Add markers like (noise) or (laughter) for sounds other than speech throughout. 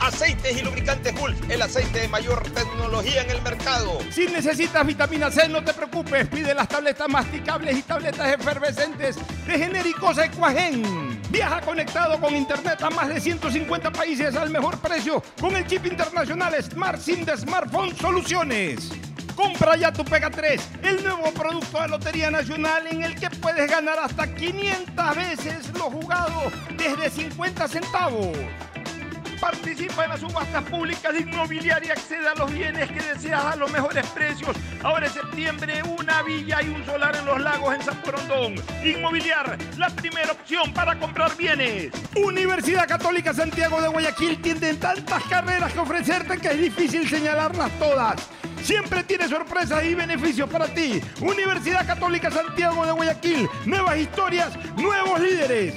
Aceites y lubricantes Gulf, el aceite de mayor tecnología en el mercado. Si necesitas vitamina C, no te preocupes. Pide las tabletas masticables y tabletas efervescentes de genéricos Equagen. Viaja conectado con internet a más de 150 países al mejor precio con el chip internacional Smart SIM de Smartphone Soluciones. Compra ya tu Pega 3, el nuevo producto de Lotería Nacional en el que puedes ganar hasta 500 veces lo jugado desde 50 centavos. Participa en las subastas públicas de inmobiliaria, accede a los bienes que deseas a los mejores precios. Ahora en septiembre, una villa y un solar en los lagos en San Porondón. Inmobiliar, la primera opción para comprar bienes. Universidad Católica Santiago de Guayaquil tiene tantas carreras que ofrecerte que es difícil señalarlas todas. Siempre tiene sorpresas y beneficios para ti. Universidad Católica Santiago de Guayaquil. Nuevas historias, nuevos líderes.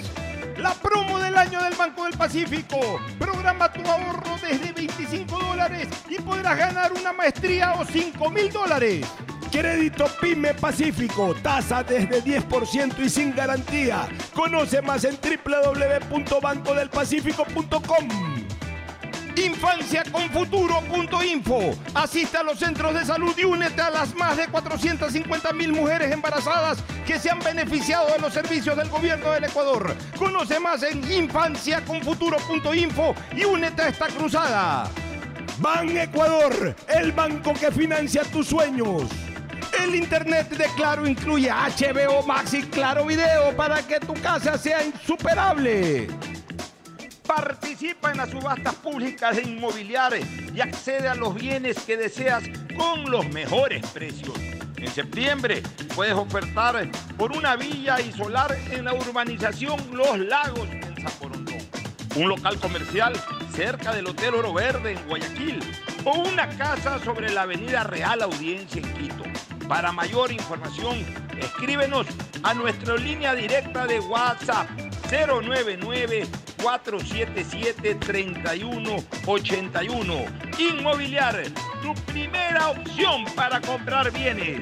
La promo del año del Banco del Pacífico. Programa tu ahorro desde 25 dólares y podrás ganar una maestría o 5 mil dólares. Crédito PYME Pacífico, tasa desde 10% y sin garantía. Conoce más en www.bancodelpacifico.com. Infanciaconfuturo.info. Asiste a los centros de salud y únete a las más de 450 mil mujeres embarazadas que se han beneficiado de los servicios del gobierno del Ecuador. Conoce más en infanciaconfuturo.info y únete a esta cruzada. Ban Ecuador, el banco que financia tus sueños. El internet de Claro incluye HBO Max y Claro Video para que tu casa sea insuperable. Participa en las subastas públicas de y accede a los bienes que deseas con los mejores precios. En septiembre puedes ofertar por una villa y solar en la urbanización Los Lagos en Zaporondón, un local comercial cerca del Hotel Oro Verde en Guayaquil o una casa sobre la Avenida Real Audiencia en Quito. Para mayor información, escríbenos a nuestra línea directa de WhatsApp 099 477-3181. Inmobiliar, tu primera opción para comprar bienes.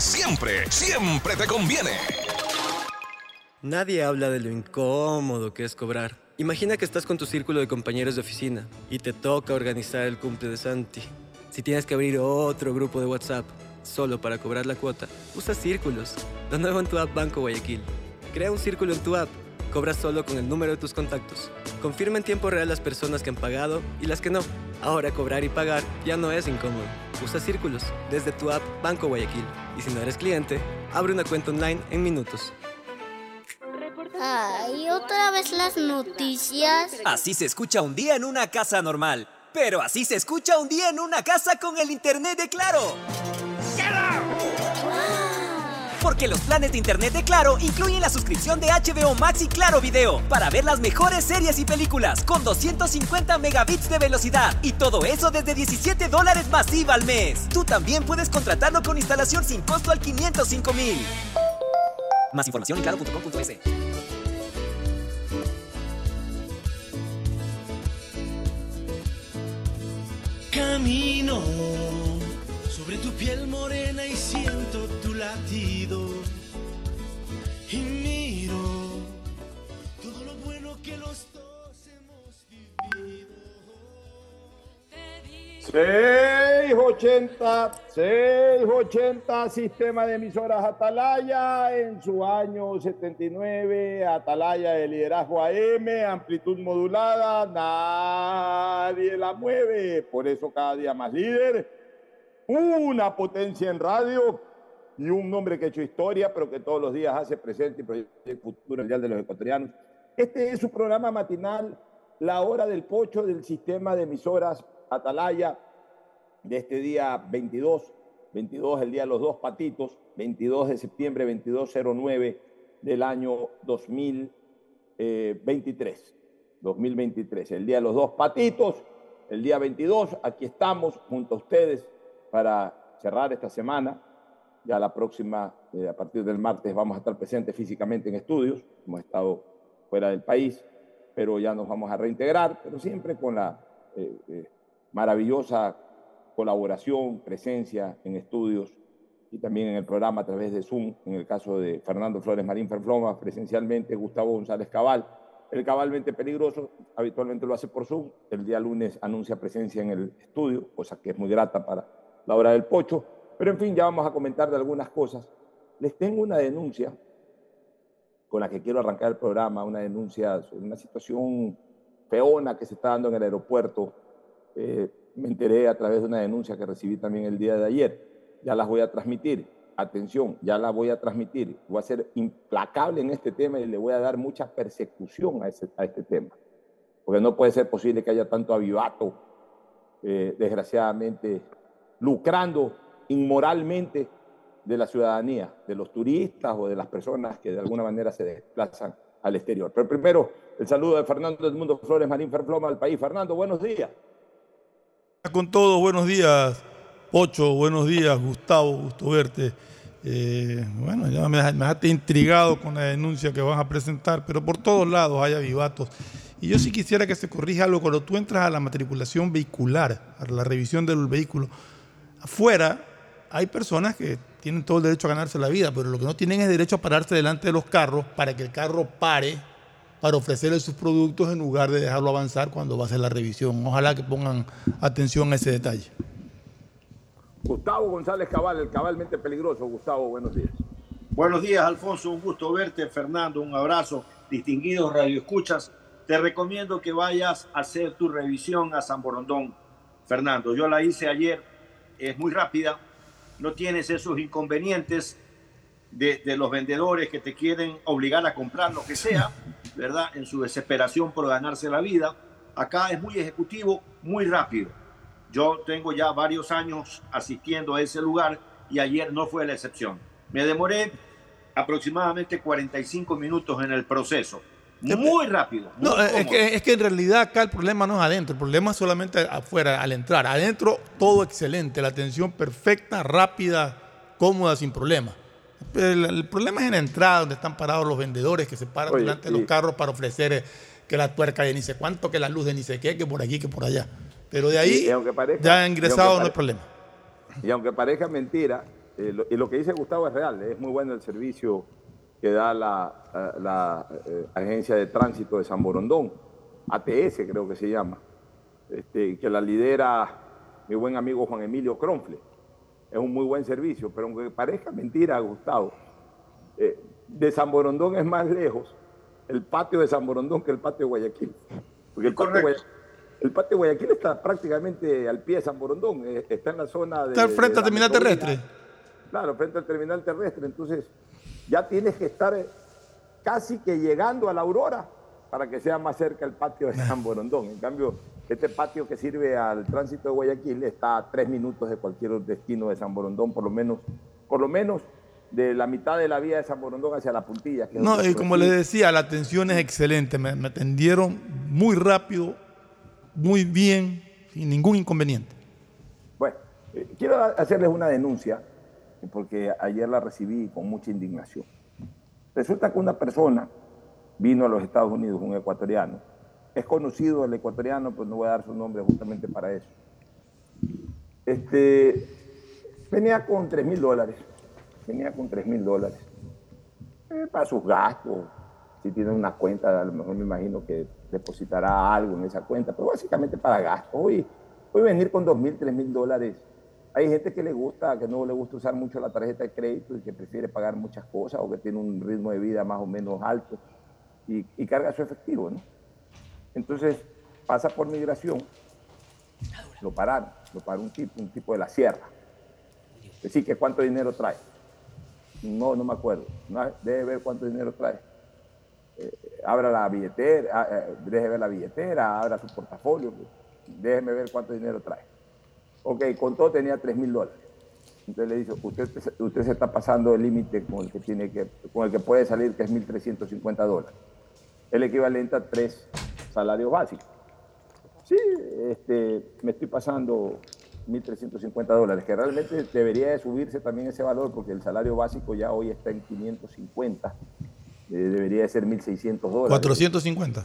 siempre, siempre te conviene. Nadie habla de lo incómodo que es cobrar. Imagina que estás con tu círculo de compañeros de oficina y te toca organizar el cumple de Santi. Si tienes que abrir otro grupo de WhatsApp solo para cobrar la cuota, usa círculos. De en tu app Banco Guayaquil. Crea un círculo en tu app. Cobra solo con el número de tus contactos. Confirma en tiempo real las personas que han pagado y las que no. Ahora cobrar y pagar ya no es incómodo. Usa círculos desde tu app Banco Guayaquil. Y si no eres cliente, abre una cuenta online en minutos. Ay, otra vez las noticias. Así se escucha un día en una casa normal. Pero así se escucha un día en una casa con el internet de Claro. Porque los planes de internet de Claro incluyen la suscripción de HBO Max y Claro Video para ver las mejores series y películas con 250 megabits de velocidad y todo eso desde 17 dólares masiva al mes. Tú también puedes contratarlo con instalación sin costo al 505 mil. Más información en claro.com.es. Camino sobre tu piel morena y siento tu latido. Y miro todo lo bueno que los dos hemos vivido. 680, 680, sistema de emisoras Atalaya en su año 79, Atalaya de liderazgo AM, amplitud modulada, nadie la mueve, por eso cada día más líder, una potencia en radio y un nombre que ha hecho historia, pero que todos los días hace presente y proyecta el futuro mundial de los ecuatorianos. Este es su programa matinal, La Hora del Pocho del sistema de emisoras Atalaya de este día 22, 22 el día de los dos patitos, 22 de septiembre, 2209 del año 2023, 2023, el día de los dos patitos, el día 22, aquí estamos junto a ustedes para cerrar esta semana. Ya la próxima, eh, a partir del martes, vamos a estar presentes físicamente en estudios. Hemos estado fuera del país, pero ya nos vamos a reintegrar, pero siempre con la eh, eh, maravillosa colaboración, presencia en estudios y también en el programa a través de Zoom, en el caso de Fernando Flores Marín Ferfloma, presencialmente Gustavo González Cabal. El cabalmente peligroso habitualmente lo hace por Zoom. El día lunes anuncia presencia en el estudio, cosa que es muy grata para la hora del pocho. Pero en fin, ya vamos a comentar de algunas cosas. Les tengo una denuncia con la que quiero arrancar el programa, una denuncia sobre una situación peona que se está dando en el aeropuerto. Eh, me enteré a través de una denuncia que recibí también el día de ayer. Ya las voy a transmitir. Atención, ya las voy a transmitir. Voy a ser implacable en este tema y le voy a dar mucha persecución a este tema. Porque no puede ser posible que haya tanto avivato, eh, desgraciadamente, lucrando inmoralmente de la ciudadanía, de los turistas o de las personas que de alguna manera se desplazan al exterior. Pero primero, el saludo de Fernando del Mundo Flores Marín Ferfloma al país. Fernando, buenos días. Con todos, buenos días, Pocho, buenos días, Gustavo, gusto verte. Eh, bueno, ya me, me dejaste intrigado con la denuncia que vas a presentar, pero por todos lados hay avivatos. Y yo sí quisiera que se corrija algo. Cuando tú entras a la matriculación vehicular, a la revisión del vehículo, afuera hay personas que tienen todo el derecho a ganarse la vida, pero lo que no tienen es derecho a pararse delante de los carros para que el carro pare para ofrecerle sus productos en lugar de dejarlo avanzar cuando va a hacer la revisión. Ojalá que pongan atención a ese detalle. Gustavo González Cabal, el cabalmente peligroso. Gustavo, buenos días. Buenos días, Alfonso. Un gusto verte. Fernando, un abrazo. Distinguidos radioescuchas, te recomiendo que vayas a hacer tu revisión a San Borondón. Fernando, yo la hice ayer. Es muy rápida. No tienes esos inconvenientes de, los vendedores que te quieren obligar a comprar lo que sea, ¿verdad? En su desesperación por ganarse la vida. Acá es muy ejecutivo, muy rápido. Yo tengo ya varios años asistiendo a ese lugar y ayer no fue la excepción. Me demoré aproximadamente 45 minutos en el proceso. Muy rápido. muy No, es que, es que en realidad acá el problema no es adentro, el problema es solamente afuera, al entrar. Adentro todo excelente, la atención perfecta, rápida, cómoda, sin problema. El, el problema es en la entrada, donde están parados los vendedores que se paran Oye, delante de los carros para ofrecer eh, que la tuerca de ni sé cuánto, que la luz de ni sé qué, que por aquí, que por allá. Pero de ahí, parezca- ya ingresado no hay problema. Y aunque parezca mentira, eh, lo- y lo que dice Gustavo es real, es muy bueno el servicio que da la, eh, la, eh, Agencia de Tránsito de San Borondón, ATS creo que se llama, este, que la lidera mi buen amigo Juan Emilio Cronfle. Es un muy buen servicio, pero aunque parezca mentira, Gustavo, eh, de San Borondón es más lejos el patio de San Borondón que el patio de Guayaquil. Porque el patio, de Guaya- el patio de Guayaquil está prácticamente al pie de San Borondón, eh, está en la zona de... Está frente de al terminal terrestre. Claro, frente al terminal terrestre. Entonces, ya tienes que estar eh, casi que llegando a la Aurora para que sea más cerca el patio de San Borondón. En cambio, este patio que sirve al tránsito de Guayaquil está a tres minutos de cualquier destino de San Borondón, por lo menos, por lo menos de la mitad de la vía de San Borondón hacia la puntilla. que No, y como les decía, la atención es excelente. Me, me atendieron muy rápido, muy bien, sin ningún inconveniente. Bueno, eh, quiero hacerles una denuncia, porque ayer la recibí con mucha indignación. Resulta que una persona vino a los Estados Unidos, un ecuatoriano, es conocido el ecuatoriano, pues no voy a dar su nombre justamente para eso. Este, venía con 3 mil dólares, venía con 3 mil dólares eh, para sus gastos. Si tiene una cuenta, a lo mejor me imagino que depositará algo en esa cuenta, pero básicamente para gastos. Hoy, hoy venir con 2 mil, 3 mil dólares. Hay gente que le gusta, que no le gusta usar mucho la tarjeta de crédito y que prefiere pagar muchas cosas o que tiene un ritmo de vida más o menos alto y, carga su efectivo, ¿no? Entonces pasa por migración, lo pararon, lo paró un tipo, un tipo de la sierra. Decir que cuánto dinero trae. No, no me acuerdo. No, debe ver cuánto dinero trae. Eh, abra la billetera, ah, eh, deje ver la billetera, abra su portafolio, déjeme ver cuánto dinero trae. Ok, con todo tenía 3 mil dólares. Entonces le dice, usted, usted se está pasando el límite con el que tiene que, con el que puede salir, que es 1.350 dólares. El equivalente a tres salarios básicos. Sí, este, me estoy pasando 1.350 dólares, que realmente debería de subirse también ese valor, porque el salario básico ya hoy está en 550, eh, debería de ser 1.600 dólares. 450.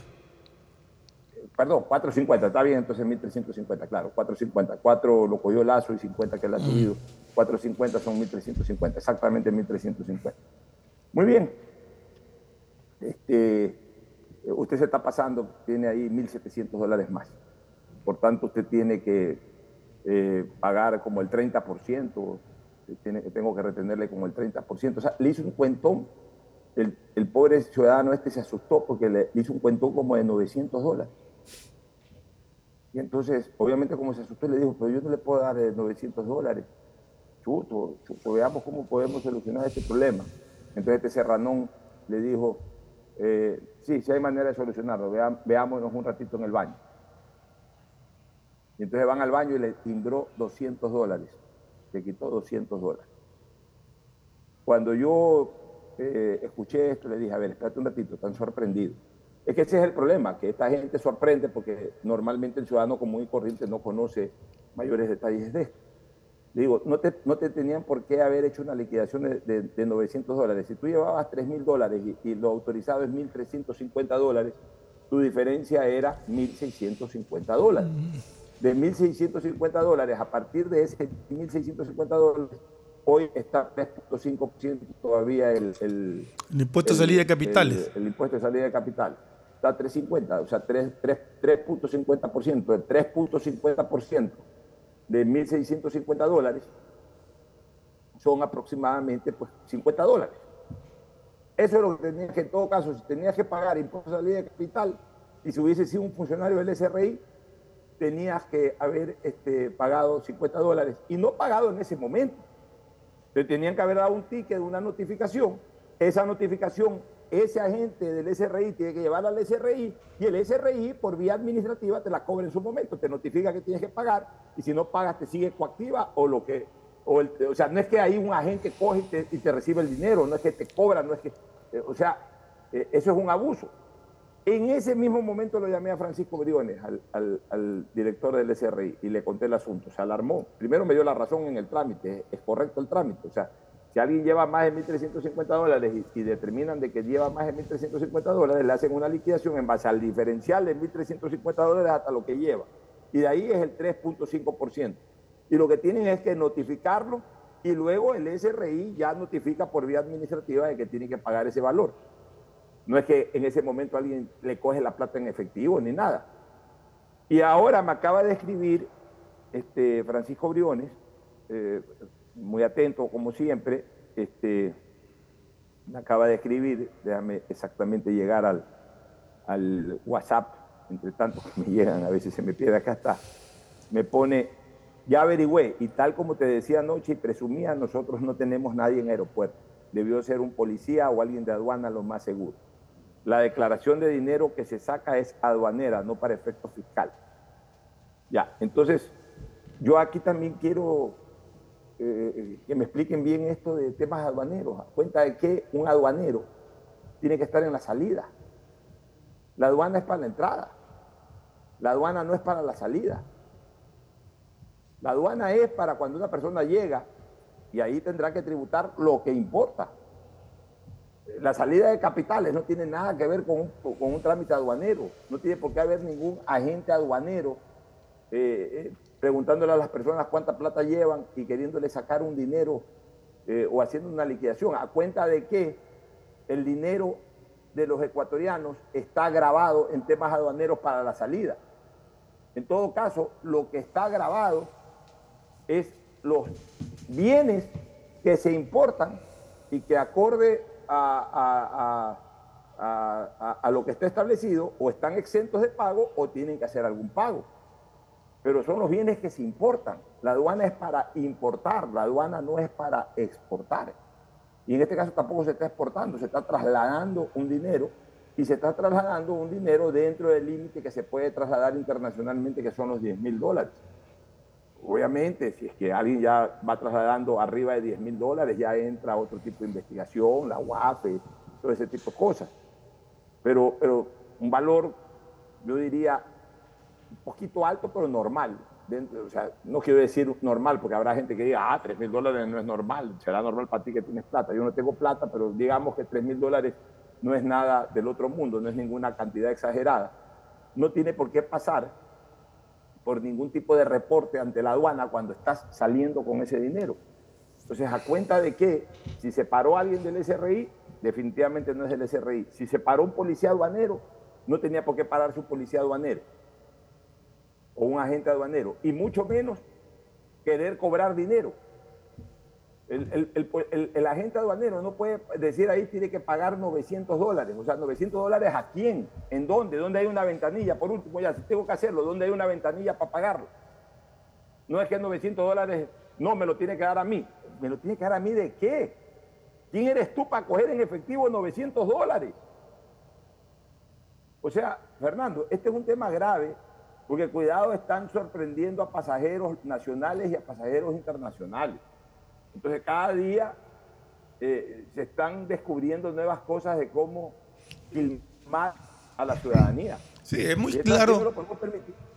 Perdón, 450, está bien, entonces 1350, claro, 450. 4 lo cogió Lazo y 50 que él ha subido. 450 son 1350, exactamente 1350. Muy bien. Este, usted se está pasando, tiene ahí 1700 dólares más. Por tanto, usted tiene que eh, pagar como el 30%, eh, tiene, tengo que retenerle como el 30%. O sea, le hizo un cuentón. El, el pobre ciudadano este se asustó porque le hizo un cuentón como de 900 dólares. Y entonces, obviamente, como se asustó, le dijo, pero yo no le puedo dar eh, 900 dólares. Chuto, chuto, veamos cómo podemos solucionar este problema. Entonces este serranón le dijo, eh, sí, sí hay manera de solucionarlo, vea- veámonos un ratito en el baño. Y entonces van al baño y le timbró 200 dólares, le quitó 200 dólares. Cuando yo eh, escuché esto, le dije, a ver, espérate un ratito, están sorprendidos. Es que ese es el problema, que esta gente sorprende porque normalmente el ciudadano común y corriente no conoce mayores detalles de esto. Le digo, no te, no te tenían por qué haber hecho una liquidación de, de- de 900 dólares. Si tú llevabas 3 mil dólares y, y lo autorizado es 1.350 dólares, tu diferencia era 1.650 dólares. De 1.650 dólares, a partir de ese 1.650 dólares, hoy está 3.5% todavía el, el, El impuesto de salida de capitales. El, el impuesto de salida de capital. Está 3.50, o sea, 3 3 3.50%. El 3.50% de 1.650 dólares son aproximadamente pues, 50 dólares. Eso es lo que tenías que, en todo caso, si tenías que pagar impuesto de salida de capital y si hubiese sido un funcionario del SRI, tenías que haber este, pagado 50 dólares y no pagado en ese momento. Te tenían que haber dado un ticket, una notificación. Esa notificación, ese agente del SRI tiene que llevarla al SRI y el SRI por vía administrativa te la cobra en su momento, te notifica que tienes que pagar y si no pagas te sigue coactiva o lo que, o, sea, no es que hay un agente coge y te, y recibe el dinero, no es que te cobra, no es que, eh, o sea, eh, eso es un abuso. En ese mismo momento lo llamé a Francisco Briones, al, director del SRI, y le conté el asunto. Se alarmó. Primero me dio la razón en el trámite, es, es correcto el trámite. O sea, si alguien lleva más de 1.350 dólares y, y determinan de que lleva más de 1.350 dólares, le hacen una liquidación en base al diferencial de 1.350 dólares hasta lo que lleva. Y de ahí es el 3.5%. Y lo que tienen es que notificarlo y luego el SRI ya notifica por vía administrativa de que tiene que pagar ese valor. No es que en ese momento alguien le coge la plata en efectivo ni nada. Y ahora me acaba de escribir este, Francisco Briones, eh, muy atento como siempre, este, me acaba de escribir, déjame exactamente llegar al, al WhatsApp, entre tanto que me llegan, a veces se me pierde, acá está, me pone, ya averigüé, y tal como te decía anoche y presumía, nosotros no tenemos nadie en aeropuerto. Debió ser un policía o alguien de aduana lo más seguro. La declaración de dinero que se saca es aduanera, no para efecto fiscal. Ya, entonces, yo aquí también quiero eh, que me expliquen bien esto de temas aduaneros. A cuenta de que un aduanero tiene que estar en la salida. La aduana es para la entrada. La aduana no es para la salida. La aduana es para cuando una persona llega y ahí tendrá que tributar lo que importa. La salida de capitales no tiene nada que ver con un, trámite aduanero. No tiene por qué haber ningún agente aduanero eh, eh, preguntándole a las personas cuánta plata llevan y queriéndole sacar un dinero eh, o haciendo una liquidación. A cuenta de que el dinero de los ecuatorianos está grabado en temas aduaneros para la salida. En todo caso, lo que está grabado es los bienes que se importan y que acorde a, a, lo que está establecido o están exentos de pago o tienen que hacer algún pago. Pero son los bienes que se importan. La aduana es para importar, la aduana no es para exportar. Y en este caso tampoco se está exportando, se está trasladando un dinero y se está trasladando un dinero dentro del límite que se puede trasladar internacionalmente, que son los 10 mil dólares. Obviamente, si es que alguien ya va trasladando arriba de 10 mil dólares, ya entra otro tipo de investigación, la UAPE, todo ese tipo de cosas. Pero, pero un valor, yo diría, un poquito alto, pero normal. Dentro, o sea, no quiero decir normal, porque habrá gente que diga, ah, 3 mil dólares no es normal, será normal para ti que tienes plata. Yo no tengo plata, pero digamos que 3 mil dólares no es nada del otro mundo, no es ninguna cantidad exagerada. No tiene por qué pasar por ningún tipo de reporte ante la aduana cuando estás saliendo con ese dinero. Entonces, a cuenta de que si se paró alguien del SRI, definitivamente no es del SRI. Si se paró un policía aduanero, no tenía por qué pararse un policía aduanero o un agente aduanero, y mucho menos querer cobrar dinero. El, agente aduanero no puede decir ahí tiene que pagar 900 dólares. O sea, 900 dólares a quién, en dónde, dónde hay una ventanilla. Por último, ya, si tengo que hacerlo, ¿dónde hay una ventanilla para pagarlo? No es que 900 dólares, no, me lo tiene que dar a mí. ¿Me lo tiene que dar a mí de qué? ¿Quién eres tú para coger en efectivo 900 dólares? O sea, Fernando, este es un tema grave porque cuidado están sorprendiendo a pasajeros nacionales y a pasajeros internacionales. Entonces cada día eh, se están descubriendo nuevas cosas de cómo filmar a la ciudadanía. Sí, es muy claro.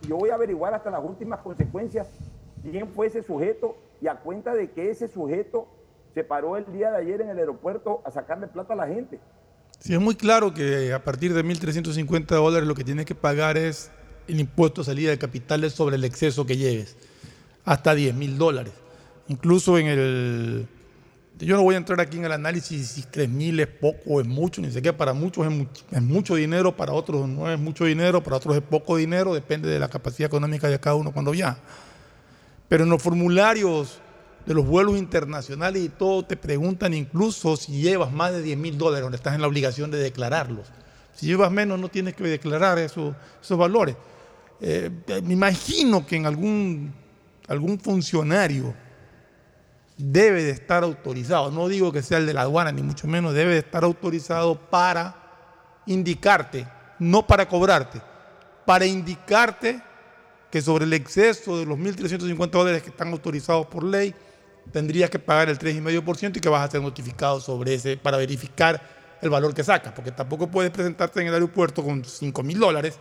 Yo voy a averiguar hasta las últimas consecuencias quién fue ese sujeto y a cuenta de que ese sujeto se paró el día de ayer en el aeropuerto a sacarle plata a la gente. Sí, es muy claro que a partir de 1.350 dólares lo que tienes que pagar es el impuesto de salida de capitales sobre el exceso que lleves, hasta 10 mil dólares. Incluso en el... Yo no voy a entrar aquí en el análisis si 3 mil es poco o es mucho, ni sé qué, para muchos es mucho, dinero, para otros no es mucho dinero, para otros es poco dinero, depende de la capacidad económica de cada uno cuando viaja. Pero en los formularios de los vuelos internacionales y todo te preguntan incluso si llevas más de 10 mil dólares, donde estás en la obligación de declararlos. Si llevas menos no tienes que declarar esos valores. Eh, me imagino que en algún, algún funcionario debe de estar autorizado, no digo que sea el de la aduana, ni mucho menos, debe de estar autorizado para indicarte, no para cobrarte, para indicarte que sobre el exceso de los 1.350 dólares que están autorizados por ley, tendrías que pagar el 3,5% y que vas a ser notificado sobre ese para verificar el valor que sacas, porque tampoco puedes presentarte en el aeropuerto con 5.000 dólares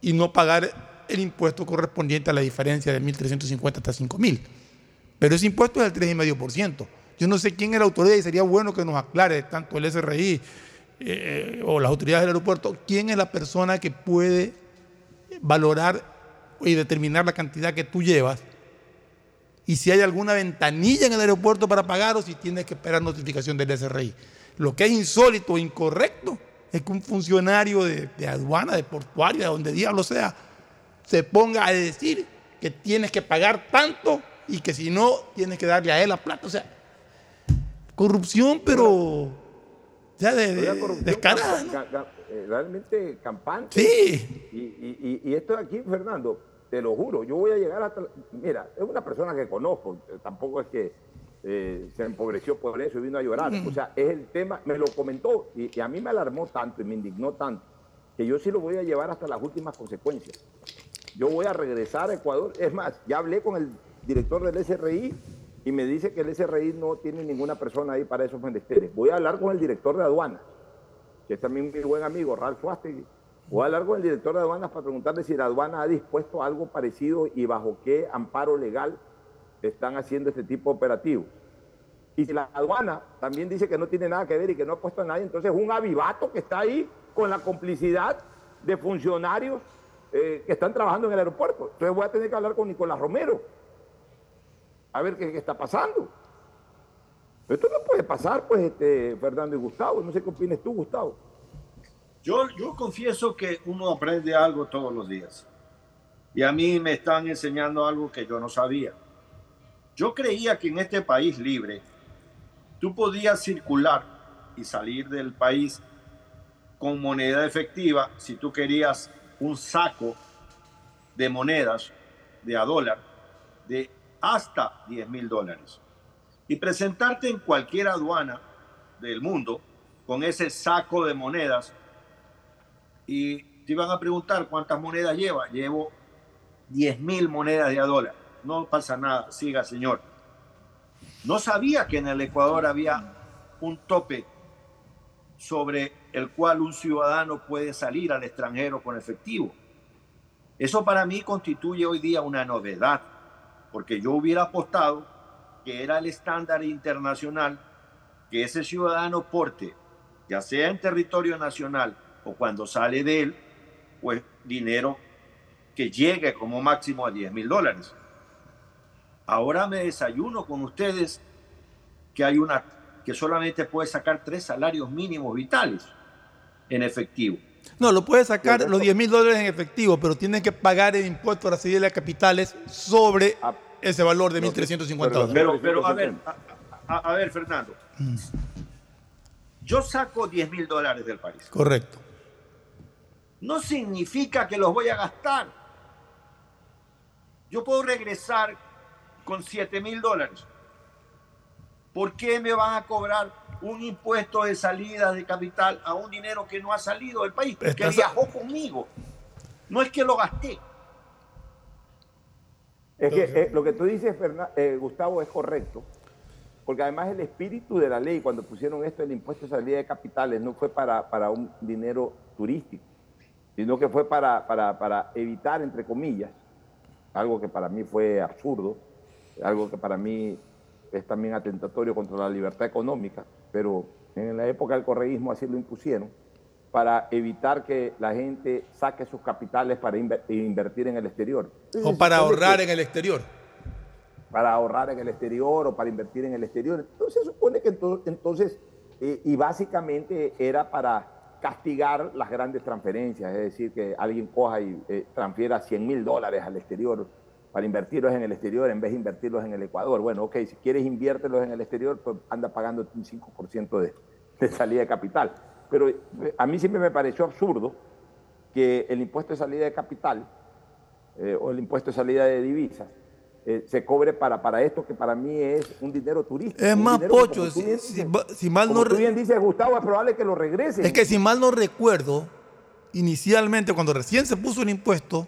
y no pagar el impuesto correspondiente a la diferencia de 1.350 hasta 5.000. Pero ese impuesto es del 3,5%. Yo no sé quién es la autoridad y sería bueno que nos aclare tanto el SRI eh, o las autoridades del aeropuerto, quién es la persona que puede valorar y determinar la cantidad que tú llevas y si hay alguna ventanilla en el aeropuerto para pagar o si tienes que esperar notificación del SRI. Lo que es insólito o incorrecto es que un funcionario de, aduana, de portuaria, de donde diablo sea, se ponga a decir que tienes que pagar tanto y que si no, tienes que darle a él la plata. O sea, corrupción, pero ya de, descarada. Eh, realmente campante. Sí. Y, y, esto de aquí, Fernando, te lo juro, yo voy a llegar hasta... Mira, es una persona que conozco, tampoco es que eh, se empobreció por eso y vino a llorar. O sea, es el tema, me lo comentó y, a mí me alarmó tanto y me indignó tanto que yo sí lo voy a llevar hasta las últimas consecuencias. Yo voy a regresar a Ecuador. Es más, ya hablé con el director del SRI y me dice que el SRI no tiene ninguna persona ahí para esos menesteres. Voy a hablar con el director de aduanas, que es también mi buen amigo, Ralph Fuastegui. Voy a hablar con el director de aduanas para preguntarle si la aduana ha dispuesto algo parecido y bajo qué amparo legal están haciendo este tipo de operativos. Y si la aduana también dice que no tiene nada que ver y que no ha puesto a nadie, entonces es un avivato que está ahí con la complicidad de funcionarios eh, que están trabajando en el aeropuerto. Entonces voy a tener que hablar con Nicolás Romero a ver qué, está pasando. Esto no puede pasar, pues, este, Fernando y Gustavo. No sé qué opinas tú, Gustavo. Yo, yo confieso que uno aprende algo todos los días. Y a mí me están enseñando algo que yo no sabía. Yo creía que en este país libre tú podías circular y salir del país con moneda efectiva si tú querías un saco de monedas de a dólar de hasta 10 mil dólares y presentarte en cualquier aduana del mundo con ese saco de monedas y te iban a preguntar cuántas monedas lleva. Llevo 10 mil monedas de a dólar. No pasa nada, siga señor. No sabía que en el Ecuador había un tope sobre el cual un ciudadano puede salir al extranjero con efectivo. Eso para mí constituye hoy día una novedad, porque yo hubiera apostado que era el estándar internacional que ese ciudadano porte, ya sea en territorio nacional o cuando sale de él, pues dinero que llegue como máximo a 10 mil dólares. Ahora me desayuno con ustedes que hay una que solamente puede sacar tres salarios mínimos vitales en efectivo. No, lo puede sacar los 10 mil dólares en efectivo, pero tiene que pagar el impuesto a la salida de capitales sobre ese valor de 1.350 dólares. Pero, pero a ver, a, a ver, Fernando. Yo saco 10 mil dólares del país. Correcto. No significa que los voy a gastar. Yo puedo regresar con 7 mil dólares. ¿Por qué me van a cobrar un impuesto de salida de capital a un dinero que no ha salido del país? Que viajó conmigo. No es que lo gasté. Es que eh, lo que tú dices, eh, Gustavo, es correcto, porque además el espíritu de la ley, cuando pusieron esto, el impuesto de salida de capitales, no fue para, para un dinero turístico, sino que fue para, para, para evitar, entre comillas, algo que para mí fue absurdo, algo que para mí es también atentatorio contra la libertad económica, pero en la época del correísmo así lo impusieron, para evitar que la gente saque sus capitales para inver- invertir en el exterior. O para ahorrar que- en el exterior. para ahorrar en el exterior o para invertir en el exterior. Entonces se supone que ento- entonces, eh, y básicamente era para castigar las grandes transferencias, es decir, que alguien coja y eh, transfiera 100 mil dólares al exterior para invertirlos en el exterior en vez de invertirlos en el Ecuador. Bueno, ok, si quieres inviértelos en el exterior, pues anda pagando un 5% de, de salida de capital. Pero eh, a mí siempre me pareció absurdo que el impuesto de salida de capital eh, o el impuesto de salida de divisas eh, se cobre para, para esto que para mí es un dinero turístico. Es más, dinero Pocho, si- bien si si mal no tú re- bien dices, Gustavo, es probable que lo regresen. Es que si mal no recuerdo, inicialmente cuando recién se puso el impuesto,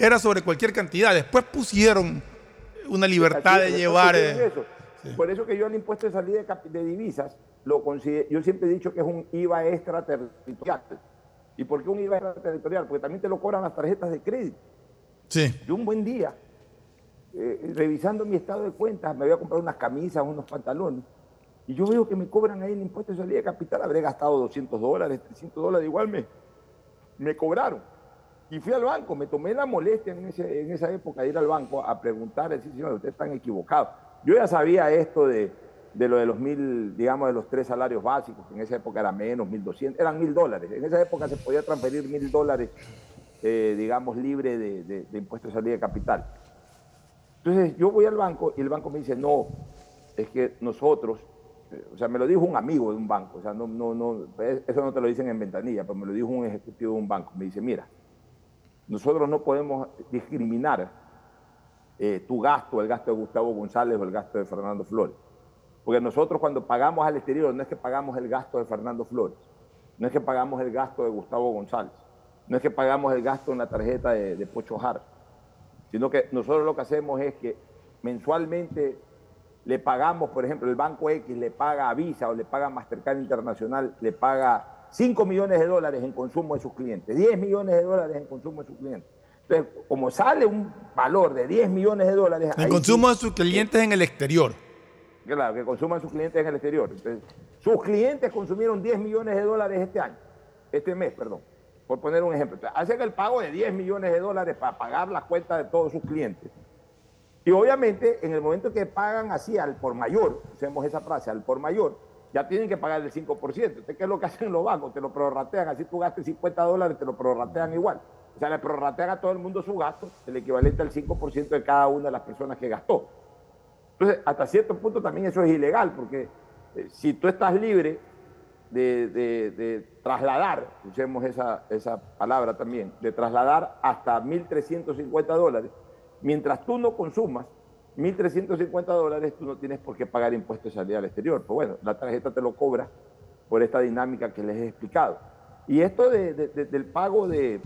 era sobre cualquier cantidad. Después pusieron una libertad de llevar... Por eso que yo el impuesto de salida de divisas, lo consider- yo siempre he dicho que es un IVA extraterritorial. ¿Y por qué un IVA extraterritorial? Porque también te lo cobran las tarjetas de crédito. Sí. Yo un buen día, eh, revisando mi estado de cuentas, me voy a comprar unas camisas, unos pantalones, y yo veo que me cobran ahí el impuesto de salida de capital, habré gastado 200 dólares, 300 dólares, igual me, me cobraron. Y fui al banco, me tomé la molestia en, ese- en esa época de ir al banco a preguntar, decir, señor, ustedes están equivocados. Yo ya sabía esto de, de lo de los mil, digamos, de los tres salarios básicos, que en esa época era menos, mil doscientos, eran mil dólares. En esa época se podía transferir mil dólares, eh, digamos, libre de, de, de impuesto de salida de capital. Entonces yo voy al banco y el banco me dice, no, es que nosotros, eh, o sea, me lo dijo un amigo de un banco, o sea, no, no, no, eso no te lo dicen en ventanilla, pero me lo dijo un ejecutivo de un banco. Me dice, mira, nosotros no podemos discriminar eh, tu gasto, el gasto de Gustavo González o el gasto de Fernando Flores. Porque nosotros cuando pagamos al exterior no es que pagamos el gasto de Fernando Flores, no es que pagamos el gasto de Gustavo González, no es que pagamos el gasto en la tarjeta de, de Pocho Jara, sino que nosotros lo que hacemos es que mensualmente le pagamos, por ejemplo, el Banco X le paga a Visa o le paga a Mastercard Internacional, le paga 5 millones de dólares en consumo de sus clientes, 10 millones de dólares en consumo de sus clientes. Entonces, como sale un valor de 10 millones de dólares... Ahí consumo sí- de sus clientes en el exterior. Claro, que consuman sus clientes en el exterior. Entonces, sus clientes consumieron 10 millones de dólares este año, este mes, perdón, por poner un ejemplo. Hacen el pago de 10 millones de dólares para pagar las cuentas de todos sus clientes. Y obviamente, en el momento que pagan así al por mayor, usemos esa frase, al por mayor, ya tienen que pagar el 5%. Entonces, ¿qué es lo que (laughs) hacen los bancos? Te lo prorratean, así tú gastes 50 dólares, te lo prorratean igual. O sea, le prorratean a todo el mundo su gasto, el equivalente al 5% de cada una de las personas que gastó. Entonces, hasta cierto punto también eso es ilegal, porque eh, si tú estás libre de, trasladar, usemos esa, esa palabra también, de trasladar hasta 1.350 dólares, mientras tú no consumas 1.350 dólares, tú no tienes por qué pagar impuestos de salida al exterior. Pues bueno, la tarjeta te lo cobra por esta dinámica que les he explicado. Y esto de- de- de- del pago de,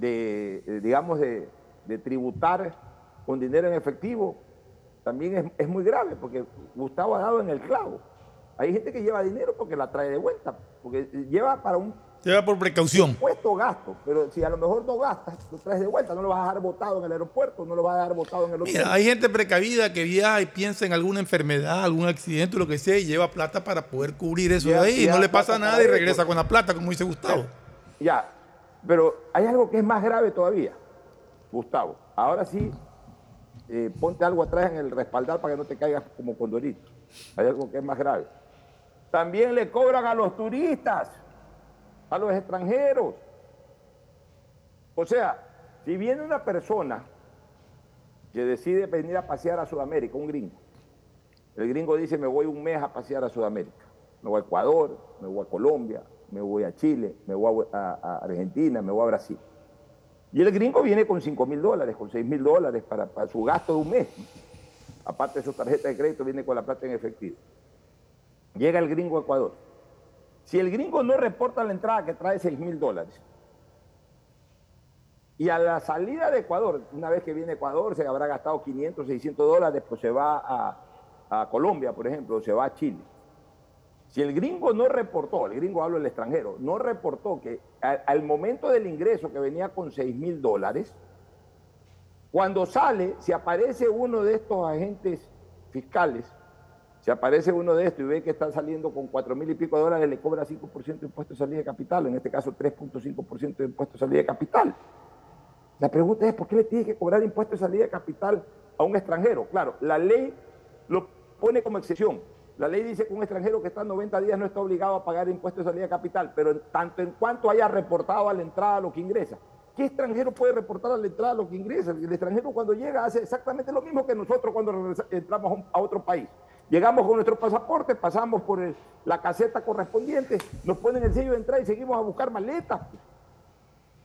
eh, digamos, de tributar con dinero en efectivo, también es, es muy grave, porque Gustavo ha dado en el clavo. Hay gente que lleva dinero porque la trae de vuelta, porque lleva para un Lleva por precaución. puesto gasto, pero si a lo mejor no gastas, lo traes de vuelta, no lo vas a dejar botado en el aeropuerto, no lo vas a dejar botado en el hotel. Mira, hay gente precavida que viaja y piensa en alguna enfermedad, algún accidente, lo que sea, y lleva plata para poder cubrir eso de ahí. Y no le pasa nada y regresa con la plata, como dice Gustavo. Ya, pero hay algo que es más grave todavía, Gustavo. Ahora sí, eh, ponte algo atrás en el respaldar para que no te caigas como condorito. Hay algo que es más grave. También le cobran a los turistas, a los extranjeros. O sea, si viene una persona que decide venir a pasear a Sudamérica, un gringo, el gringo dice, me voy un mes a pasear a Sudamérica. Me voy a Ecuador, me voy a Colombia, me voy a Chile, me voy a, Argentina, me voy a Brasil. Y el gringo viene con 5 mil dólares, con 6 mil dólares para, su gasto de un mes. Aparte de su tarjeta de crédito, viene con la plata en efectivo. Llega el gringo a Ecuador. Si el gringo no reporta la entrada que trae 6 mil dólares, y a la salida de Ecuador, una vez que viene Ecuador, se habrá gastado 500, 600 dólares, pues se va a Colombia, por ejemplo, o se va a Chile. Si el gringo no reportó, el gringo hablo del extranjero, no reportó que al momento del ingreso que venía con 6 mil dólares, cuando sale, si aparece uno de estos agentes fiscales, si aparece uno de estos y ve que está saliendo con 4 mil y pico de dólares, le cobra 5% de impuesto de salida de capital, en este caso 3.5% de impuesto de salida de capital. La pregunta es, ¿por qué le tiene que cobrar impuesto de salida de capital a un extranjero? Claro, la ley lo pone como excepción. La ley dice que un extranjero que está 90 días no está obligado a pagar impuesto de salida de capital, pero en tanto en cuanto haya reportado a la entrada lo que ingresa. ¿Qué extranjero puede reportar a la entrada lo que ingresa? El extranjero cuando llega hace exactamente lo mismo que nosotros cuando entramos a otro país. Llegamos con nuestro pasaporte, pasamos por la caseta correspondiente, nos ponen el sello de entrada y seguimos a buscar maletas.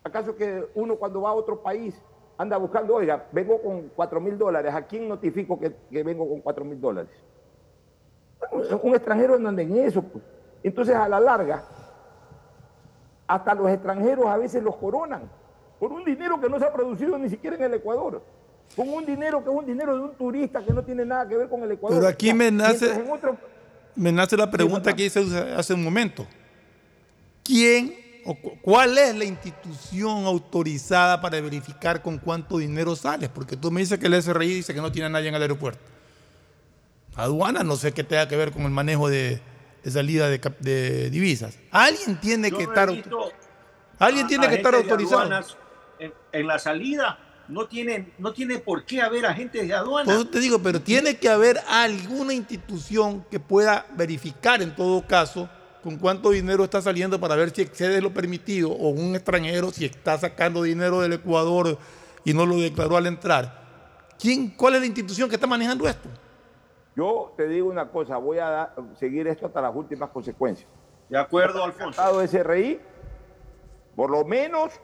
¿Acaso que uno cuando va a otro país anda buscando, oiga, vengo con 4 mil dólares, ¿a quién notifico que, que vengo con 4 mil dólares? Un, extranjero no anda en eso. Pues. Entonces, a la larga, hasta los extranjeros a veces los coronan por un dinero que no se ha producido ni siquiera en el Ecuador. Con un dinero que es un dinero de un turista que no tiene nada que ver con el Ecuador. Pero aquí me nace- otro- Me nace la pregunta que hice hace un momento. ¿Quién o cu- cuál es la institución autorizada para verificar con cuánto dinero sales? Porque tú me dices que el SRI dice que no tiene a nadie en el aeropuerto. Aduana no sé qué tenga que ver con el manejo de, de salida de, divisas. Alguien tiene Yo que estar alguien a- tiene que estar autorizado. aduanas En, en la salida no tiene, no tiene por qué haber agentes de aduana. Por eso te digo, pero tiene que haber alguna institución que pueda verificar en todo caso con cuánto dinero está saliendo para ver si excede lo permitido o un extranjero si está sacando dinero del Ecuador y no lo declaró al entrar. ¿Quién, ¿Cuál es la institución que está manejando esto? Yo te digo una cosa, voy a dar- seguir esto hasta las últimas consecuencias. De acuerdo, Alfonso. Estado SRI, por lo menos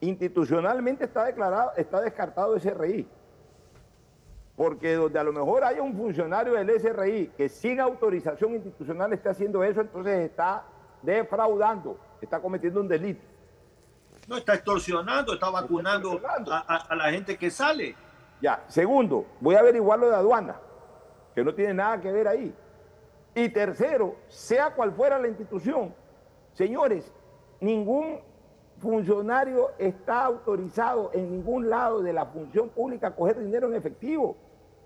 institucionalmente está declarado, está descartado SRI. Porque donde a lo mejor haya un funcionario del SRI que sin autorización institucional esté haciendo eso, entonces está defraudando, está cometiendo un delito. No está extorsionando, está vacunando a, a- a la gente que sale. Ya, segundo, voy a averiguar lo de aduana. Que no tiene nada que ver ahí. Y tercero, sea cual fuera la institución, señores, ningún funcionario está autorizado en ningún lado de la función pública a coger dinero en efectivo.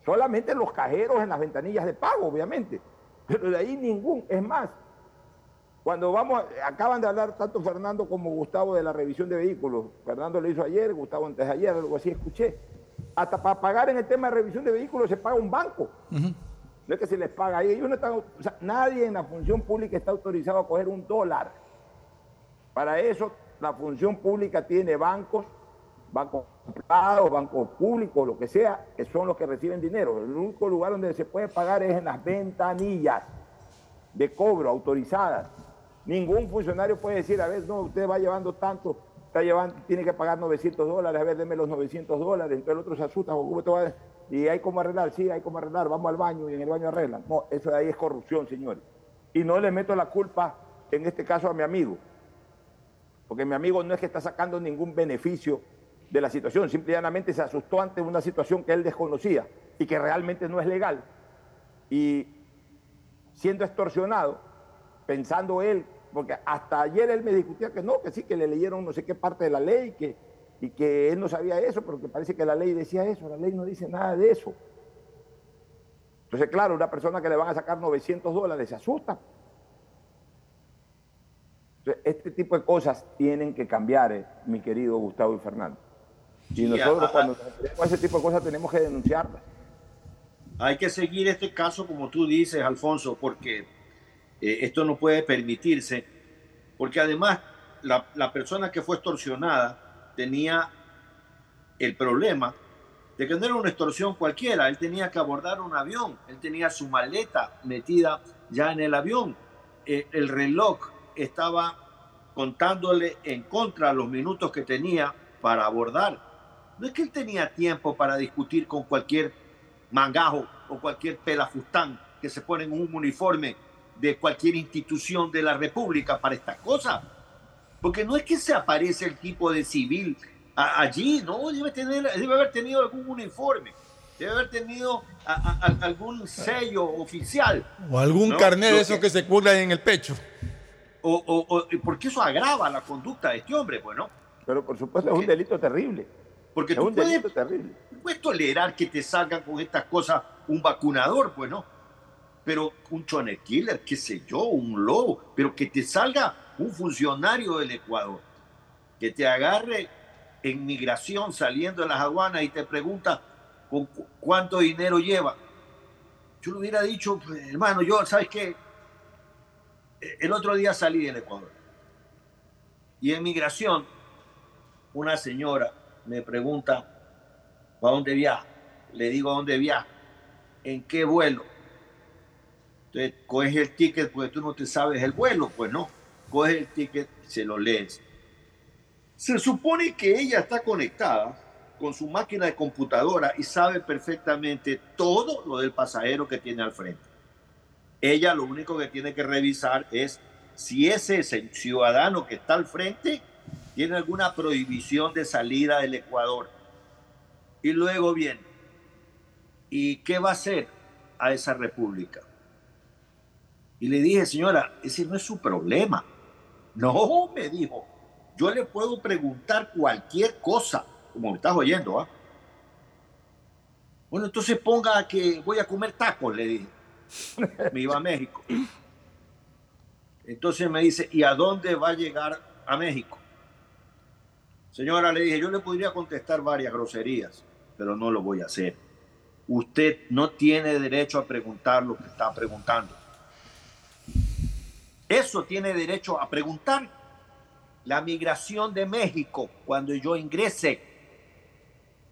Solamente los cajeros en las ventanillas de pago, obviamente. Pero de ahí ningún. Es más, cuando vamos, acaban de hablar tanto Fernando como Gustavo de la revisión de vehículos. Fernando lo hizo ayer, Gustavo antes de ayer, algo así escuché. Hasta para pagar en el tema de revisión de vehículos se paga un banco. No es que se les paga ahí. Ellos no están, o sea, nadie en la función pública está autorizado a coger un dólar. Para eso la función pública tiene bancos, bancos privados, bancos públicos, lo que sea, que son los que reciben dinero. El único lugar donde se puede pagar es en las ventanillas de cobro autorizadas. Ningún funcionario puede decir, a ver, no, usted va llevando tanto, está llevando, tiene que pagar 900 dólares, a ver, deme los 900 dólares, entonces el otro se asusta, ¿cómo te va a- y hay como arreglar, sí, hay como arreglar, vamos al baño y en el baño arreglan. No, eso de ahí es corrupción, señores. Y no le meto la culpa, en este caso, a mi amigo, porque mi amigo no es que está sacando ningún beneficio de la situación, simple y llanamente se asustó ante una situación que él desconocía y que realmente no es legal. Y siendo extorsionado, pensando él, porque hasta ayer él me discutía que no, que sí, que le leyeron no sé qué parte de la ley, que, y que él no sabía eso, pero que parece que la ley decía eso, la ley no dice nada de eso. Entonces, claro, una persona que le van a sacar 900 dólares se asusta. Entonces, este tipo de cosas tienen que cambiar, eh, mi querido Gustavo y Fernando. Y nosotros a- cuando de ese tipo de cosas tenemos que denunciarlas. Hay que seguir este caso, como tú dices, Alfonso, porque eh, esto no puede permitirse, porque además la, persona que fue extorsionada tenía el problema de que no era una extorsión cualquiera, él tenía que abordar un avión, él tenía su maleta metida ya en el avión, Eh, el reloj estaba contándole en contra los minutos que tenía para abordar. No es que él tenía tiempo para discutir con cualquier mangajo o cualquier pelafustán que se pone en un uniforme de cualquier institución de la República para estas cosas. Porque no es que se aparece el tipo de civil a- allí, no, debe, tener, debe haber tenido algún uniforme, debe haber tenido a- a- a- algún sello oficial. O algún ¿no? carnet de esos que se cuelgan en el pecho. O, o- o- porque eso agrava la conducta de este hombre, pues, ¿no? Pero por supuesto es un delito terrible. Porque Es tú un puedes, delito terrible. puedes tolerar que te salgan con estas cosas un vacunador, pues no. Pero un choner killer, qué sé yo, un lobo, pero que te salga un funcionario del Ecuador, que te agarre en migración saliendo de las aduanas y te pregunta con cu- cuánto dinero lleva. Yo le hubiera dicho, hermano, yo, ¿sabes qué? Eh, El otro día salí del Ecuador. Y en migración, una señora me pregunta, ¿a dónde viaja? Le digo, ¿a dónde viaja? ¿En qué vuelo? Entonces, coges el ticket porque tú no te sabes el vuelo, pues no. Coges el ticket se lo lees. Se supone que ella está conectada con su máquina de computadora y sabe perfectamente todo lo del pasajero que tiene al frente. Ella lo único que tiene que revisar es si ese ciudadano que está al frente tiene alguna prohibición de salida del Ecuador. Y luego viene, ¿y qué va a hacer a esa república? Y le dije, señora, ese no es su problema. No, (laughs) me dijo, yo le puedo preguntar cualquier cosa, como me estás oyendo, ¿ah? Bueno, entonces ponga que voy a comer tacos, le dije. Me iba a México. Entonces me dice, ¿y a dónde va a llegar a México? Señora, le dije, yo le podría contestar varias groserías, pero no lo voy a hacer. Usted no tiene derecho a preguntar lo que está preguntando. Eso tiene derecho a preguntar la migración de México cuando yo ingrese.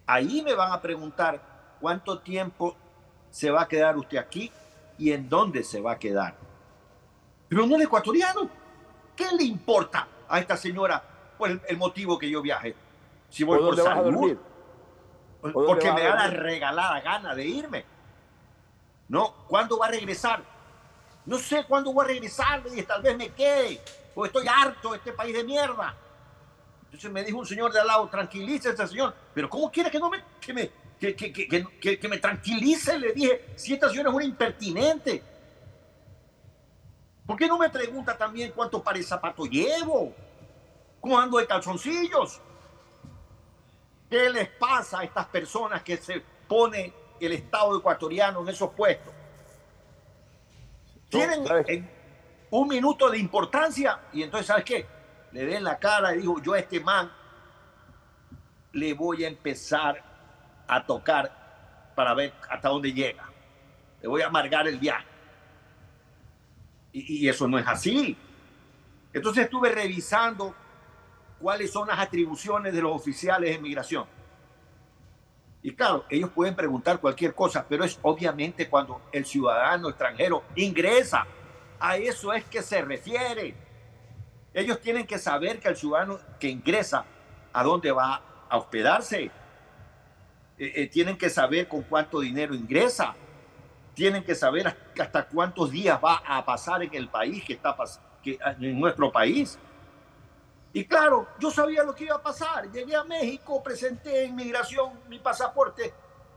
Ahí me van a preguntar cuánto tiempo se va a quedar usted aquí y en dónde se va a quedar. Pero no el ecuatoriano. ¿Qué le importa a esta señora por el, el motivo que yo viaje? Si voy ¿O por salud, porque me da la regalada gana de irme. ¿No? ¿Cuándo va a regresar? No sé cuándo voy a regresar, le dije, tal vez me quede, porque estoy harto de este país de mierda. Entonces me dijo un señor de al lado, tranquilícese, señor, pero ¿cómo quiere que no me, que me, que, que, que, me tranquilice, le dije, si esta señora es una impertinente. ¿Por qué no me pregunta también cuánto par de zapato llevo? ¿Cómo ando de calzoncillos? ¿Qué les pasa a estas personas que se pone el Estado ecuatoriano en esos puestos? Tienen un minuto de importancia y entonces, ¿sabes qué? Le den la cara y digo, yo a este man le voy a empezar a tocar para ver hasta dónde llega. Le voy a amargar el viaje. Y, y eso no es así. Entonces estuve revisando cuáles son las atribuciones de los oficiales de migración. Y claro, ellos pueden preguntar cualquier cosa, pero es obviamente cuando el ciudadano extranjero ingresa. A eso es que se refiere. Ellos tienen que saber que el ciudadano que ingresa, a dónde va a hospedarse. Eh, eh, tienen que saber con cuánto dinero ingresa. Tienen que saber hasta cuántos días va a pasar en el país que está que, en nuestro país. Y claro, yo sabía lo que iba a pasar. Llegué a México, presenté en migración mi pasaporte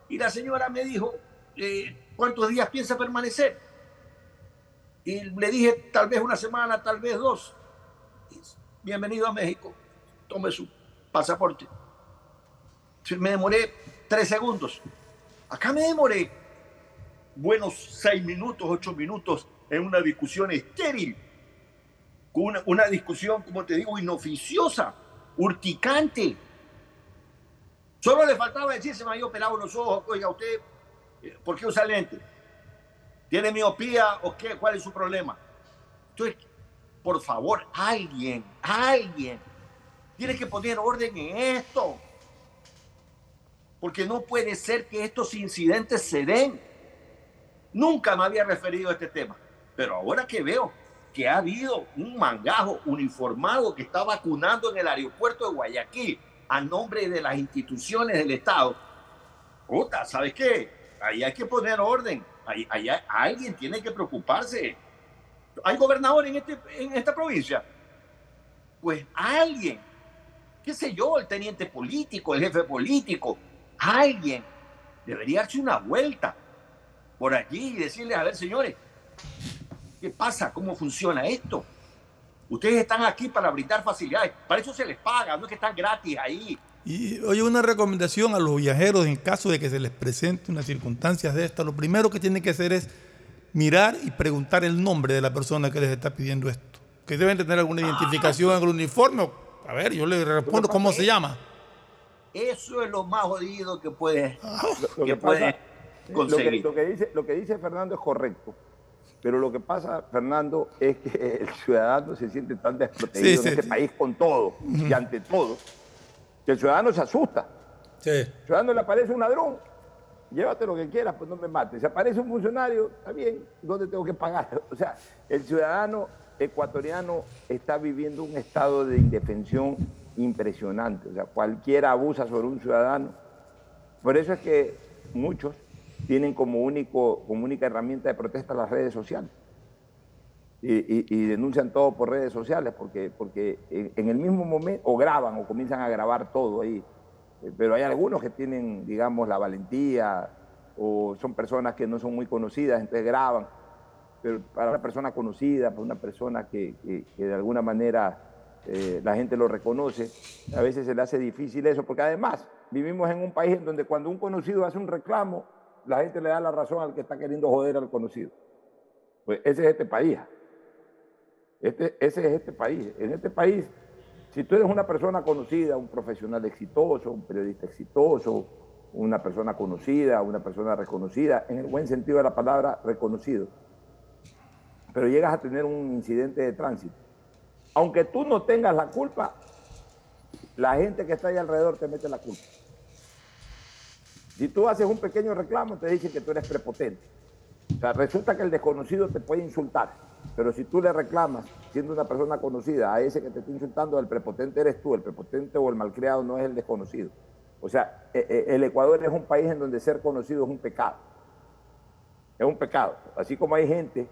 y la señora me dijo, eh, ¿cuántos días piensa permanecer? Y le dije, tal vez una semana, tal vez dos. Bienvenido a México, tome su pasaporte. Me demoré tres segundos. Acá me demoré buenos seis minutos, ocho minutos en una discusión estéril una, una discusión, como te digo, inoficiosa, urticante. Solo le faltaba decir, se me había operado los ojos, oiga, usted, eh, ¿por qué usa lente? ¿Tiene miopía o qué? ¿Cuál es su problema? Entonces, por favor, alguien, alguien, tiene que poner orden en esto. Porque no puede ser que estos incidentes se den. Nunca me había referido a este tema. Pero ahora que veo que ha habido un mangajo uniformado que está vacunando en el aeropuerto de Guayaquil a nombre de las instituciones del Estado. Puta, ¿sabes qué? Ahí hay que poner orden. Ahí, alguien tiene que preocuparse. ¿Hay gobernador en, este, en esta provincia? Pues alguien, qué sé yo, el teniente político, el jefe político, alguien debería darse una vuelta por allí y decirle, a ver, señores, ¿Qué pasa? ¿Cómo funciona esto? Ustedes están aquí para brindar facilidades. Para eso se les paga, no es que están gratis ahí. Y oye, una recomendación a los viajeros en caso de que se les presente una circunstancia de esta, lo primero que tienen que hacer es mirar y preguntar el nombre de la persona que les está pidiendo esto. Que deben tener alguna identificación, algún uniforme. A ver, yo le respondo cómo se llama. Eso es lo más jodido que puede, lo, que, puede conseguir. que, dice, lo que dice Fernando es correcto. Pero lo que pasa, Fernando, es que (laughs) el ciudadano se siente tan desprotegido en este país con todo y ante todo, que el ciudadano se asusta. El ciudadano le aparece un ladrón, llévate lo que quieras, pues no me mates. Si aparece un funcionario, está bien, ¿dónde tengo que pagar? (laughs) O sea, el ciudadano ecuatoriano está viviendo un estado de indefensión impresionante. O sea, cualquiera abusa sobre un ciudadano. Por eso es que muchos tienen como, único, como única herramienta de protesta las redes sociales. Y, denuncian todo por redes sociales porque, porque en el mismo momento, o graban o comienzan a grabar todo ahí. Eh, pero hay algunos que tienen, digamos, la valentía o son personas que no son muy conocidas, entonces graban. Pero para una persona conocida, para una persona que, de alguna manera eh, la gente lo reconoce, a veces se le hace difícil eso, porque además vivimos en un país en donde cuando un conocido hace un reclamo, la gente le da la razón al que está queriendo joder al conocido. Pues ese es este país. Este, ese es este país. En este país, si tú eres una persona conocida, un profesional exitoso, un periodista exitoso, una persona conocida, una persona reconocida, en el buen sentido de la palabra reconocido, pero llegas a tener un incidente de tránsito, aunque tú no tengas la culpa, la gente que está ahí alrededor te mete la culpa. Si tú haces un pequeño reclamo, te dicen que tú eres prepotente. O sea, resulta que el desconocido te puede insultar, pero si tú le reclamas, siendo una persona conocida, a ese que te está insultando, el prepotente eres tú, el prepotente o el malcriado no es el desconocido. O sea, e, e, el Ecuador es un país en donde ser conocido es un pecado. Es un pecado. Así como hay gente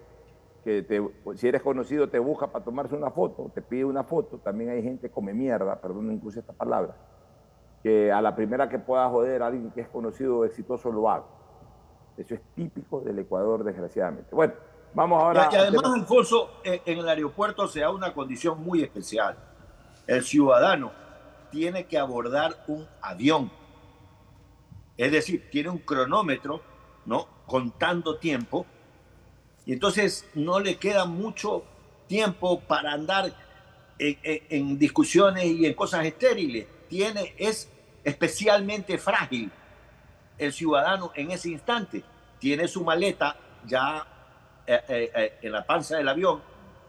que si eres conocido te busca para tomarse una foto, te pide una foto, también hay gente come mierda, perdón, incluso esta palabra, que a la primera que pueda joder a alguien que es conocido o exitoso lo haga. Eso es típico del Ecuador, desgraciadamente. Bueno, vamos ahora. Y, además, Alfonso, en el aeropuerto se da una condición muy especial. El ciudadano tiene que abordar un avión. Es decir, tiene un cronómetro, ¿no? Contando tiempo. Y entonces no le queda mucho tiempo para andar en, en, en discusiones y en cosas estériles. Tiene, es especialmente frágil el ciudadano en ese instante. Tiene su maleta ya eh, eh, eh, en la panza del avión,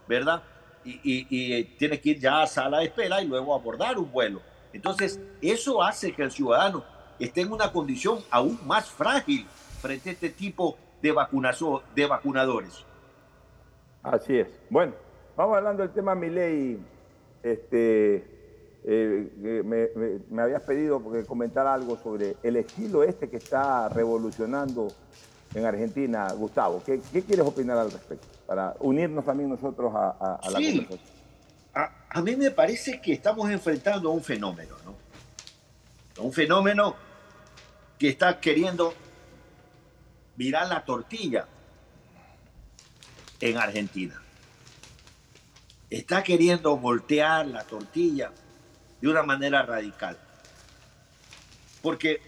¿verdad? Y, tiene que ir ya a sala de espera y luego abordar un vuelo. Entonces, eso hace que el ciudadano esté en una condición aún más frágil frente a este tipo de, vacunazo, de vacunadores. Así es. Bueno, vamos hablando del tema Miley. Este, eh, me, me, me, habías pedido que comentar algo sobre el estilo este que está revolucionando en Argentina, Gustavo. ¿Qué, qué quieres opinar al respecto? Para unirnos también nosotros a, a, a la sí. conversación. A, a, mí me parece que estamos enfrentando a un fenómeno, ¿no? Un fenómeno que está queriendo virar la tortilla en Argentina. Está queriendo voltear la tortilla de una manera radical. Porque,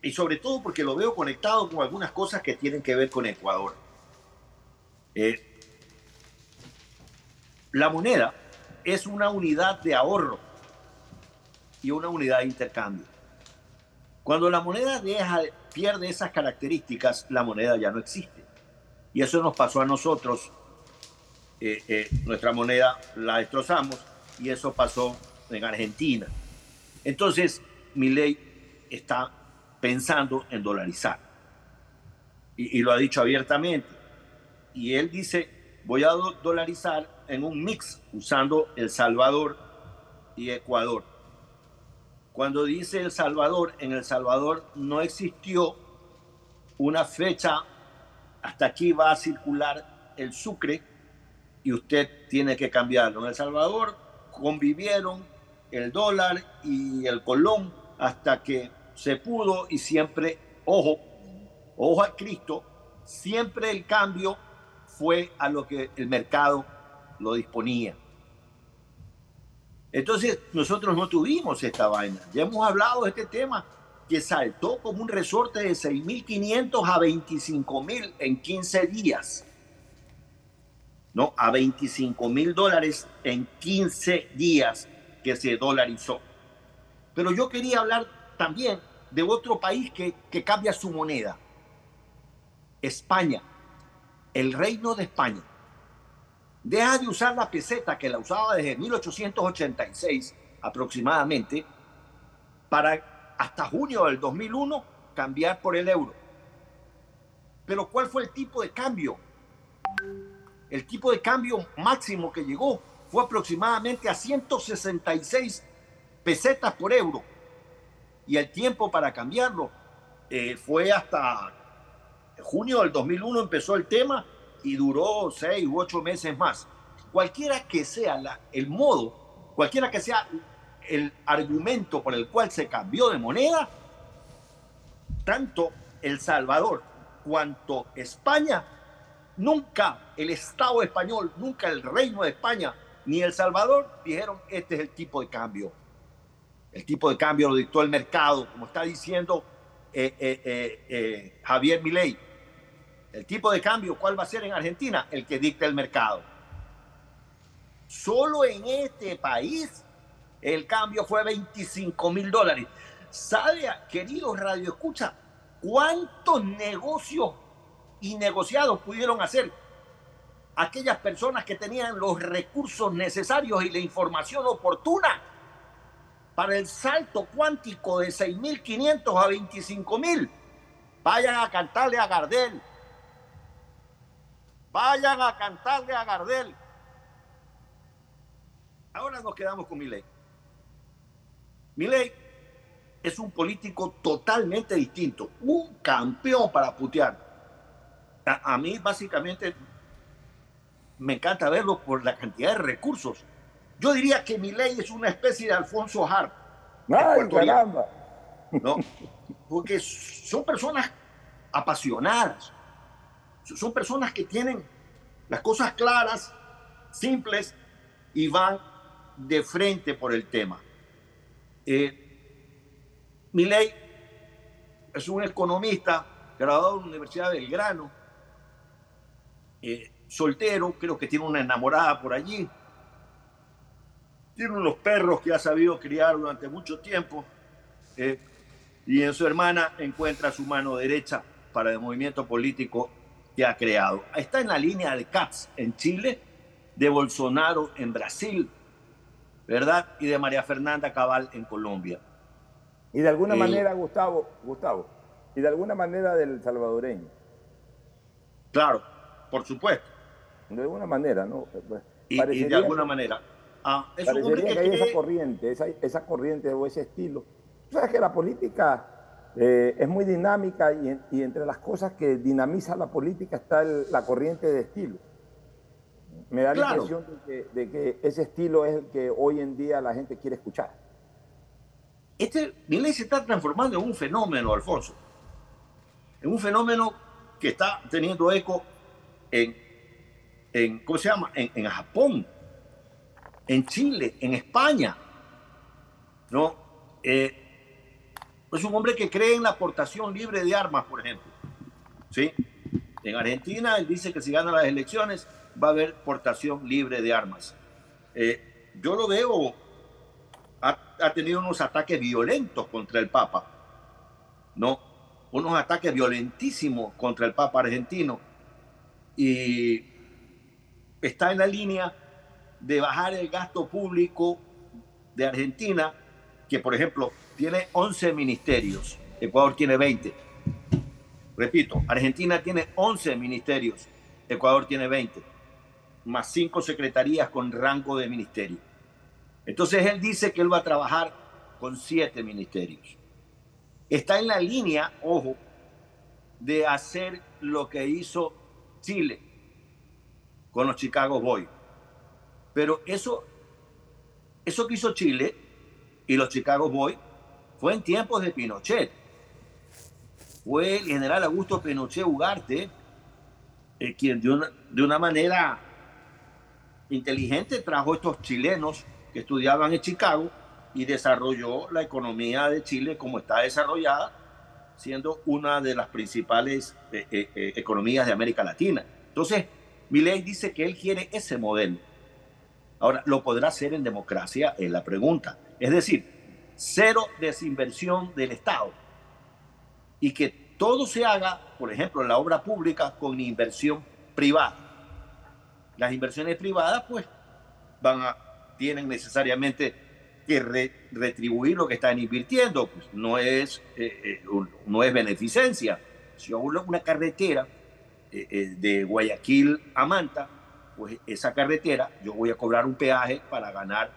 y sobre todo porque lo veo conectado con algunas cosas que tienen que ver con Ecuador. Eh, la moneda es una unidad de ahorro y una unidad de intercambio. Cuando la moneda deja, pierde esas características, la moneda ya no existe. Y eso nos pasó a nosotros. Eh, eh, nuestra moneda la destrozamos y eso pasó en Argentina. Entonces, mi ley está pensando en dolarizar. Y, lo ha dicho abiertamente. Y él dice, voy a do dolarizar en un mix usando El Salvador y Ecuador. Cuando dice El Salvador, en El Salvador no existió una fecha, hasta aquí va a circular el sucre y usted tiene que cambiarlo. En El Salvador convivieron el dólar y el colón hasta que se pudo y siempre, ojo, ojo a Cristo, siempre el cambio fue a lo que el mercado lo disponía. Entonces nosotros no tuvimos esta vaina. Ya hemos hablado de este tema que saltó como un resorte de 6.500 a 25.000 en 15 días. No, a 25 mil dólares en 15 días que se dolarizó. Pero yo quería hablar también de otro país que, que cambia su moneda. España, el reino de España. Deja de usar la peseta que la usaba desde 1886 aproximadamente para hasta junio del 2001 cambiar por el euro. Pero ¿cuál fue el tipo de cambio? El tipo de cambio máximo que llegó fue aproximadamente a 166 pesetas por euro. Y el tiempo para cambiarlo eh, fue hasta junio del 2001 empezó el tema y duró seis u ocho meses más. Cualquiera que sea el modo, cualquiera que sea el argumento por el cual se cambió de moneda, tanto El Salvador cuanto España, nunca el Estado español, nunca el Reino de España ni El Salvador dijeron, este es el tipo de cambio. El tipo de cambio lo dictó el mercado, como está diciendo eh, eh, eh, Javier Milei. El tipo de cambio, ¿cuál va a ser en Argentina? El que dicta el mercado. Solo en este país el cambio fue 25 mil dólares. ¿Sabe, queridos Radio Escucha, cuántos negocios y negociados pudieron hacer aquellas personas que tenían los recursos necesarios y la información oportuna para el salto cuántico de 6.500 a 25.000. Vayan a cantarle a Gardel. Vayan a cantarle a Gardel. Ahora nos quedamos con Milei. Milei es un político totalmente distinto, un campeón para putear. A, a mí básicamente me encanta verlo por la cantidad de recursos. Yo diría que mi ley es una especie de Alfonso Harp. Ay, ecuatoriano. caramba. ¿no? Porque son personas apasionadas, son personas que tienen las cosas claras, simples y van de frente por el tema. Eh, Milei es un economista graduado de la Universidad de Belgrano, eh, soltero, creo que tiene una enamorada por allí, tiene unos perros que ha sabido criar durante mucho tiempo. eh, y en su hermana encuentra su mano derecha para el movimiento político que ha creado. Está en la línea de Katz en Chile, de Bolsonaro en Brasil, ¿verdad? Y de María Fernanda Cabal en Colombia. Y de alguna Eh, manera, Gustavo, Gustavo, y de alguna manera del salvadoreño. Claro, por supuesto. De alguna manera, ¿no? Pues, Y, de alguna que- manera. Ah, es un hombre que que hay esa corriente, esa, esa corriente o ese estilo. Tú sabes que la política eh, es muy dinámica y, y entre las cosas que dinamiza la política está el- la corriente de estilo. Me da la impresión de que, de que ese estilo es el que hoy en día la gente quiere escuchar. Este Milei se está transformando en un fenómeno, Alfonso. En un fenómeno que está teniendo eco en, en ¿cómo se llama? En, Japón, en Chile, en España. ¿No? Eh, es un hombre que cree en la aportación libre de armas, por ejemplo. ¿Sí? En Argentina, él dice que si gana las elecciones va a haber portación libre de armas. Eh, yo lo veo ha, ha tenido unos ataques violentos contra el Papa, ¿no? Unos ataques violentísimos contra el Papa argentino. Y está en la línea de bajar el gasto público de Argentina, que por ejemplo tiene 11 ministerios, Ecuador tiene 20. Repito, Argentina tiene 11 ministerios, Ecuador tiene 20, más 5 secretarías con rango de ministerio. Entonces él dice que él va a trabajar con siete ministerios. Está en la línea, ojo, de hacer lo que hizo Chile con los Chicago Boys. Pero eso, eso que hizo Chile y los Chicago Boys fue en tiempos de Pinochet. Fue el general Augusto Pinochet Ugarte eh, quien de una, de una manera inteligente trajo estos chilenos que estudiaban en Chicago y desarrolló la economía de Chile como está desarrollada, siendo una de las principales eh, eh, economías de América Latina. Entonces, Milei dice que él quiere ese modelo. Ahora, ¿lo podrá hacer en democracia? Es la pregunta. Es decir, cero desinversión del Estado y que todo se haga, por ejemplo, en la obra pública con inversión privada. Las inversiones privadas, pues, van a, tienen necesariamente que re- retribuir lo que están invirtiendo. Pues no es, eh, eh, no es beneficencia. Si hago una carretera de Guayaquil a Manta, pues esa carretera yo voy a cobrar un peaje para ganar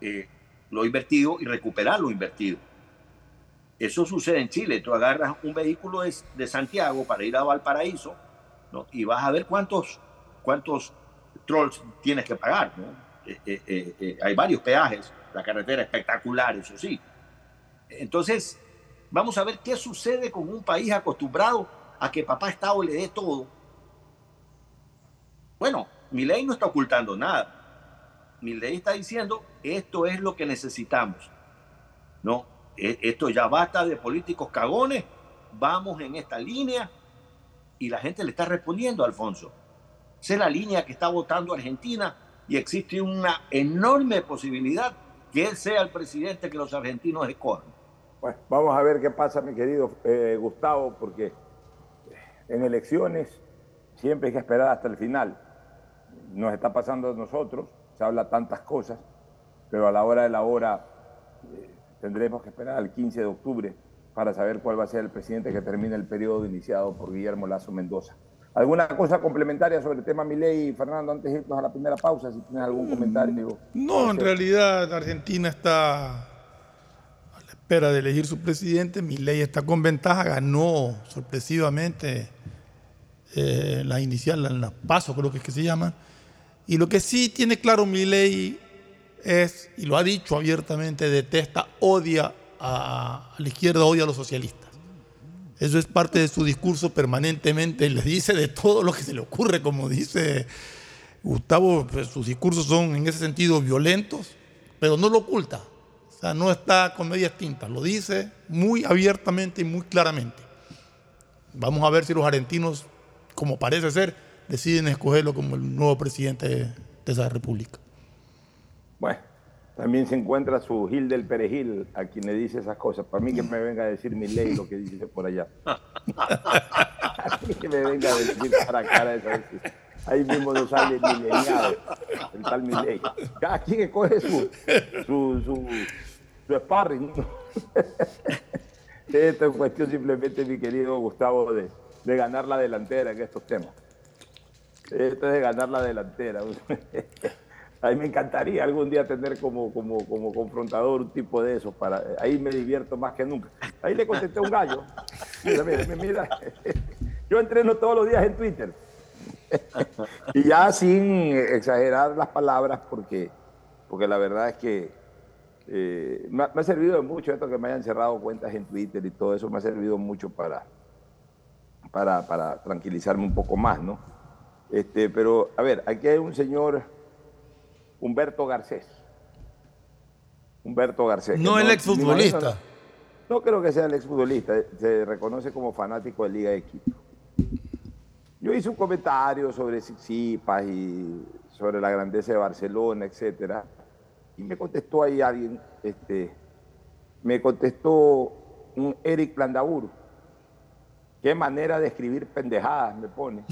eh, lo invertido y recuperar lo invertido. Eso sucede en Chile. Tú agarras un vehículo de, de Santiago para ir a Valparaíso ¿no? y vas a ver cuántos, cuántos trolls tienes que pagar. ¿no? Eh, eh, eh, eh, hay varios peajes, la carretera espectacular, eso sí. Entonces, vamos a ver qué sucede con un país acostumbrado a que papá Estado le dé todo. Bueno, mi ley no está ocultando nada. Mi ley está diciendo, esto es lo que necesitamos. No, e- esto ya basta de políticos cagones, vamos en esta línea y la gente le está respondiendo, Alfonso. Esa es la línea que está votando Argentina y existe una enorme posibilidad que él sea el presidente que los argentinos escojan. Bueno, vamos a ver qué pasa, mi querido eh, Gustavo, porque en elecciones siempre hay que esperar hasta el final. Nos está pasando a nosotros, se habla tantas cosas, pero a la hora de la hora eh, tendremos que esperar al 15 de octubre para saber cuál va a ser el presidente que termine el periodo iniciado por Guillermo Lazo Mendoza. ¿Alguna cosa complementaria sobre el tema Milei, Fernando, antes de irnos a la primera pausa, si tienes algún comentario? No, en realidad Argentina está espera de elegir su presidente. Milei está con ventaja, ganó sorpresivamente eh, la inicial, las pasos creo que es que se llama. Y lo que sí tiene claro Milei es, y lo ha dicho abiertamente, detesta, odia a, a la izquierda, odia a los socialistas. Eso es parte de su discurso permanentemente. Le dice de todo lo que se le ocurre, como dice Gustavo, pues, sus discursos son en ese sentido violentos, pero no lo oculta. O sea, no está con medias tintas, lo dice muy abiertamente y muy claramente. Vamos a ver si los argentinos, como parece ser, deciden escogerlo como el nuevo presidente de esa república. Bueno, también se encuentra su Gil del Perejil, a quien le dice esas cosas. Para mí que me venga a decir mi ley lo que dice por allá. (laughs) a mí que me venga a decir cara a cara eso. Ahí mismo no sale mileniado el tal mi ley. Cada quien escoge su, su, su, su sparring. (laughs) Esto es cuestión simplemente, mi querido Gustavo, de, de ganar la delantera en estos temas. Esto es de ganar la delantera. (laughs) A mí me encantaría algún día tener como, como, como confrontador un tipo de esos. Para, ahí me divierto más que nunca. Ahí le contesté a un gallo. Yo entreno todos los días en Twitter. (laughs) Y ya sin exagerar las palabras, porque, porque la verdad es que eh, me, ha, me, ha, servido de mucho esto que me hayan cerrado cuentas en Twitter y todo eso. Me ha servido mucho para, para, para tranquilizarme un poco más, ¿no? Este, pero, a ver, aquí hay un señor Humberto Garcés. Humberto Garcés. No, el exfutbolista. No, no, creo que sea el exfutbolista, se reconoce como fanático de Liga de Quito. Yo hice un comentario sobre Tsitsipas y sobre la grandeza de Barcelona, etcétera, y me contestó ahí alguien, este, me contestó un Eric Landabur. Qué manera de escribir pendejadas me pone.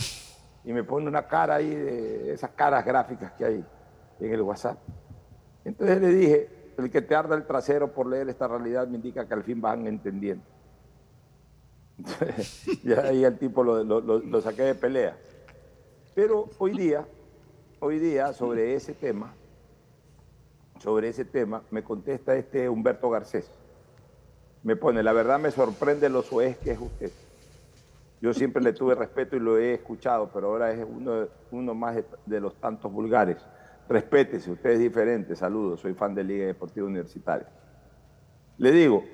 Y me pone una cara ahí de esas caras gráficas que hay en el WhatsApp. Entonces le dije, el que te arda el trasero por leer esta realidad me indica que al fin van entendiendo. (laughs) ya ahí el tipo lo, lo, saqué de pelea. Pero hoy día, hoy día sobre ese tema, sobre ese tema, me contesta este Humberto Garcés. Me pone, la verdad me sorprende lo soez que es usted. Yo siempre le tuve respeto y lo he escuchado, pero ahora es uno, uno más de, los tantos vulgares. Respétese, usted es diferente. Saludos, soy fan de Liga Deportiva Universitaria. Le digo,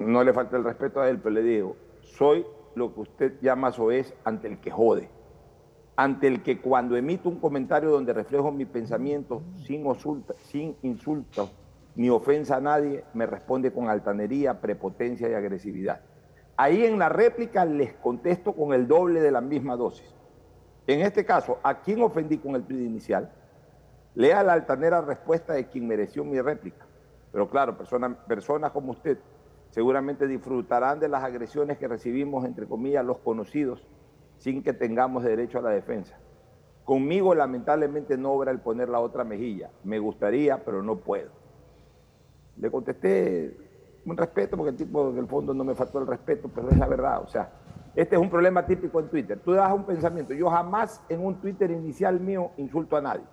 no le falta el respeto a él, pero le digo, soy lo que usted llama soez ante el que jode. Ante el que cuando emito un comentario donde reflejo mi pensamiento sin, osulta, sin insulto ni ofensa a nadie, me responde con altanería, prepotencia y agresividad. Ahí en la réplica les contesto con el doble de la misma dosis. En este caso, ¿a quién ofendí con el tweet inicial? Lea la altanera respuesta de quien mereció mi réplica. Pero claro, personas, personas como usted seguramente disfrutarán de las agresiones que recibimos, entre comillas, los conocidos, sin que tengamos derecho a la defensa. Conmigo lamentablemente no obra el poner la otra mejilla. Me gustaría, pero no puedo. Le contesté un respeto, porque el tipo en el fondo no me faltó el respeto, pero es la verdad. O sea, este es un problema típico en Twitter. Tú das un pensamiento. Yo jamás en un Twitter inicial mío insulto a nadie.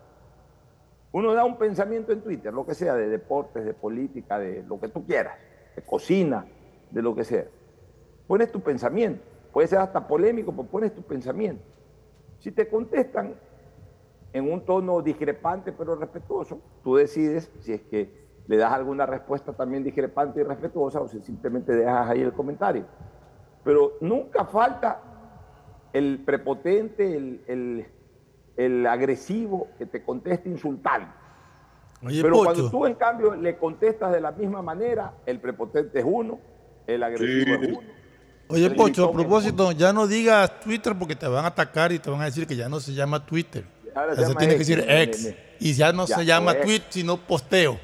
Uno da un pensamiento en Twitter, lo que sea, de deportes, de política, de lo que tú quieras, de cocina, de lo que sea. Pones tu pensamiento. Puede ser hasta polémico, pero pones tu pensamiento. Si te contestan en un tono discrepante pero respetuoso, tú decides si es que le das alguna respuesta también discrepante y respetuosa o si simplemente dejas ahí el comentario. Pero nunca falta el prepotente, el, el, el agresivo que te conteste insultando. Oye, Pero Pocho. cuando tú en cambio le contestas de la misma manera, el prepotente es uno, el agresivo Sí. es uno. Oye, Pocho, a propósito, ya no digas Twitter porque te van a atacar y te van a decir que ya no se llama Twitter. Ahora se tiene que decir ex. Y ya no Ya, se llama tweet, sino posteo.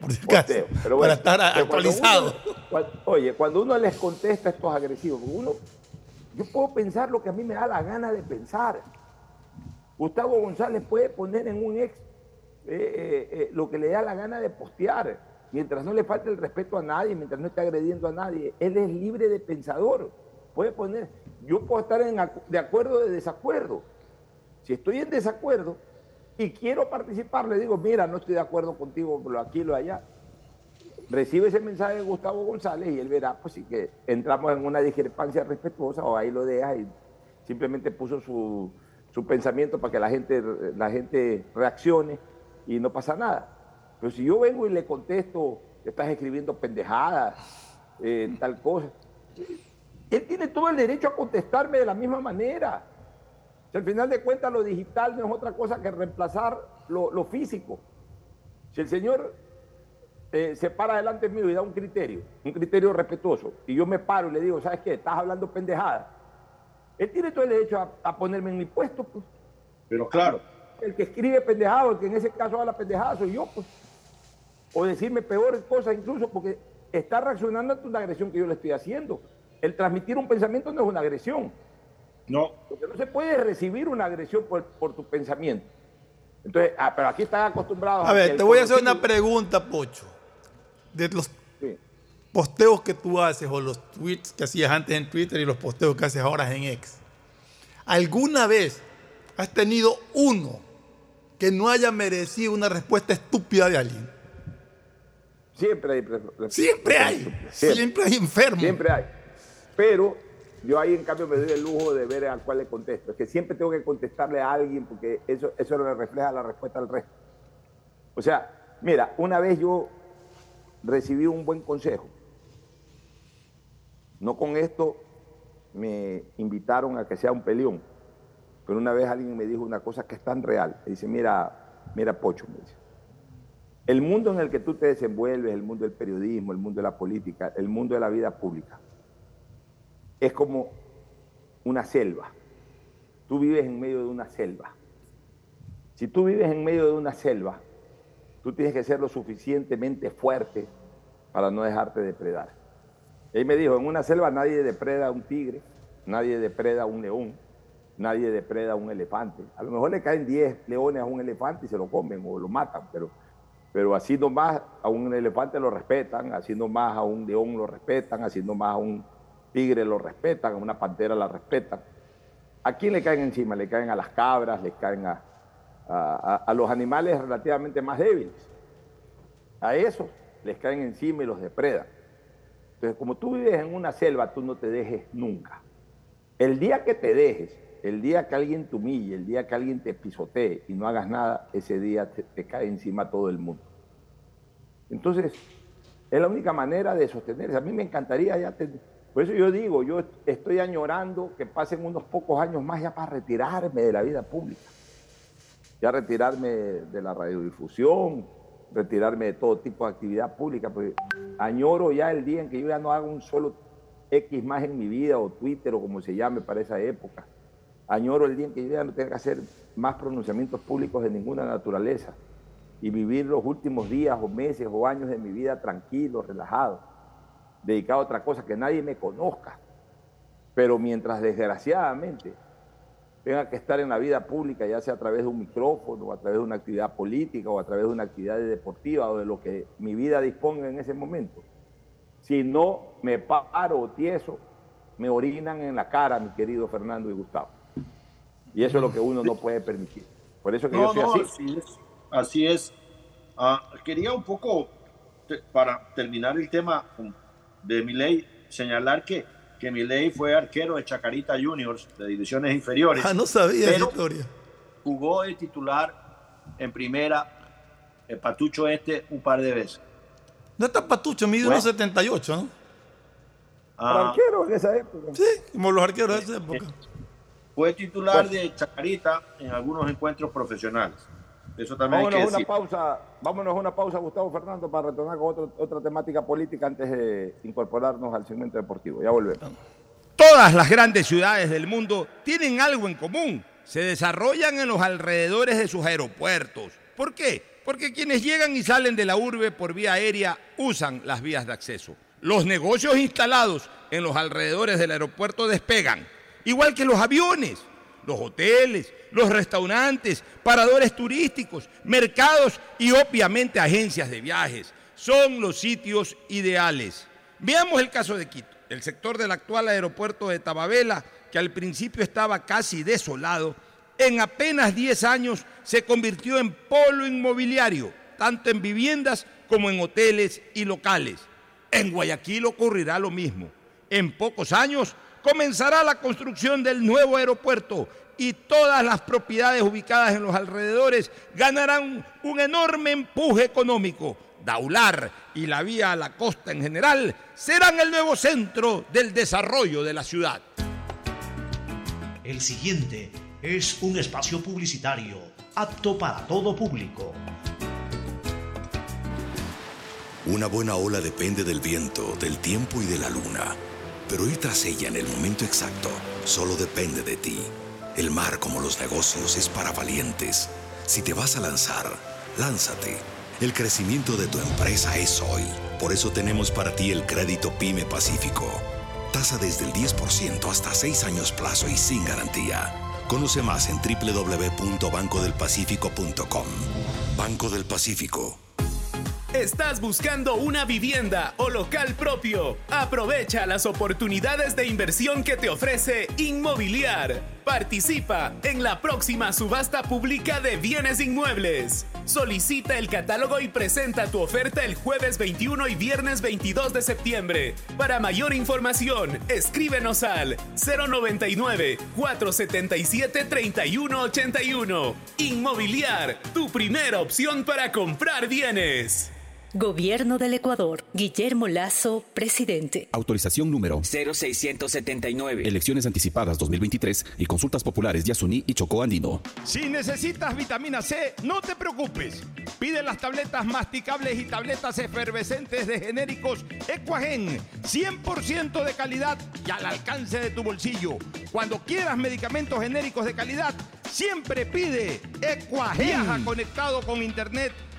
Por si acaso. Posteo. Pero para estar cuando actualizado. uno- oye, cuando uno les contesta a estos agresivos, uno, yo puedo pensar lo que a mí me da la gana de pensar. Gustavo González puede poner en un ex eh, eh, eh, lo que le da la gana de postear, mientras no le falte el respeto a nadie, mientras no esté agrediendo a nadie. Él es libre de pensador. Puede poner, yo puedo estar de acuerdo o de desacuerdo. Si estoy en desacuerdo y quiero participar, le digo, mira, no estoy de acuerdo contigo, lo aquí, lo allá. Recibe ese mensaje de Gustavo González y él verá, pues sí que entramos en una discrepancia respetuosa o ahí lo deja y simplemente puso su, su pensamiento para que la gente, la gente reaccione y no pasa nada. Pero si yo vengo y le contesto, estás escribiendo pendejadas, eh, tal cosa, él tiene todo el derecho a contestarme de la misma manera. Si al final de cuentas lo digital no es otra cosa que reemplazar lo, lo físico. Si el señor eh, se para delante mío y da un criterio, un criterio respetuoso, y yo me paro y le digo, ¿sabes qué? Estás hablando pendejada. Él tiene todo el derecho a, a ponerme en mi puesto, pues. Pero claro. El que escribe pendejado, el que en ese caso habla pendejada, soy yo, pues. O decirme peores cosas incluso porque está reaccionando ante una agresión que yo le estoy haciendo. El transmitir un pensamiento no es una agresión. No. Porque no se puede recibir una agresión por, por tu pensamiento. Entonces, ah, pero aquí están acostumbrados A ver, que te voy a hacer una pregunta, Pocho. De los Sí. posteos que tú haces o los tweets que hacías antes en Twitter y los posteos que haces ahora en X. ¿Alguna vez has tenido uno que no haya merecido una respuesta estúpida de alguien? Siempre hay. pre- Siempre hay. Siempre hay enfermos. Siempre hay. Pero yo ahí en cambio me doy el lujo de ver al cual le contesto. Es que siempre tengo que contestarle a alguien porque eso, eso le refleja la respuesta al resto. O sea, mira, una vez yo recibí un buen consejo. No con esto me invitaron a que sea un peleón. Pero una vez alguien me dijo una cosa que es tan real. Me dice, mira, mira Pocho, me dice. El mundo en el que tú te desenvuelves, el mundo del periodismo, el mundo de la política, el mundo de la vida pública, es como una selva. Tú vives en medio de una selva. Si tú vives en medio de una selva, tú tienes que ser lo suficientemente fuerte para no dejarte depredar. Él me dijo, en una selva nadie depreda a un tigre, nadie depreda a un león, nadie depreda a un elefante. A lo mejor le caen 10 leones a un elefante y se lo comen o lo matan, pero, pero así nomás a un elefante lo respetan, así nomás a un león lo respetan, así nomás a un tigre lo respetan, a una pantera la respetan. ¿A quién le caen encima? Le caen a las cabras, le caen a, a- los animales relativamente más débiles. A esos les caen encima y los depredan. Entonces, como tú vives en una selva, tú no te dejes nunca. El día que te dejes, el día que alguien te humille, el día que alguien te pisotee y no hagas nada, ese día te, cae encima todo el mundo. Entonces, es la única manera de sostenerse. A mí me encantaría ya. Por eso yo digo, yo estoy añorando que pasen unos pocos años más ya para retirarme de la vida pública. Ya retirarme de la radiodifusión, retirarme de todo tipo de actividad pública, porque añoro ya el día en que yo ya no haga un solo X más en mi vida, o Twitter, o como se llame para esa época. Añoro el día en que yo ya no tenga que hacer más pronunciamientos públicos de ninguna naturaleza y vivir los últimos días o meses o años de mi vida tranquilo, relajado, dedicado a otra cosa, que nadie me conozca. Pero mientras desgraciadamente tenga que estar en la vida pública, ya sea a través de un micrófono, o a través de una actividad política, o a través de una actividad deportiva, o de lo que mi vida disponga en ese momento. Si no me paro tieso, me orinan en la cara, mi querido Fernando y Gustavo. Y eso es lo que uno no puede permitir. Por eso que No, yo no, soy así. así es. Así es. Ah, quería un poco, te- para terminar el tema de Milei, señalar que, que Milei fue arquero de Chacarita Juniors, de divisiones inferiores. Ah, no sabía esa pero historia. Jugó de titular en primera, el Patucho este, un par de veces. No está patucho, mide Bueno. unos 78, ¿no? Ah, arquero en esa época. Sí, como los arqueros de esa época. Fue titular de Chacarita en algunos encuentros profesionales. Eso también hay Vámonos que a una decir. pausa, vámonos a una pausa, Gustavo Fernando, para retornar con otro- otra temática política antes de incorporarnos al segmento deportivo. Ya volvemos. Todas las grandes ciudades del mundo tienen algo en común. Se desarrollan en los alrededores de sus aeropuertos. ¿Por qué? Porque quienes llegan y salen de la urbe por vía aérea usan las vías de acceso. Los negocios instalados en los alrededores del aeropuerto despegan, igual que los aviones, los hoteles, los restaurantes, paradores turísticos, mercados y obviamente agencias de viajes. Son los sitios ideales. Veamos el caso de Quito, el sector del actual aeropuerto de Tababela, que al principio estaba casi desolado, en apenas 10 años se convirtió en polo inmobiliario, tanto en viviendas como en hoteles y locales. En Guayaquil ocurrirá lo mismo. En pocos años comenzará la construcción del nuevo aeropuerto y todas las propiedades ubicadas en los alrededores ganarán un enorme empuje económico. Daular y la vía a la costa en general serán el nuevo centro del desarrollo de la ciudad. El siguiente es un espacio publicitario apto para todo público. Una buena ola depende del viento, del tiempo y de la luna. Pero ir tras ella en el momento exacto solo depende de ti. El mar, como los negocios, es para valientes. Si te vas a lanzar, lánzate. El crecimiento de tu empresa es hoy. Por eso tenemos para ti el crédito Pyme Pacífico. Tasa desde el 10% hasta 6 años plazo y sin garantía. Conoce más en www.bancodelpacifico.com. Banco del Pacífico. ¿Estás buscando una vivienda o local propio? Aprovecha las oportunidades de inversión que te ofrece Inmobiliar. Participa en la próxima subasta pública de bienes inmuebles. Solicita el catálogo y presenta tu oferta el jueves 21 y viernes 22 de septiembre. Para mayor información, escríbenos al 099 477 3181. Inmobiliar, tu primera opción para comprar bienes. Gobierno del Ecuador. Guillermo Lazo, presidente. Autorización número 0679. Elecciones anticipadas 2023 y consultas populares Yasuní y Chocó Andino. Si necesitas vitamina C, no te preocupes. Pide las tabletas masticables y tabletas efervescentes de genéricos Equagen. 100% de calidad y al alcance de tu bolsillo. Cuando quieras medicamentos genéricos de calidad, siempre pide Equagen. Viaja conectado con internet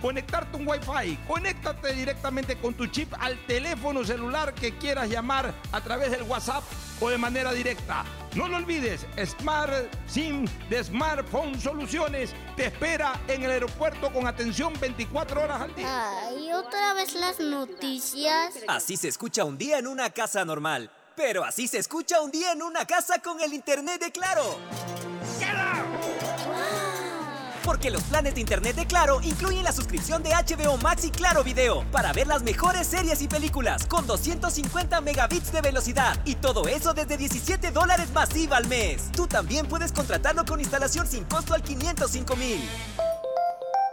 conectarte un Wi-Fi. Conéctate directamente con tu chip al teléfono celular que quieras llamar a través del WhatsApp o de manera directa. No lo olvides, Smart SIM de Smartphone Soluciones te espera en el aeropuerto con atención 24 horas al día. Ay, otra vez las noticias. Así se escucha un día en una casa normal. Pero así se escucha un día en una casa con el internet de Claro. Porque los planes de internet de Claro incluyen la suscripción de HBO Max y Claro Video para ver las mejores series y películas con 250 megabits de velocidad y todo eso desde 17 dólares masiva al mes. Tú también puedes contratarlo con instalación sin costo al 505 mil.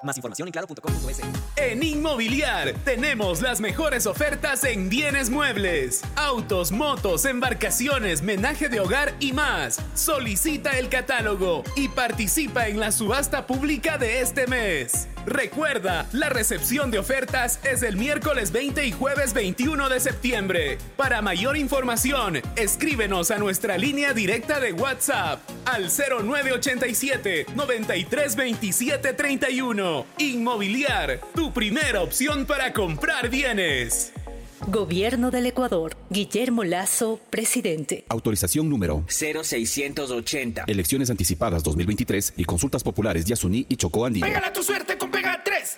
Más información en claro.com.es. En Inmobiliar tenemos las mejores ofertas en bienes muebles, autos, motos, embarcaciones, menaje de hogar y más. Solicita el catálogo y participa en la subasta pública de este mes. Recuerda, la recepción de ofertas es el miércoles 20 y jueves 21 de septiembre. Para mayor información, escríbenos a nuestra línea directa de WhatsApp al 0987 9327 31. Inmobiliar, tu primera opción para comprar bienes. Gobierno del Ecuador. Guillermo Lazo, presidente. Autorización número 0680. Elecciones anticipadas 2023 y consultas populares Yasuní y Chocó Andino. Pégala tu suerte con Pega 3.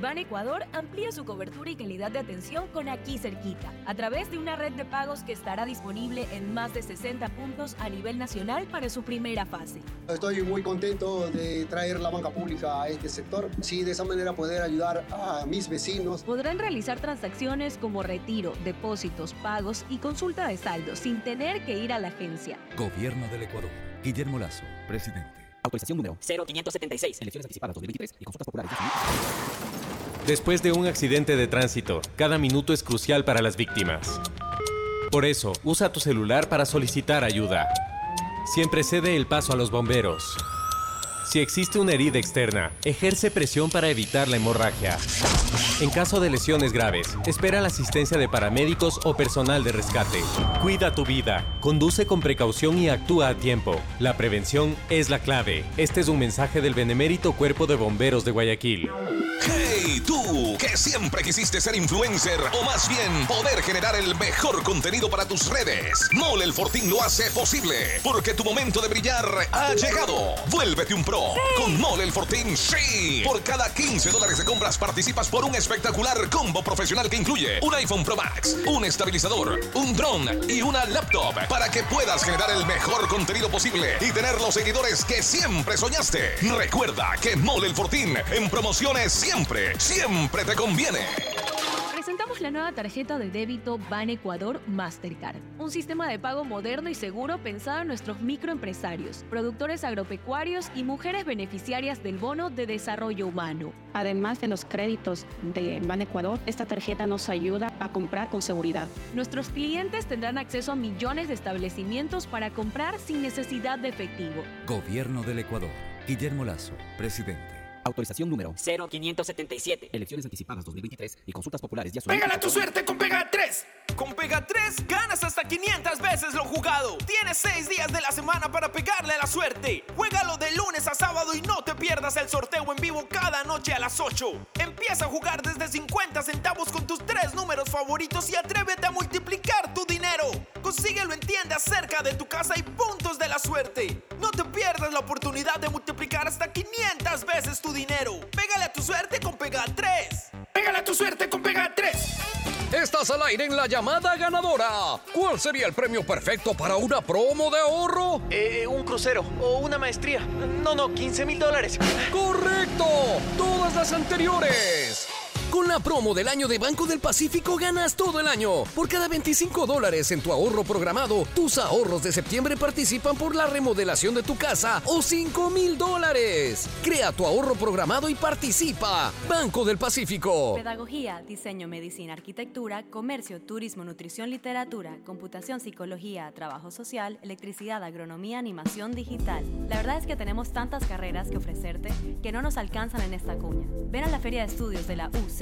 Ban Ecuador amplía su cobertura y calidad de atención con aquí cerquita, a través de una red de pagos que estará disponible en más de 60 puntos a nivel nacional para su primera fase. Estoy muy contento de traer la banca pública a este sector, sí, de esa manera poder ayudar a mis vecinos. Podrán realizar transacciones como retiro, depósitos, pagos y consulta de saldo sin tener que ir a la agencia. Gobierno del Ecuador. Guillermo Lazo, presidente. Autorización número 0576. Elecciones anticipadas 2023 y consultas populares. Después de un accidente de tránsito, cada minuto es crucial para las víctimas. Por eso, usa tu celular para solicitar ayuda. Siempre cede el paso a los bomberos. Si existe una herida externa, ejerce presión para evitar la hemorragia. En caso de lesiones graves, espera la asistencia de paramédicos o personal de rescate. Cuida tu vida, conduce con precaución y actúa a tiempo. La prevención es la clave. Este es un mensaje del benemérito Cuerpo de Bomberos de Guayaquil. Hey, tú, que siempre quisiste ser influencer o más bien poder generar el mejor contenido para tus redes. Mole el Fortín lo hace posible porque tu momento de brillar ha llegado. Vuélvete un pro con Mole el Fortín, sí. Por cada 15 dólares de compras participas por un espectacular combo profesional que incluye un iPhone Pro Max, un estabilizador, un drone y una laptop para que puedas generar el mejor contenido posible y tener los seguidores que siempre soñaste. Recuerda que Mole el Fortín en promociones siempre, siempre te conviene. Presentamos la nueva tarjeta de débito Ban Ecuador Mastercard, un sistema de pago moderno y seguro pensado en nuestros microempresarios, productores agropecuarios y mujeres beneficiarias del bono de desarrollo humano. Además de los créditos de Ban Ecuador, esta tarjeta nos ayuda a comprar con seguridad. Nuestros clientes tendrán acceso a millones de establecimientos para comprar sin necesidad de efectivo. Gobierno del Ecuador. Guillermo Lazo, presidente. Autorización número 0577. Elecciones anticipadas 2023 y consultas populares ya son. ¡Pégala tu suerte con Pega 3! Con Pega 3 ganas hasta 500 veces lo jugado. Tienes 6 días de la semana para pegarle a la suerte. Juégalo de lunes a sábado y no te pierdas el sorteo en vivo cada noche a las 8. Empieza a jugar desde 50 centavos con tus tres números favoritos y atrévete a multiplicar tu dinero. Consíguelo en tiendas cerca de tu casa y puntos de la suerte. No te pierdas la oportunidad de multiplicar hasta 500 veces tu dinero. Pégale a tu suerte con Pega 3. Pégale a tu suerte con Pega 3. Estás al aire en la llamada ganadora. ¿Cuál sería el premio perfecto para una promo de ahorro? Eh, un crucero o una maestría. No, no, 15 mil dólares. ¡Correcto! Todas las anteriores. Con la promo del año de Banco del Pacífico ganas todo el año. Por cada 25 dólares en tu ahorro programado, tus ahorros de septiembre participan por la remodelación de tu casa o 5 mil dólares. Crea tu ahorro programado y participa. Banco del Pacífico. Pedagogía, diseño, medicina, arquitectura, comercio, turismo, nutrición, literatura, computación, psicología, trabajo social, electricidad, agronomía, animación digital. La verdad es que tenemos tantas carreras que ofrecerte que no nos alcanzan en esta cuña. Ven a la Feria de Estudios de la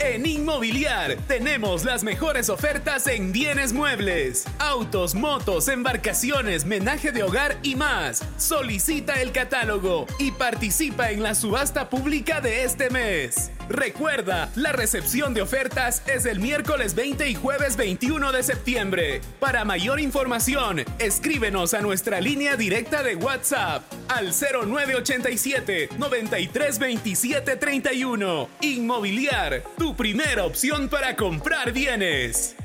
En Inmobiliar tenemos las mejores ofertas en bienes muebles, autos, motos, embarcaciones, menaje de hogar y más. Solicita el catálogo y participa en la subasta pública de este mes. Recuerda, la recepción de ofertas es el miércoles 20 y jueves 21 de septiembre. Para mayor información, escríbenos a nuestra línea directa de WhatsApp al 0987 9327 31. Inmobiliar, tu primera opción para comprar bienes.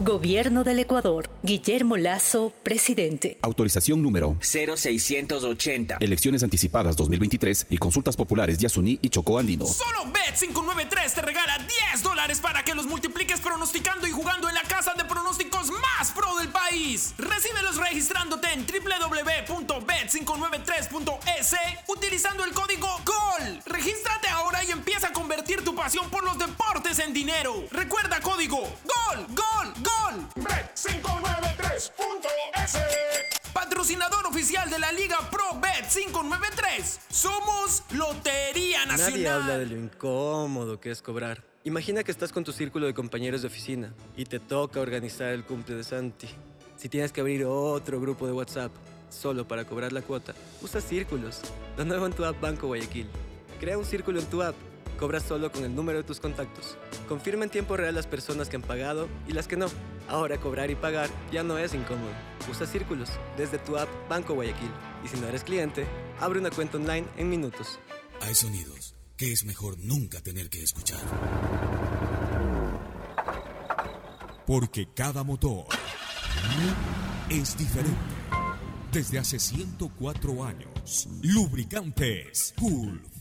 Gobierno del Ecuador. Guillermo Lazo, presidente. Autorización número 0680. Elecciones anticipadas 2023 y consultas populares Yasuní y Chocó Andino. Solo Bet593 te regala 10 dólares para que los multipliques pronosticando y jugando en la casa de pronósticos más pro del país. Recíbelos registrándote en www.bet593.es utilizando el código GOL. Regístrate ahora y empieza a convertir tu pasión por los deportes en dinero. Recuerda código GOL, GOL, GOL. Bet593.es Patrocinador oficial de la Liga Pro Bet 593. Somos Lotería Nacional. Nadie habla de lo incómodo que es cobrar. Imagina que estás con tu círculo de compañeros de oficina y te toca organizar el cumple de Santi. Si tienes que abrir otro grupo de WhatsApp solo para cobrar la cuota, usa círculos. Lo nuevo en tu app Banco Guayaquil. Crea un círculo en tu app. Cobras solo con el número de tus contactos. Confirma en tiempo real las personas que han pagado y las que no. Ahora cobrar y pagar ya no es incómodo. Usa círculos desde tu app Banco Guayaquil. Y si no eres cliente, abre una cuenta online en minutos. Hay sonidos que es mejor nunca tener que escuchar. Porque cada motor es diferente. Desde hace 104 años, lubricantes Gulf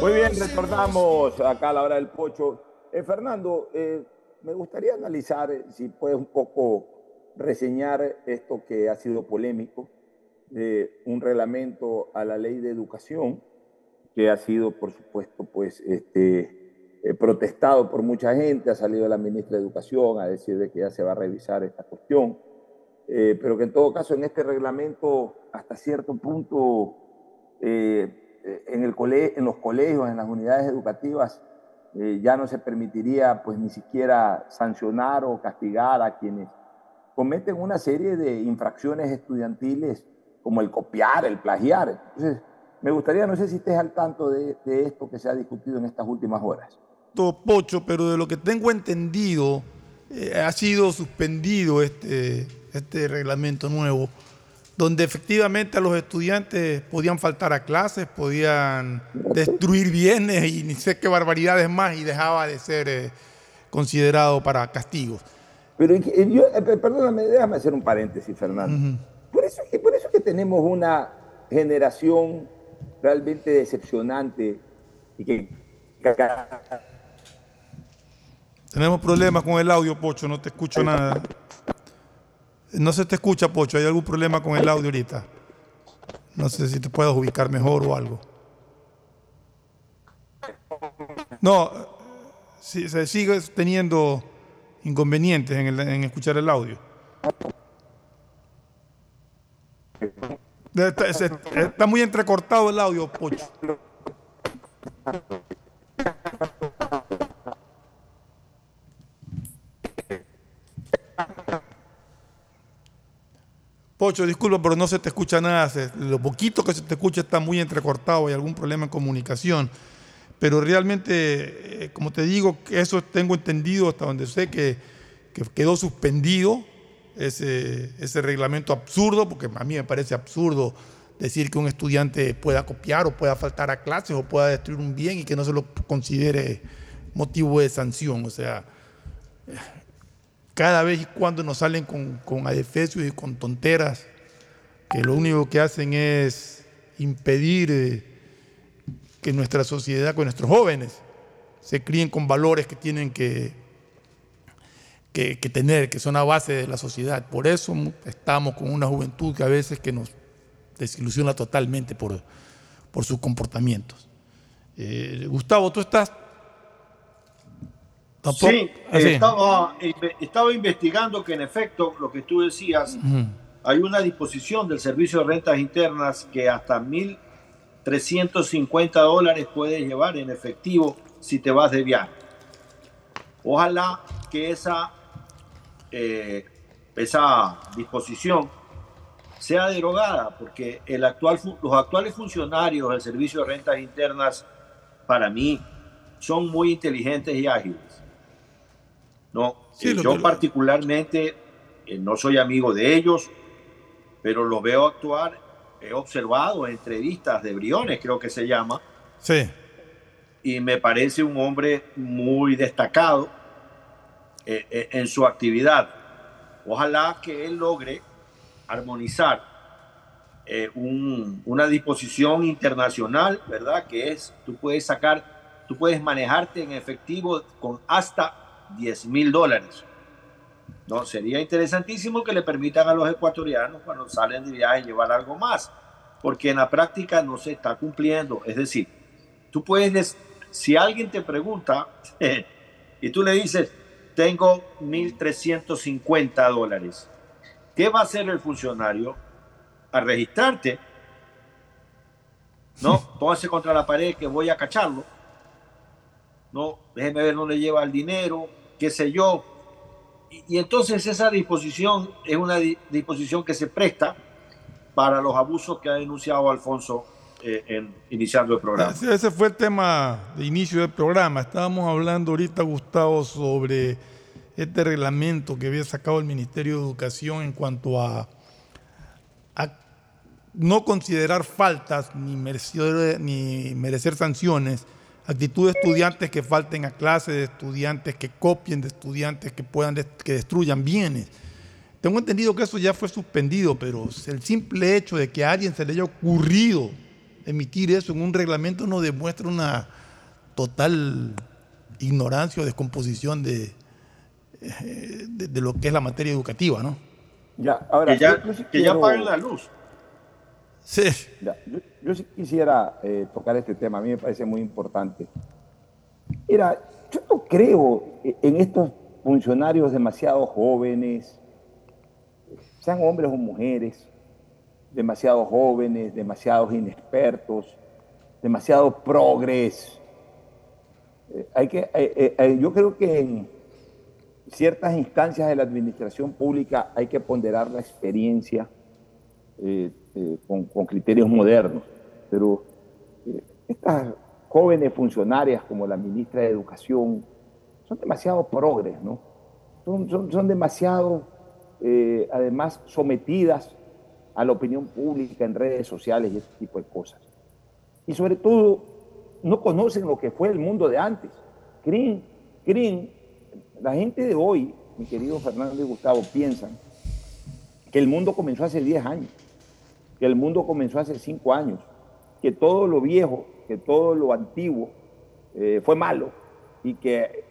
Muy bien, retornamos acá a la hora del pocho. Eh, Fernando, eh, me gustaría analizar, eh, si puedes un poco reseñar esto que ha sido polémico, de un reglamento a la ley de educación, que ha sido, por supuesto, pues, este, eh, protestado por mucha gente, ha salido la ministra de Educación a decir de que ya se va a revisar esta cuestión, pero que en todo caso en este reglamento, hasta cierto punto, eh, en, el cole- en los colegios, en las unidades educativas, eh, ya no se permitiría pues ni siquiera sancionar o castigar a quienes cometen una serie de infracciones estudiantiles como el copiar, el plagiar. Entonces, me gustaría, no sé si estés al tanto de, de esto que se ha discutido en estas últimas horas. Pocho, pero de lo que tengo entendido, eh, ha sido suspendido este, este reglamento nuevo, donde efectivamente a los estudiantes podían faltar a clases, podían destruir bienes y ni sé qué barbaridades más, y dejaba de ser eh, considerado para castigos. Pero yo, eh, per- perdóname, déjame hacer un paréntesis, Fernando. por, eso por eso es que tenemos una generación realmente decepcionante y que Tenemos problemas con el audio, Pocho, no te escucho nada. No se te escucha, Pocho, ¿hay algún problema con el audio ahorita? No sé si te puedes ubicar mejor o algo. No, se sigue teniendo inconvenientes en, el- en escuchar el audio. Está muy entrecortado el audio, Pocho. Pocho, disculpa, pero no se te escucha nada. Lo poquito que se te escucha está muy entrecortado. Hay algún problema en comunicación. Pero realmente, eh, como te digo, eso tengo entendido hasta donde sé que, que quedó suspendido ese, ese reglamento absurdo, porque a mí me parece absurdo decir que un estudiante pueda copiar o pueda faltar a clases o pueda destruir un bien y que no se lo considere motivo de sanción. O sea, cada vez y cuando nos salen con, con adefesios y con tonteras que lo único que hacen es impedir eh, que nuestra sociedad, que nuestros jóvenes se críen con valores que tienen que, que, tener, que son la base de la sociedad. Por eso estamos con una juventud que a veces que nos desilusiona totalmente por, por sus comportamientos. Eh, Gustavo, tú estás... tampoco- Sí, Ah, sí. Estaba, inve- estaba investigando que en efecto lo que tú decías, hay una disposición del Servicio de Rentas Internas que hasta 1.350 dólares puedes llevar en efectivo si te vas de viaje. Ojalá que esa, eh, esa disposición sea derogada, porque el actual, fu- los actuales funcionarios del Servicio de Rentas Internas, para mí, son muy inteligentes y ágiles. No, Sí, Eh, yo que- particularmente eh, no soy amigo de ellos, pero los veo actuar. He observado entrevistas de Briones, creo que se llama, Sí. y me parece un hombre muy destacado eh, en su actividad. Ojalá que él logre armonizar un- una disposición internacional, ¿verdad? Que es, tú puedes sacar tú puedes manejarte en efectivo con hasta 10 mil dólares. No, sería interesantísimo que le permitan a los ecuatorianos cuando salen de viaje llevar algo más, porque en la práctica no se está cumpliendo. Es decir, tú puedes, si alguien te pregunta (laughs) y tú le dices, tengo 1.350 dólares, ¿qué va a hacer el funcionario? A registrarte. No, (laughs) póngase contra la pared que voy a cacharlo. No, déjeme ver dónde lleva el dinero, qué sé yo, y, entonces esa disposición es una disposición que se presta para los abusos que ha denunciado Alfonso eh, en, iniciando el programa. Ese, fue el tema de inicio del programa. Estábamos hablando ahorita, Gustavo, sobre este reglamento que había sacado el Ministerio de Educación en cuanto a, no considerar faltas ni merecer sanciones actitud de estudiantes que falten a clase, de estudiantes que copien, de estudiantes que puedan que destruyan bienes. Tengo entendido que eso ya fue suspendido, pero el simple hecho de que a alguien se le haya ocurrido emitir eso en un reglamento no demuestra una total ignorancia o descomposición de, eh, de, lo que es la materia educativa, ¿no? Ya, ahora, que ya, que ya paguen la luz. Sí. yo, sí quisiera eh, tocar este tema, a mí me parece muy importante. Mira, yo no creo en estos funcionarios demasiado jóvenes, sean hombres o mujeres, demasiado jóvenes, demasiados inexpertos, demasiado progres. Eh, hay que, eh, yo creo que en ciertas instancias de la administración pública hay que ponderar la experiencia eh, con, criterios modernos. Pero eh, estas jóvenes funcionarias como la ministra de Educación son demasiado progres, ¿no? Son, son, demasiado, eh, además, sometidas a la opinión pública en redes sociales y ese tipo de cosas. Y sobre todo, no conocen lo que fue el mundo de antes. Creen, creen, la gente de hoy, mi querido Fernando y Gustavo, piensan que el mundo comenzó hace 10 años que el mundo comenzó hace cinco años, que todo lo viejo, que todo lo antiguo eh, fue malo y que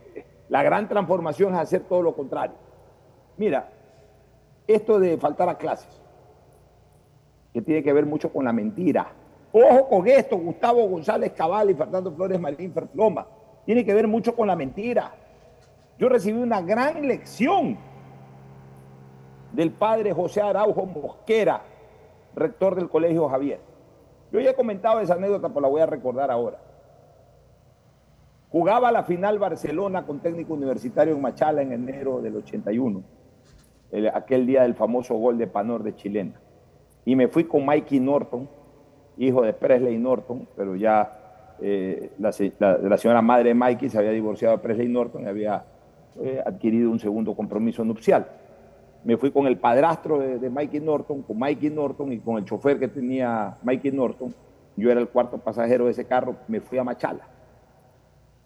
la gran transformación es hacer todo lo contrario. Mira, esto de faltar a clases, que tiene que ver mucho con la mentira. Ojo con esto, Gustavo González Cabal y Fernando Flores Marín Ferfloma. Tiene que ver mucho con la mentira. Yo recibí una gran lección del padre José Araujo Mosquera, rector del Colegio Javier. Yo ya he comentado esa anécdota, pero la voy a recordar ahora. Jugaba la final Barcelona con técnico universitario en Machala en enero del 81, aquel día del famoso gol de Panor de Chilena. Y me fui con Mikey Norton, hijo de Presley Norton, pero ya eh, la, señora madre de Mikey se había divorciado de Presley Norton y había eh, adquirido un segundo compromiso nupcial me fui con el padrastro de, Mikey Norton, con Mikey Norton y con el chofer que tenía Mikey Norton. Yo era el cuarto pasajero de ese carro, me fui a Machala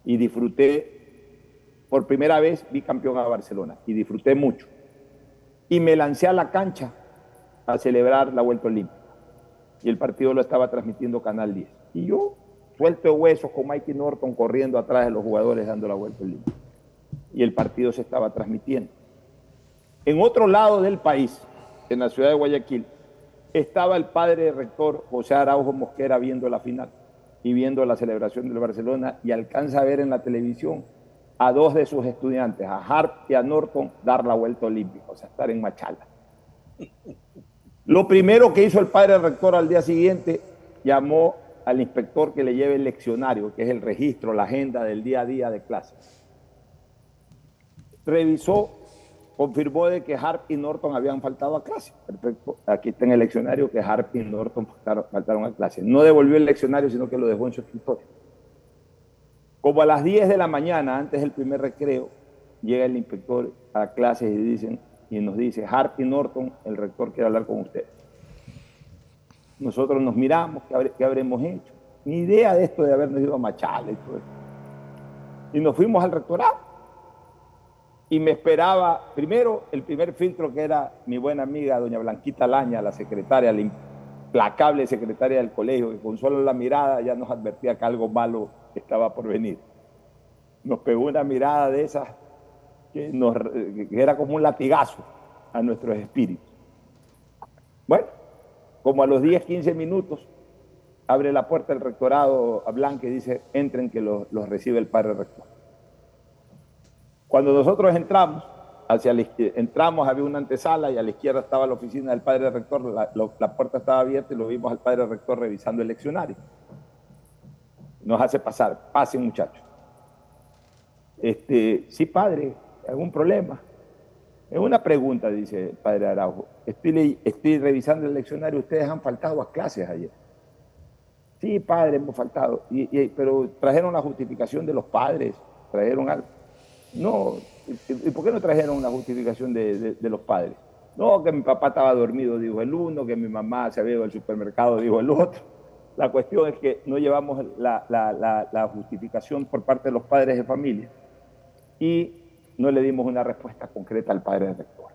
y disfruté, por primera vez vi campeón a Barcelona y disfruté mucho. Y me lancé a la cancha a celebrar la Vuelta Olímpica y el partido lo estaba transmitiendo Canal 10. Y yo, suelto huesos con Mikey Norton corriendo atrás de los jugadores dando la Vuelta Olímpica. Y el partido se estaba transmitiendo. En otro lado del país, en la ciudad de Guayaquil, estaba el padre rector José Araujo Mosquera viendo la final y viendo la celebración del Barcelona y alcanza a ver en la televisión a dos de sus estudiantes, a Hart y a Norton, dar la vuelta olímpica, o sea, estar en Machala. Lo primero que hizo el padre rector al día siguiente, llamó al inspector que le lleve el leccionario, que es el registro, la agenda del día a día de clases. Revisó confirmó de que Harp y Norton habían faltado a clase. Perfecto. Aquí está en el leccionario que Harp y Norton faltaron, a clase. No devolvió el leccionario, sino que lo dejó en su escritorio. Como a las 10 de la mañana, antes del primer recreo, llega el inspector a clase y, dicen, y nos dice, Harp y Norton, el rector quiere hablar con ustedes. Nosotros nos miramos, ¿qué, habremos hecho? Ni idea de esto de habernos ido a Machala y todo eso. Y nos fuimos al rectorado y me esperaba, primero, el primer filtro que era mi buena amiga, doña Blanquita Laña, la secretaria, implacable secretaria del colegio, que con solo la mirada ya nos advertía que algo malo estaba por venir. Nos pegó una mirada de esas que, nos, era como un latigazo a nuestros espíritus. Bueno, como a los 10, 15 minutos, abre la puerta el rectorado a Blanca y dice, entren que los, los recibe el padre rector. Cuando nosotros entramos, hacia la entramos, había una antesala y a la izquierda estaba la oficina del padre rector, la, puerta estaba abierta y lo vimos al padre rector revisando el leccionario. Nos hace pasar, pasen muchachos. Este, sí, padre, ¿algún problema? Es una pregunta, dice el padre Araujo. Estoy, revisando el leccionario, ustedes han faltado a clases ayer. Sí, padre, hemos faltado. Y- pero trajeron la justificación de los padres, trajeron algo. No, ¿y por qué no trajeron una justificación de, de- los padres? No, que mi papá estaba dormido, dijo el uno, que mi mamá se había ido al supermercado, dijo el otro. La cuestión es que no llevamos la, la- la- justificación por parte de los padres de familia y no le dimos una respuesta concreta al padre rector.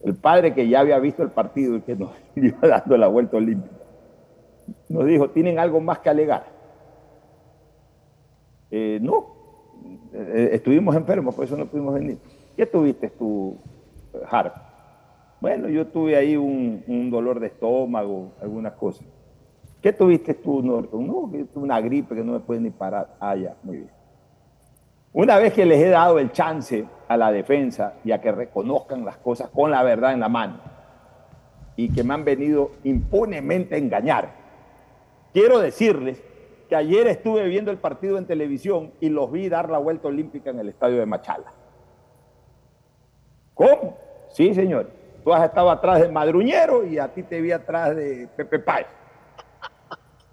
El padre que ya había visto el partido y que nos (laughs) iba dando la vuelta olímpica, nos dijo, ¿tienen algo más que alegar? Eh, no, Eh, estuvimos enfermos, por eso no pudimos venir. ¿Qué tuviste tú, Harp? Bueno, yo tuve ahí un, un dolor de estómago, algunas cosas. ¿Qué tuviste tú, Norton? No, tuve una gripe que no me puede ni parar. Ah, ya, muy bien. Una vez que les he dado el chance a la defensa y a que reconozcan las cosas con la verdad en la mano y que me han venido impunemente a engañar, quiero decirles que ayer estuve viendo el partido en televisión y los vi dar la vuelta olímpica en el estadio de Machala. ¿Cómo? Sí, señor. Tú has estado atrás de Madruñero y a ti te vi atrás de Pepe Páez.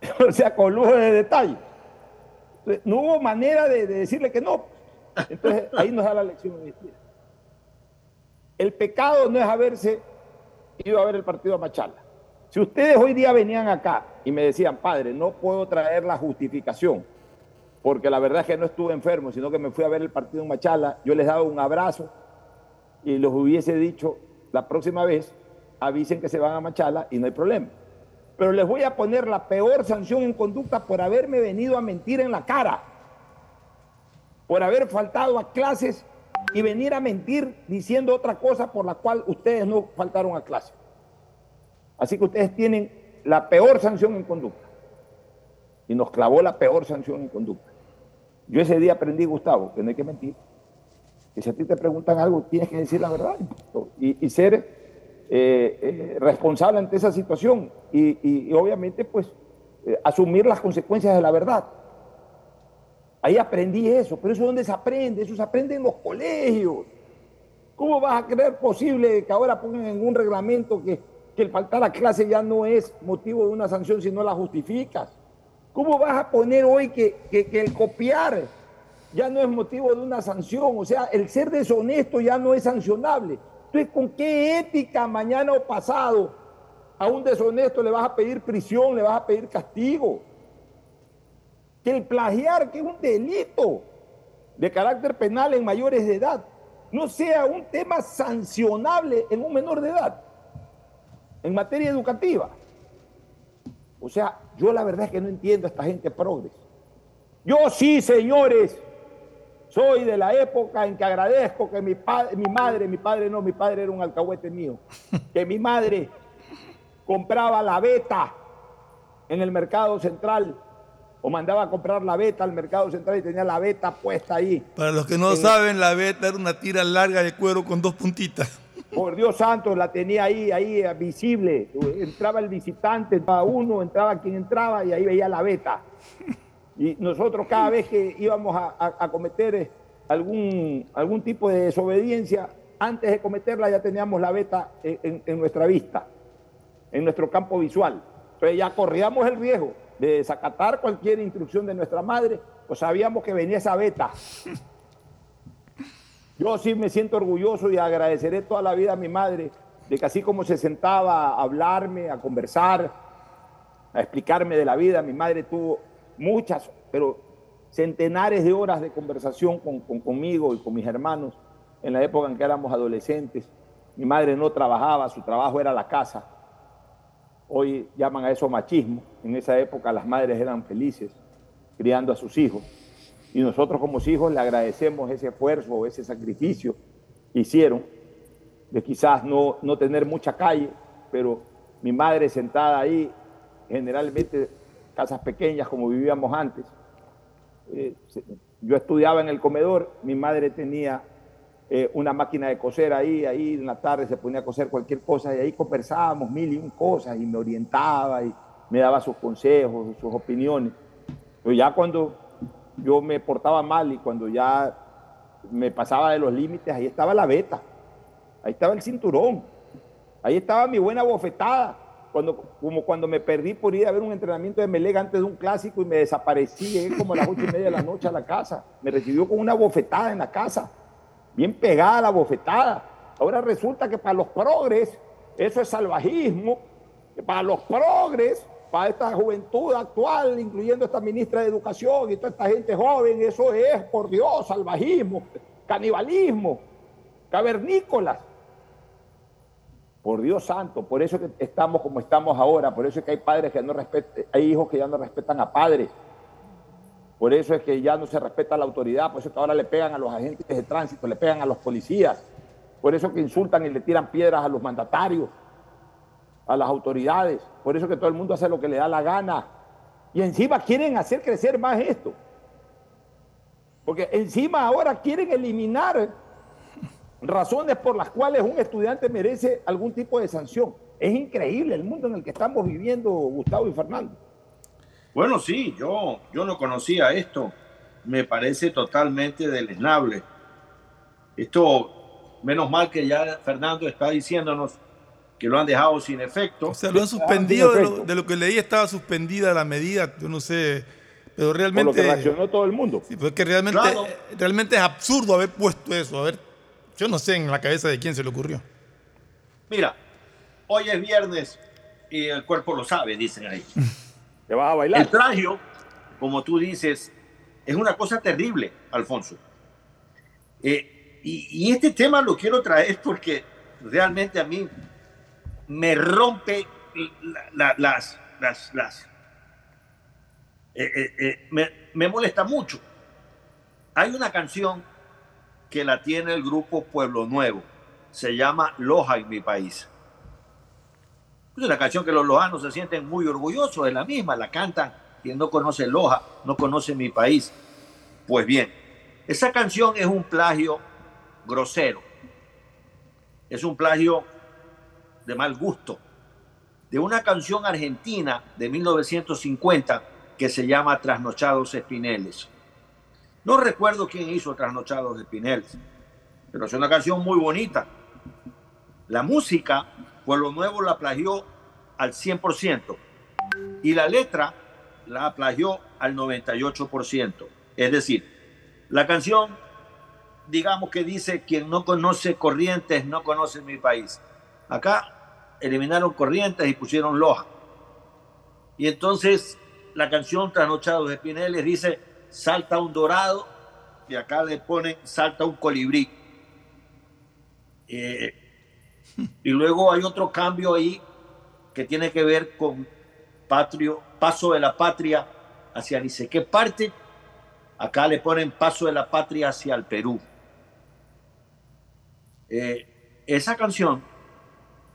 (laughs) o sea, con lujo de detalle. No hubo manera de, de decirle que no. Entonces, ahí nos da la lección. El pecado no es haberse ido a ver el partido a Machala. Si ustedes hoy día venían acá y me decían, padre, no puedo traer la justificación, porque la verdad es que no estuve enfermo, sino que me fui a ver el partido en Machala, yo les daba un abrazo y les hubiese dicho, la próxima vez avisen que se van a Machala y no hay problema. Pero les voy a poner la peor sanción en conducta por haberme venido a mentir en la cara, por haber faltado a clases y venir a mentir diciendo otra cosa por la cual ustedes no faltaron a clase. Así que ustedes tienen la peor sanción en conducta. Y nos clavó la peor sanción en conducta. Yo ese día aprendí, Gustavo, que no hay que mentir. Que si a ti te preguntan algo, tienes que decir la verdad. Y, ser eh, eh, responsable ante esa situación. Y obviamente, pues, eh, asumir las consecuencias de la verdad. Ahí aprendí eso. Pero eso ¿dónde se aprende? Eso se aprende en los colegios. ¿Cómo vas a creer posible que ahora pongan en un reglamento que, que el faltar a clase ya no es motivo de una sanción si no la justificas? ¿Cómo vas a poner hoy que, que- el copiar ya no es motivo de una sanción? O sea, el ser deshonesto ya no es sancionable. Entonces, ¿con qué ética mañana o pasado a un deshonesto le vas a pedir prisión, le vas a pedir castigo? Que el plagiar, que es un delito de carácter penal en mayores de edad, no sea un tema sancionable en un menor de edad, en materia educativa. O sea, yo la verdad es que no entiendo a esta gente progres. Yo sí, señores, soy de la época en que agradezco que mi, pa- mi madre, mi padre no, mi padre era un alcahuete mío, (laughs) que mi madre compraba la beta en el mercado central o mandaba a comprar la beta al mercado central y tenía la beta puesta ahí. Para los que no En- saben, la beta era una tira larga de cuero con dos puntitas. Por Dios santo, la tenía ahí, ahí eh, visible. Entraba el visitante, entraba uno, entraba quien entraba y ahí veía la beta. Y nosotros cada vez que íbamos a, cometer eh, algún, algún tipo de desobediencia, antes de cometerla ya teníamos la beta en, en- en nuestra vista, en nuestro campo visual. Entonces ya corríamos el riesgo de desacatar cualquier instrucción de nuestra madre, pues sabíamos que venía esa beta. Yo sí me siento orgulloso y agradeceré toda la vida a mi madre de que así como se sentaba a hablarme, a conversar, a explicarme de la vida, mi madre tuvo muchas, pero centenares de horas de conversación con, con- conmigo y con mis hermanos en la época en que éramos adolescentes. Mi madre no trabajaba, su trabajo era la casa. Hoy llaman a eso machismo. En esa época las madres eran felices criando a sus hijos. Y nosotros como hijos le agradecemos ese esfuerzo, ese sacrificio que hicieron, de quizás no, no tener mucha calle, pero mi madre sentada ahí, generalmente casas pequeñas como vivíamos antes. Eh, yo estudiaba en el comedor, mi madre tenía eh, una máquina de coser ahí, ahí en la tarde se ponía a coser cualquier cosa y ahí conversábamos mil y un cosas y me orientaba y me daba sus consejos, sus opiniones. Pero ya cuando yo me portaba mal y cuando ya me pasaba de los límites, ahí estaba la beta, ahí estaba el cinturón, ahí estaba mi buena bofetada, cuando, como cuando me perdí por ir a ver un entrenamiento de Melega antes de un clásico y me desaparecí, llegué como a las ocho y media de la noche a la casa, me recibió con una bofetada en la casa, bien pegada la bofetada. Ahora resulta que para los progres eso es salvajismo, que para los progres para esta juventud actual, incluyendo esta ministra de Educación y toda esta gente joven, eso es, por Dios, salvajismo, canibalismo, cavernícolas. Por Dios santo, por eso que estamos como estamos ahora, por eso es que hay padres que no respetan, hay hijos que ya no respetan a padres, por eso es que ya no se respeta la autoridad, por eso es que ahora le pegan a los agentes de tránsito, le pegan a los policías, por eso que insultan y le tiran piedras a los mandatarios a las autoridades. Por eso que todo el mundo hace lo que le da la gana. Y encima quieren hacer crecer más esto. Porque encima ahora quieren eliminar razones por las cuales un estudiante merece algún tipo de sanción. Es increíble el mundo en el que estamos viviendo, Gustavo y Fernando. Bueno, sí, yo, yo no conocía esto. Me parece totalmente deleznable. Esto, menos mal que ya Fernando está diciéndonos que lo han dejado sin efecto. O sea, lo han suspendido, de lo, que leí estaba suspendida la medida, yo no sé, pero realmente... Por lo que reaccionó todo el mundo. Sí, porque realmente, realmente es absurdo haber puesto eso, a ver, yo no sé en la cabeza de quién se le ocurrió. Mira, hoy es viernes y el cuerpo lo sabe, dicen ahí. (laughs) Te vas a bailar. El plagio, como tú dices, es una cosa terrible, Alfonso. Eh, y, y este tema lo quiero traer porque realmente a mí me rompe las, las, las eh, eh, eh, me, me, molesta mucho. Hay una canción que la tiene el grupo Pueblo Nuevo, se llama Loja en mi país. Es una canción que los lojanos se sienten muy orgullosos de la misma, la cantan. Quien no conoce Loja, no conoce mi país. Pues bien, esa canción es un plagio grosero. Es un plagio de mal gusto de una canción argentina de 1950 que se llama Trasnochados Espineles. No recuerdo quién hizo Trasnochados Espineles, pero es una canción muy bonita. La música, Pueblo Nuevo la plagió al 100% y la letra la plagió al 98%. Es decir, la canción, digamos que dice, quien no conoce Corrientes no conoce mi país. Acá eliminaron Corrientes y pusieron Loja. Y entonces la canción Trasnochados de Pineles dice salta un dorado y acá le ponen salta un colibrí. Eh, y luego hay otro cambio ahí que tiene que ver con patrio, paso de la patria hacia sé qué parte. Acá le ponen paso de la patria hacia el Perú. Eh, esa canción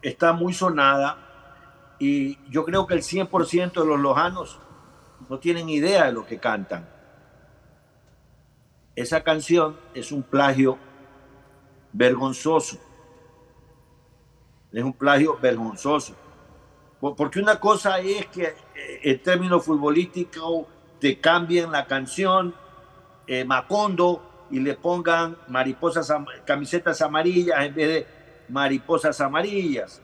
está muy sonada y yo creo que el 100% de los lojanos no tienen idea de lo que cantan. Esa canción es un plagio vergonzoso. Es un plagio vergonzoso. Porque una cosa es que eh, en términos futbolísticos te cambien la canción eh, Macondo y le pongan mariposas, camisetas amarillas en vez de Mariposas Amarillas.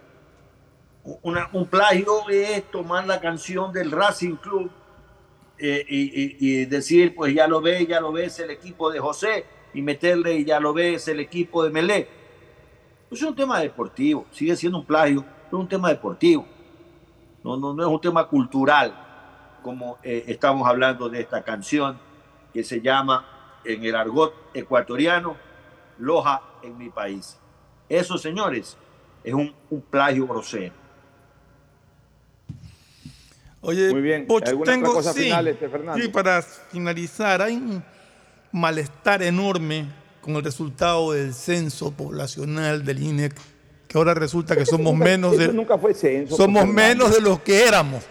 un plagio es tomar la canción del Racing Club eh, y, decir, pues ya lo ve, ya lo ves el equipo de José, y meterle, y ya lo ves el equipo de Melé. Pues es un tema deportivo, sigue siendo un plagio, pero es un tema deportivo. No, no, no es un tema cultural, como eh, estamos hablando de esta canción que se llama en el argot ecuatoriano, Loja en mi país. Eso, señores, es un, plagio grosero. Oye, Muy bien. ¿Alguna tengo, otra cosa sí, final, este, Fernando? sí, para finalizar, hay un malestar enorme con el resultado del censo poblacional del INEC, que ahora resulta que somos nunca- menos de nunca fue censo, somos menos de los que éramos.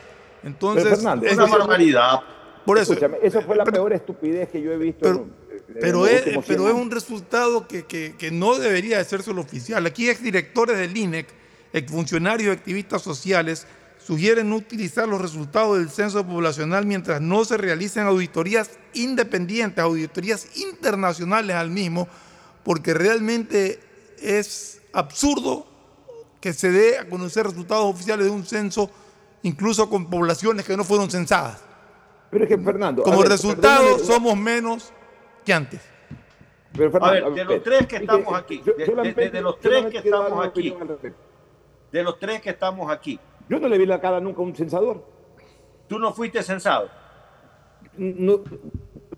Entonces, Pero, Fernando, es una barbaridad. Por eso, Escúchame, eso fue la peor estupidez que yo he visto. en- en pero es, pero 100 es un resultado que, que- que no debería de ser solo oficial. Aquí exdirectores del INEC, exfuncionarios y activistas sociales sugieren no utilizar los resultados del censo poblacional mientras no se realicen auditorías independientes, auditorías internacionales al mismo, porque realmente es absurdo que se dé a conocer resultados oficiales de un censo, incluso con poblaciones que no fueron censadas. Pero es que, Fernando. Como ver, resultado, perdóname, somos menos que antes. pero, A Fernando, ver, de los tres que Es estamos aquí, yo- de, los tres que estamos aquí, de los tres que estamos aquí, Yo no le vi la cara nunca a un censador. tú no fuiste censado. No,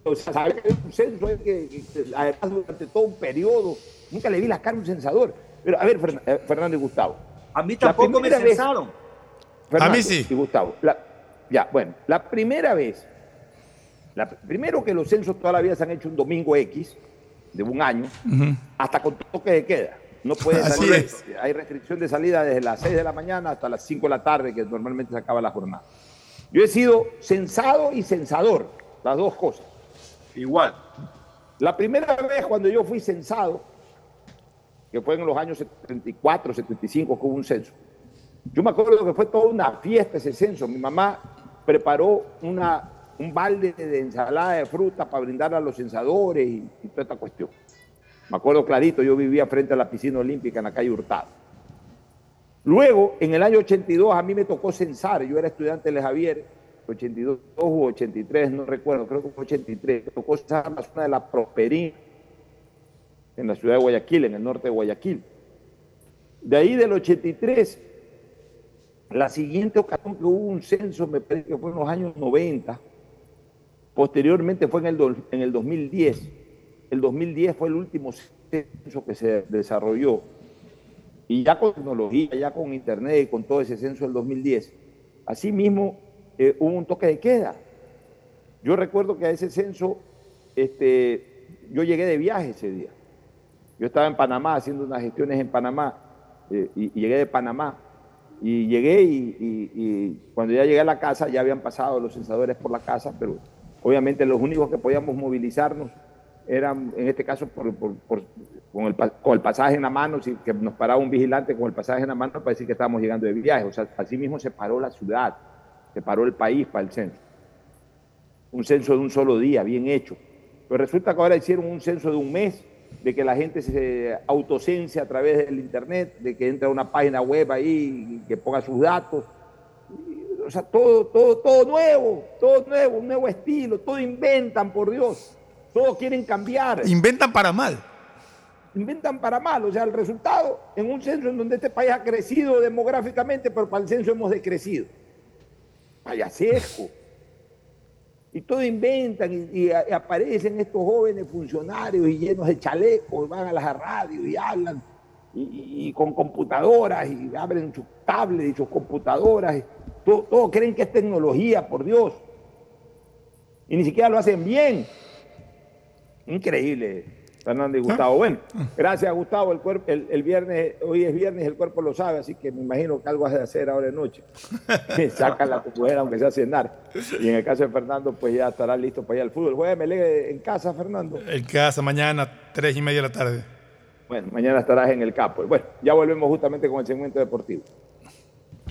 o sea, saber que un censo, es que, que- además durante todo un periodo, nunca le vi la cara a un censador. Pero, a ver, Fern- eh, Fernando y Gustavo. A mí tampoco me primera vez- censaron. Fernando A mí sí. Y Gustavo. la- ya, bueno, la primera vez, la, primero que los censos toda la vida se han hecho un domingo X, de un año, hasta con toque de queda. No puede Así salir. es. Hay restricción de salida desde las 6 de la mañana hasta las 5 de la tarde, que normalmente se acaba la jornada. Yo he sido censado y censador, las dos cosas. Igual. La primera vez cuando yo fui censado, que fue en los años 74, 75, que hubo un censo, yo me acuerdo que fue toda una fiesta ese censo. Mi mamá preparó una, un balde de ensalada de fruta para brindar a los censadores y, toda esta cuestión. Me acuerdo clarito, yo vivía frente a la piscina olímpica en la calle Hurtado. Luego, en el año 82, a mí me tocó censar. Yo era estudiante de Javier, 82 u 83, no recuerdo, creo que fue 83. Me tocó censar la zona de la Prosperín, en la ciudad de Guayaquil, en el norte de Guayaquil. De ahí del 83, la siguiente ocasión que hubo un censo, me parece que fue en los años 90, posteriormente fue en el, en el 2010. El 2010 fue el último censo que se desarrolló. Y ya con tecnología, ya con internet y con todo ese censo del 2010, asimismo eh, hubo un toque de queda. Yo recuerdo que a ese censo, este, yo llegué de viaje ese día. Yo estaba en Panamá haciendo unas gestiones en Panamá eh, y, llegué de Panamá. Y llegué y cuando ya llegué a la casa ya habían pasado los censadores por la casa, pero obviamente los únicos que podíamos movilizarnos eran, en este caso, con, el, con el pasaje en la mano, si, que nos paraba un vigilante con el pasaje en la mano para decir que estábamos llegando de viaje. O sea, así mismo se paró la ciudad, se paró el país para el censo. Un censo de un solo día, bien hecho. Pero resulta que ahora hicieron un censo de un mes, de que la gente se autocense a través del internet, de que entra a una página web ahí que ponga sus datos. O sea, todo, todo, todo nuevo, todo nuevo, un nuevo estilo, todo inventan, por Dios. Todo quieren cambiar. Inventan para mal. Inventan para mal. O sea, el resultado en un censo en donde este país ha crecido demográficamente, pero para el censo hemos decrecido. Payasesco. Y todo inventan y, aparecen estos jóvenes funcionarios y llenos de chalecos, van a las radios y hablan y, y- y con computadoras y abren sus tablets y sus computadoras. Y todo, creen que es tecnología, por Dios. Y ni siquiera lo hacen bien. Increíble, Fernando y Gustavo. Bueno, gracias Gustavo. El, cuerpo, el, el viernes, hoy es viernes, el cuerpo lo sabe, así que me imagino que algo has de hacer ahora de noche. (laughs) (laughs) Saca la mujer aunque sea cenar. Y en el caso de Fernando, pues ya estará listo para ir al fútbol. Juega Melé en casa, Fernando. En casa, mañana, tres y media de la tarde. Bueno, mañana estarás en el campo. Bueno, ya volvemos justamente con el segmento deportivo.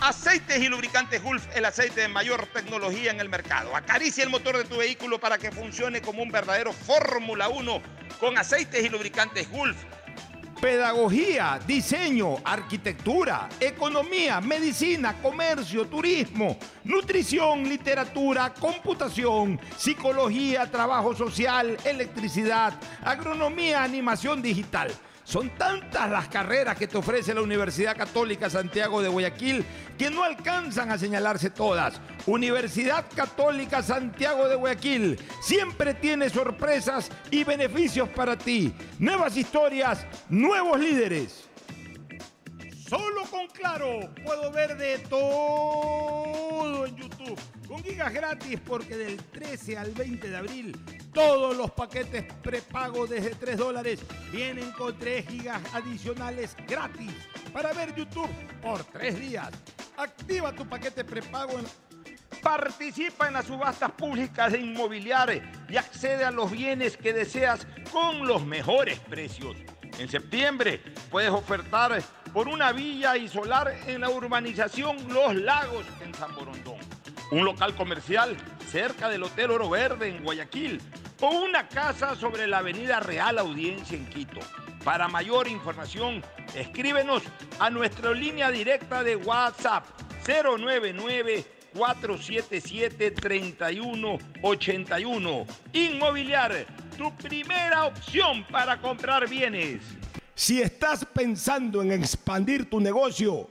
Aceites y lubricantes Gulf, el aceite de mayor tecnología en el mercado. Acaricia el motor de tu vehículo para que funcione como un verdadero Fórmula 1 con aceites y lubricantes Gulf. pedagogía, diseño, arquitectura, economía, medicina, comercio, turismo, nutrición, literatura, computación, psicología, trabajo social, electricidad, agronomía, animación digital. Son tantas las carreras que te ofrece la Universidad Católica Santiago de Guayaquil que no alcanzan a señalarse todas. Universidad Católica Santiago de Guayaquil siempre tiene sorpresas y beneficios para ti. Nuevas historias, nuevos líderes. Solo con Claro puedo ver de todo en YouTube. Con gigas gratis porque del 13 al 20 de abril todos los paquetes prepago desde 3 dólares vienen con 3 gigas adicionales gratis para ver YouTube por 3 días. Activa tu paquete prepago. Participa en las subastas públicas de inmobiliarias y accede a los bienes que deseas con los mejores precios. En septiembre puedes ofertar por una villa y solar en la urbanización Los Lagos en San Borondón. Un local comercial cerca del Hotel Oro Verde en Guayaquil o una casa sobre la Avenida Real Audiencia en Quito. Para mayor información, escríbenos a nuestra línea directa de WhatsApp 099 477 3181. Inmobiliar, tu primera opción para comprar bienes. Si estás pensando en expandir tu negocio,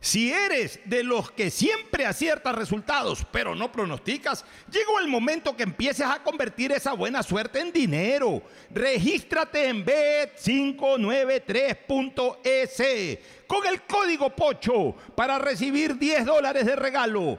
Si eres de los que siempre aciertas resultados, pero no pronosticas, llegó el momento que empieces a convertir esa buena suerte en dinero. Regístrate en bet593.es con el código POCHO para recibir 10 dólares de regalo.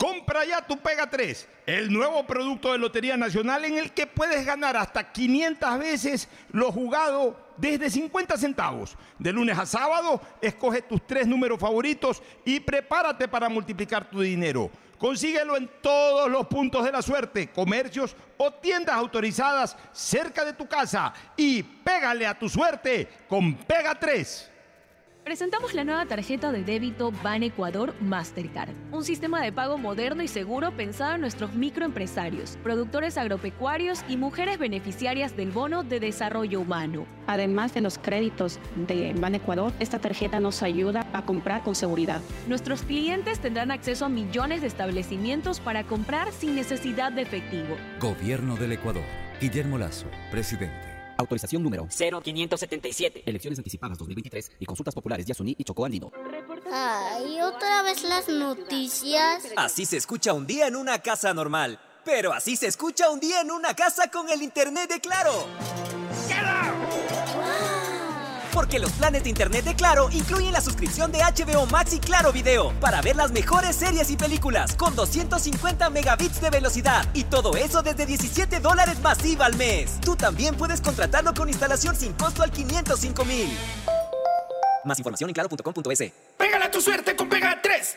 Compra ya tu Pega 3, el nuevo producto de Lotería Nacional en el que puedes ganar hasta 500 veces lo jugado desde 50 centavos. De lunes a sábado, escoge tus tres números favoritos y prepárate para multiplicar tu dinero. Consíguelo en todos los puntos de la suerte, comercios o tiendas autorizadas cerca de tu casa y pégale a tu suerte con Pega 3. Presentamos la nueva tarjeta de débito Ban Ecuador Mastercard, un sistema de pago moderno y seguro pensado en nuestros microempresarios, productores agropecuarios y mujeres beneficiarias del bono de desarrollo humano. Además de los créditos de Ban Ecuador, esta tarjeta nos ayuda a comprar con seguridad. Nuestros clientes tendrán acceso a millones de establecimientos para comprar sin necesidad de efectivo. Gobierno del Ecuador. Guillermo Lazo, presidente. Autorización número 0577. Elecciones anticipadas 2023 y consultas populares Yasuní y Chocó Andino. Ay, otra vez las noticias. Así se escucha un día en una casa normal. Pero así se escucha un día en una casa con el internet de Claro. Porque los planes de internet de Claro incluyen la suscripción de HBO Max y Claro Video para ver las mejores series y películas con 250 megabits de velocidad y todo eso desde 17 dólares masiva al mes. Tú también puedes contratarlo con instalación sin costo al 505 mil. Más información en claro.com.es. Pégala tu suerte con Pega 3.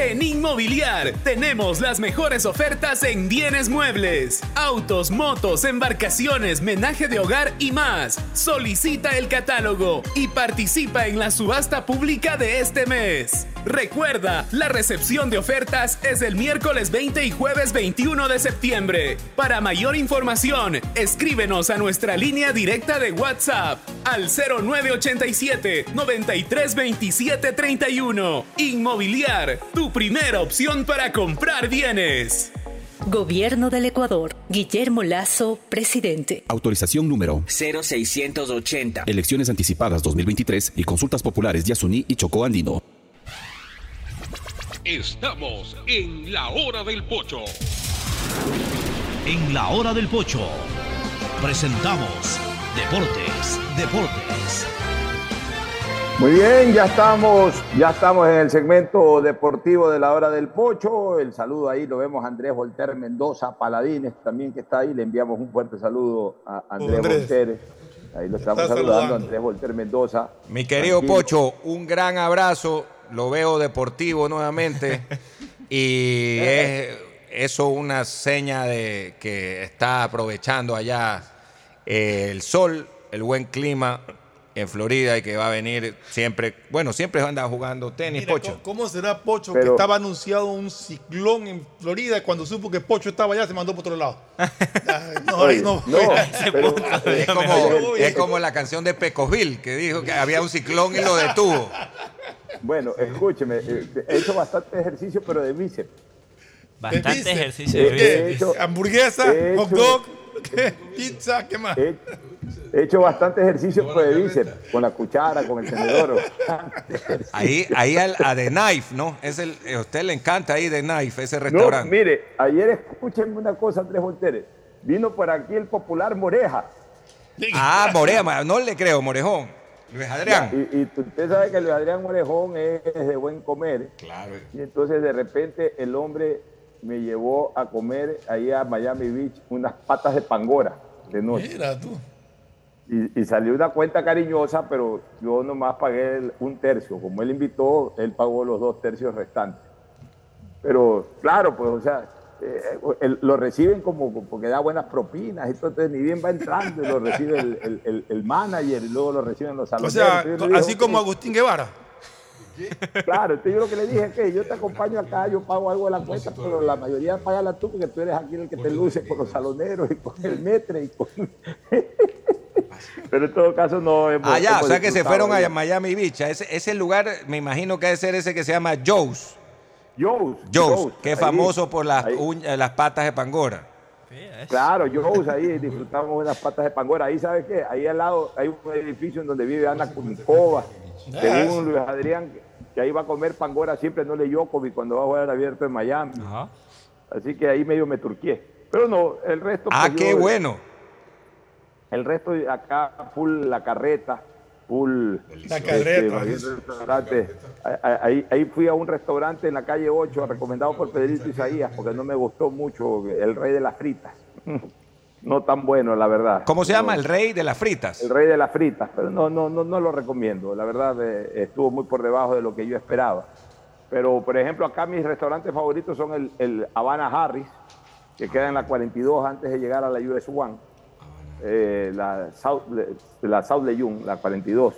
En Inmobiliar tenemos las mejores ofertas en bienes muebles, autos, motos, embarcaciones, menaje de hogar y más. Solicita el catálogo y participa en la subasta pública de este mes. Recuerda, la recepción de ofertas es el miércoles 20 y jueves 21 de septiembre. Para mayor información, escríbenos a nuestra línea directa de WhatsApp al 0987 9327 31. Inmobiliar, tu primera opción para comprar bienes. Gobierno del Ecuador. Guillermo Lazo, presidente. Autorización número 0680. Elecciones anticipadas 2023 y consultas populares Yasuní y Chocó Andino. Estamos en la hora del pocho. En la hora del pocho presentamos Deportes, Deportes. Muy bien, ya estamos, ya estamos en el segmento deportivo de la hora del pocho. El saludo ahí lo vemos a Andrés Volter Mendoza, Paladines también que está ahí. Le enviamos un fuerte saludo a Andrés, Andrés. Volter. Ahí lo estamos Está saludando, saludando. Andrés Volter Mendoza. Mi querido Tranquilo. Pocho, un gran abrazo. Lo veo deportivo nuevamente. (laughs) y es eso una seña de que está aprovechando allá eh, el sol, el buen clima en Florida y que va a venir siempre. Bueno, siempre anda jugando tenis, Mira, Pocho. ¿cómo- ¿Cómo será Pocho que estaba anunciado un ciclón en Florida y cuando supo que Pocho estaba allá se mandó por otro lado? (laughs) No, Oye, no, no, (laughs) pero- Es como, es como la canción de Pecosville, que dijo que había un ciclón y lo detuvo. Bueno, escúcheme, eh, he hecho bastante ejercicio, pero de bíceps. Bastante ejercicio de he bíceps. hecho- Hamburguesa, he hot dog, ¿qué? (laughs) pizza, ¿qué más? He, he hecho bastante ejercicio pues, de bíceps, con la cuchara, con el tenedor. (laughs) Ahí, ahí al- a The Knife, ¿no? Es el, a usted le encanta ahí The Knife, ese No, restaurante. mire, ayer escúchenme una cosa, Andrés Volteres. Vino por aquí el popular Moreja. Ah, Morea, ma- no le creo, Morejón. Luis Adrián. Y, y usted sabe que Luis Adrián Morejón es de buen comer. Claro. Y entonces de repente el hombre me llevó a comer ahí a Miami Beach unas patas de pangora de noche. Mira tú. Y, y salió una cuenta cariñosa, pero yo nomás pagué el- un tercio. Como él invitó, él pagó los dos tercios restantes. Pero claro, pues, o sea, eh, el- lo reciben como porque da buenas propinas, entonces ni bien va entrando y lo recibe el, el- el- el manager y luego lo reciben los O saloneros. sea, le dije, así como. Agustín Guevara. Claro, entonces yo lo que le dije es que yo te acompaño acá, yo pago algo de la cuenta, pero la mayoría págala tú porque tú eres aquí el que te luce con los saloneros y con el metre y con... (laughs) pero en todo caso no hemos... Allá, hemos o sea que se fueron a Miami Beach. Ese, ese lugar, me imagino que debe ser ese que se llama Joe's. Joe's. Joe's, que es ahí, famoso por las, uñas- las patas de Pangora. Claro, Joe's ahí disfrutamos unas patas de pangora. Ahí, ¿sabes qué? Ahí al lado hay un edificio en donde vive Ana Kunikova. Según Luis Adrián, que ahí va a comer pangora siempre, no le Jokovic cuando va a jugar abierto en Miami. Así que ahí medio me turqué. Pero no, el resto. Ah, pues, qué yo- bueno. El resto de acá, full la carreta, full. La este, carreta. restaurante. Ahí- Ahí, ahí fui a un restaurante en la calle 8, recomendado por Pedrito Isaías, porque no me gustó mucho el rey de las fritas. No tan bueno, la verdad. ¿Cómo se llama? El rey de las fritas. El rey de las fritas, pero no, no, no, no lo recomiendo. La verdad eh, estuvo muy por debajo de lo que yo esperaba. Pero, por ejemplo, acá mis restaurantes favoritos son el, el Habana Harris, que queda en la 42 antes de llegar a la US One. Eh, la South, la South Leyun, la 42.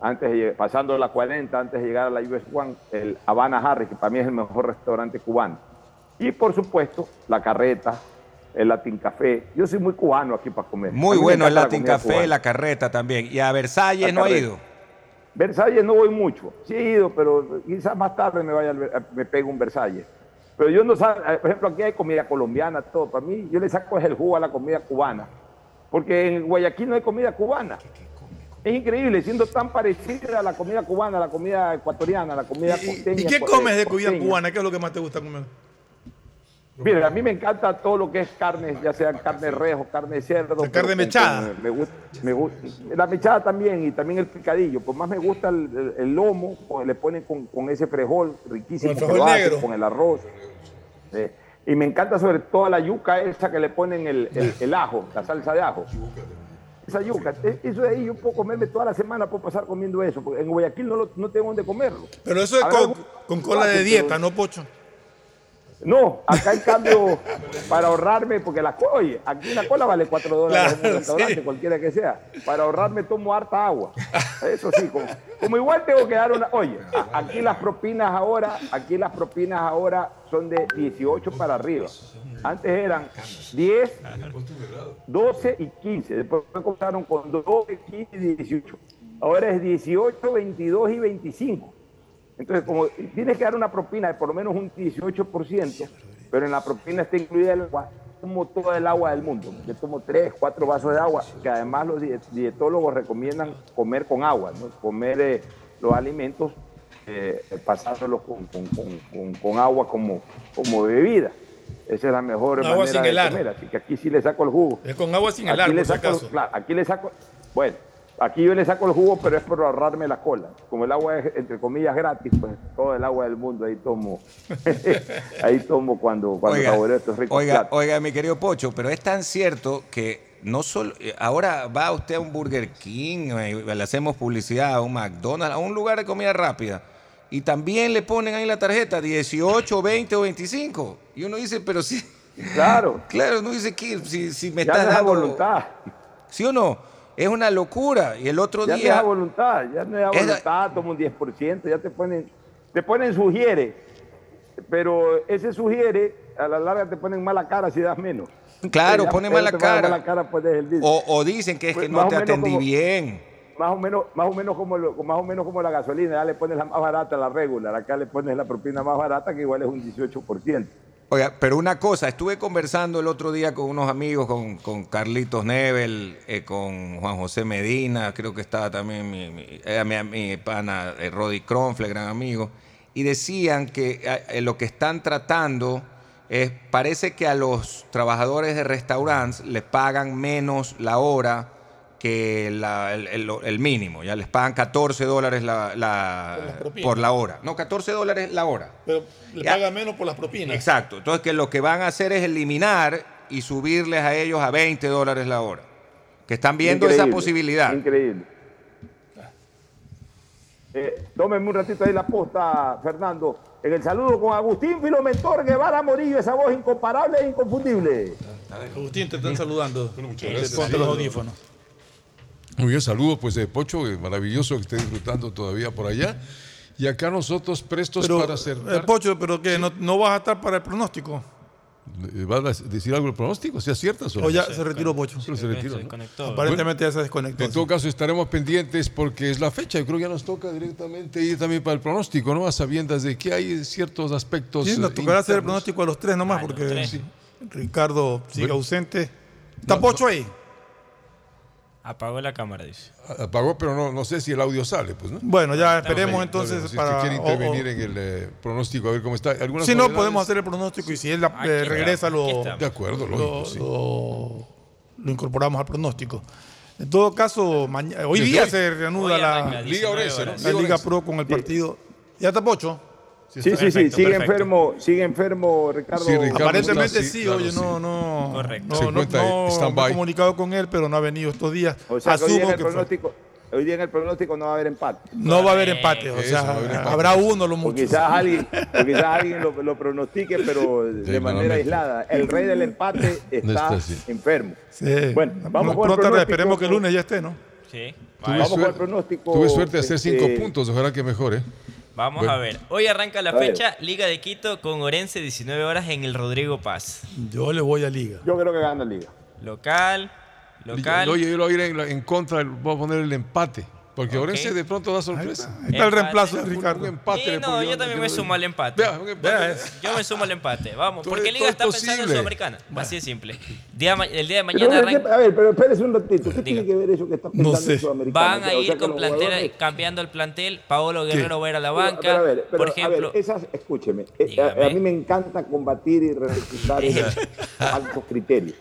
Antes de, pasando la 40, antes de llegar a la US One, el Habana Harris, que para mí es el mejor restaurante cubano. Y, por supuesto, la carreta, el Latin Café. Yo soy muy cubano aquí para comer. Muy bueno el la Latin Café, cubana. la carreta también. Y a Versalles La no ha carreta. ido. Versalles no voy mucho. Sí he ido, pero quizás más tarde me vaya me pego un Versalles. Pero yo no sé, por ejemplo, aquí hay comida colombiana, todo. Para mí, yo le saco el jugo a la comida cubana. Porque en Guayaquil no hay comida cubana. Es increíble, siendo tan parecida a la comida cubana, a la comida ecuatoriana, a la comida costeña. ¿Y qué comes de comida cubana? ¿Qué es lo que más te gusta comer? Mira, a mí me encanta todo lo que es carne, ya sea carne de res o carne cerdo. pero carne mechada. me gusta, me gusta, la mechada también y también el picadillo. Pues más me gusta el, lomo, pues le ponen con, con ese frijol riquísimo. Con el que frijol lo hacen, negro. Con el arroz. Eh, y me encanta sobre todo la yuca esa que le ponen el, el- el ajo, la salsa de ajo. Esa yuca, eh, eso de ahí yo puedo comerme toda la semana, puedo pasar comiendo eso, porque en Guayaquil no, lo- no tengo dónde comerlo. Pero eso es con, algún- con cola de dieta, ¿no, Pocho? No, acá en cambio, para ahorrarme, porque la cola, oye, aquí la cola vale 4 dólares en Claro, un restaurante, sí. cualquiera que sea. Para ahorrarme tomo harta agua. Eso sí, como, como igual tengo que dar una. Oye, aquí las propinas ahora, aquí las propinas ahora son de 18 para arriba. Antes eran 10, 12 y 15. Después comenzaron con 12, 15 y 18. Ahora es 18, 22 y 25. Entonces, como tienes que dar una propina de por lo menos un 18%, pero en la propina está incluida el agua, tomo todo el agua del mundo. Yo tomo 3, 4 vasos de agua, que además los die- dietólogos recomiendan comer con agua, ¿no? comer eh, los alimentos, eh, pasándolos con, con- con- con- con agua como, como bebida. Esa es la mejor Agua manera sin de helar. comer, así que aquí sí le saco el jugo. Es con agua sin Aquí helar, le por si saco, acaso. claro, aquí le saco, bueno, aquí yo le saco el jugo, pero es por ahorrarme la cola. Como el agua es, entre comillas, gratis, pues todo el agua del mundo ahí tomo. (laughs) ahí tomo cuando, cuando Oiga, saboreo estos ricos Oiga, platos. oiga, mi querido Pocho, pero es tan cierto que no solo. Ahora va usted a un Burger King, eh, le hacemos publicidad a un McDonald's, a un lugar de comida rápida. Y también le ponen ahí la tarjeta 18, 20 o 25. Y uno dice, pero sí. Claro. (laughs) Claro, uno dice que si, si me Ya estás dando. voluntad. ¿Sí o no? Es una locura. Y el otro Ya no es día. voluntad, ya no es voluntad, toma un 10%, ya te ponen, te ponen sugiere, pero ese sugiere, a la larga te ponen mala cara si das menos. Claro, Ya, pone mala cara. mala cara, pues, el día. O, o dicen que es Pues que más no te atendí como- bien. Más o menos, más o menos como lo- más o menos como la gasolina, ya le pones la más barata, la regular, acá le pones la propina más barata que igual es un 18%. Oiga, pero una cosa, estuve conversando el otro día con unos amigos, con, Carlitos Nebel, eh, con Juan José Medina, creo que estaba también mi, mi, eh, mi pana eh, Roddy Cronfle, gran amigo, y decían que eh, lo que están tratando es, parece que a los trabajadores de restaurantes les pagan menos la hora que la- el, el- el mínimo, ya les pagan 14 dólares la, la- Por la hora. No, 14 dólares la hora. Pero le Ya. paga menos por las propinas. Exacto. Entonces, que lo que van a hacer es eliminar y subirles a ellos a 20 dólares la hora. Que están viendo esa posibilidad. Increíble. Eh, tómenme un ratito ahí la posta, Fernando. En el saludo con Agustín Filomentor Guevara Morillo, esa voz incomparable e inconfundible. Agustín, te están saludando. muchas gracias. Ponte los audífonos. Muy bien, saludos pues de Pocho, eh, maravilloso que esté disfrutando todavía por allá. Y acá nosotros prestos Pero, para eh, acertar. Pocho, ¿pero qué? ¿No, no vas a estar para el pronóstico? Eh, ¿Vas a decir algo del pronóstico? ¿Si aciertas o no? O ya se retiró Pocho. Se retiró, ¿no? Aparentemente ya se desconectó. En todo caso, estaremos pendientes porque es la fecha. Yo creo que ya nos toca directamente ir también para el pronóstico, ¿no? A sabiendas de que hay ciertos aspectos. Sí, nos eh, tocará hacer el pronóstico a los tres nomás, porque tres. sí, Ricardo sigue Bueno. ausente. ¿Está Pocho ahí? Apagó la cámara, dice. Apagó, pero no, no sé si el audio sale, pues, ¿no? Bueno, ya esperemos entonces Si es que para- quiere o- intervenir o- en el eh, pronóstico, a ver cómo está. ¿Algunas Si no, podemos hacer el pronóstico y si él la- eh, regresa, lo, De acuerdo, lo, lógico, sí. lo- lo incorporamos al pronóstico. En todo caso, maña- hoy día hoy. se reanuda Hoy la Liga Orense, ¿no? la Liga. Pro con el partido. ¿Ya está Pocho? Sí, sí, sí, Perfecto, sigue enfermo, sigue enfermo Ricardo. Sí, Ricardo Aparentemente está, sí, claro, oye, sí. no, no, Correcto. no, no, no, he comunicado con él, pero no ha venido estos días. O sea, que hoy día, en el pronóstico, hoy día en el pronóstico no va a haber empate. no va a haber empate, o sea, empate. habrá uno lo O mucho. quizás alguien, (laughs) o quizás alguien lo, lo pronostique, pero de manera aislada. El rey del empate (laughs) está está así. enfermo. Sí. Bueno, vamos con el pronóstico. esperemos que el lunes ya esté, ¿no? Sí. Tuve, Vamos con el pronóstico. tuve suerte de hacer cinco este, puntos, ojalá que mejore. Vamos Bueno. a ver. Hoy arranca la A ver. fecha Liga de Quito con Orense 19 horas en el Rodrigo Paz. Yo le voy a Liga. Yo creo que gana Liga. Local, local. Oye, yo lo voy a ir en, en contra, voy a poner el empate. Porque Ok. Orense de pronto da sorpresa. Ahí está el reemplazo de Ricardo. Un empate. Sí, no, yo también me sumo al empate. Vea, un empate. Yo me sumo al empate, vamos. Todo- Porque Liga es está pensando en. Sudamericana. Así de simple. Día el día de Pero, mañana ¿qué- arranca. a ver, pero espérese un ratito. ¿Qué Diga. tiene que ver eso que está pensando No sé. en Sudamericana? Van a O sea, ir con jugadores- cambiando el plantel. Paolo Guerrero va a ir a la banca. Pero, a ver, pero, Por a ejemplo, ver, esas, escúcheme, eh, a, a mí me encanta combatir y (laughs) esos altos criterios.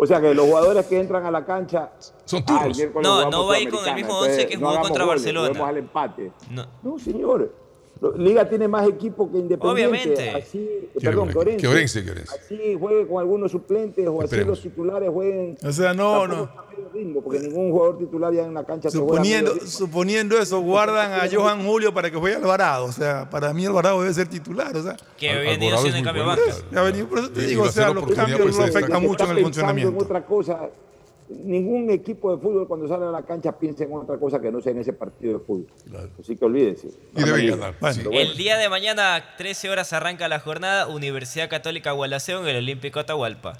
O sea que los jugadores que entran a la cancha Son ah, miércoles No, no va a ir con el mismo once que no jugó contra goles, Barcelona. al empate. no. No, señor. Liga tiene más equipo que Independiente. Obviamente. Así, perdón, que Orense. Que Orense, que Orense. Así juegue con algunos suplentes o así Esperemos. los titulares jueguen. O sea, no, no. ritmo, porque ningún jugador titular ya en la cancha Suponiendo, ritmo. suponiendo eso, guardan a Johan Julio para que juegue Alvarado. O sea, para mí Alvarado debe ser titular. O sea, que había venido siendo en cambio banca. ya ha venido, por eso te digo, o sea, los cambios no afectan mucho en el funcionamiento. En otra cosa, ningún equipo de fútbol cuando sale a la cancha piensa en otra cosa que no sea en ese partido de fútbol. Así que olvídense. Y debe ganar. Bueno. sí. Pero bueno. El día de mañana, 13 horas, arranca la jornada. Universidad Católica Gualaceo en el Olímpico Atahualpa.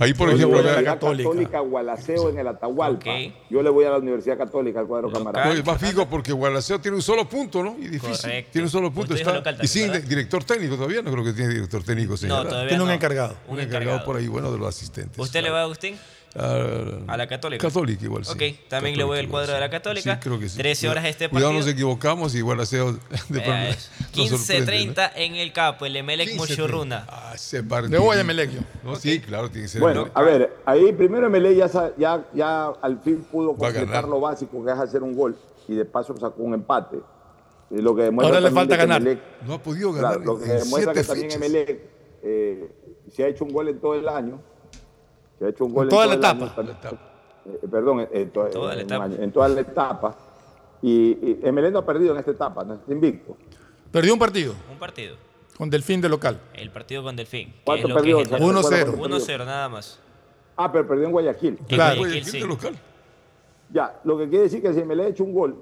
Ahí, por Yo ejemplo, la Católica. Católica Gualaceo en el Atahualpa. Yo le voy a la Universidad Católica, al cuadro camarada. Oye, va fijo porque Gualaceo tiene un solo punto, ¿no? Y difícil. Correcto. Tiene un solo punto. Está, local y sin ¿verdad? director técnico todavía. No creo que tiene director técnico, señor. No, todavía Tiene un encargado. Un Un encargado por ahí, bueno, de los asistentes. ¿Usted le va a Agustín? A, A la Católica. Católica igual, sí. Ok, también le voy al cuadro igual, de la. Católica. Sí, creo que sí. 13 horas este Cuidado, partido. nos equivocamos y es nos sorprende, 15.30 en el Capo, el Emelec 15:30. Mochurruna. Ah, ese partido. Le voy a Emelec yo. No, Sí, claro, tiene que ser Bueno, Emelec. a ver, ahí primero MLE ya, ya, ya al fin pudo completar lo básico que es hacer un gol y de paso sacó un empate. Y lo que demuestra Ahora le falta ganar. Emelec- No ha podido ganar Claro, lo que en demuestra que también. Emelec eh, se ha hecho un gol en todo el año. Se ha hecho un gol En toda en la etapa. Eh, perdón, en, en to- Toda la etapa. año, en toda la etapa. Y, y Emelec no ha perdido en esta etapa, no está invicto. Perdió un partido Un partido. con Delfín de local. El partido con Delfín. ¿Cuánto perdió? genera- ¿Se acuerda 1-0. cuánto perdió? 1-0 nada más. Ah, pero perdió en Guayaquil. En Claro. Guayaquil, Guayaquil sí. de local. Ya, lo que quiere decir que si Emelec ha hecho un gol,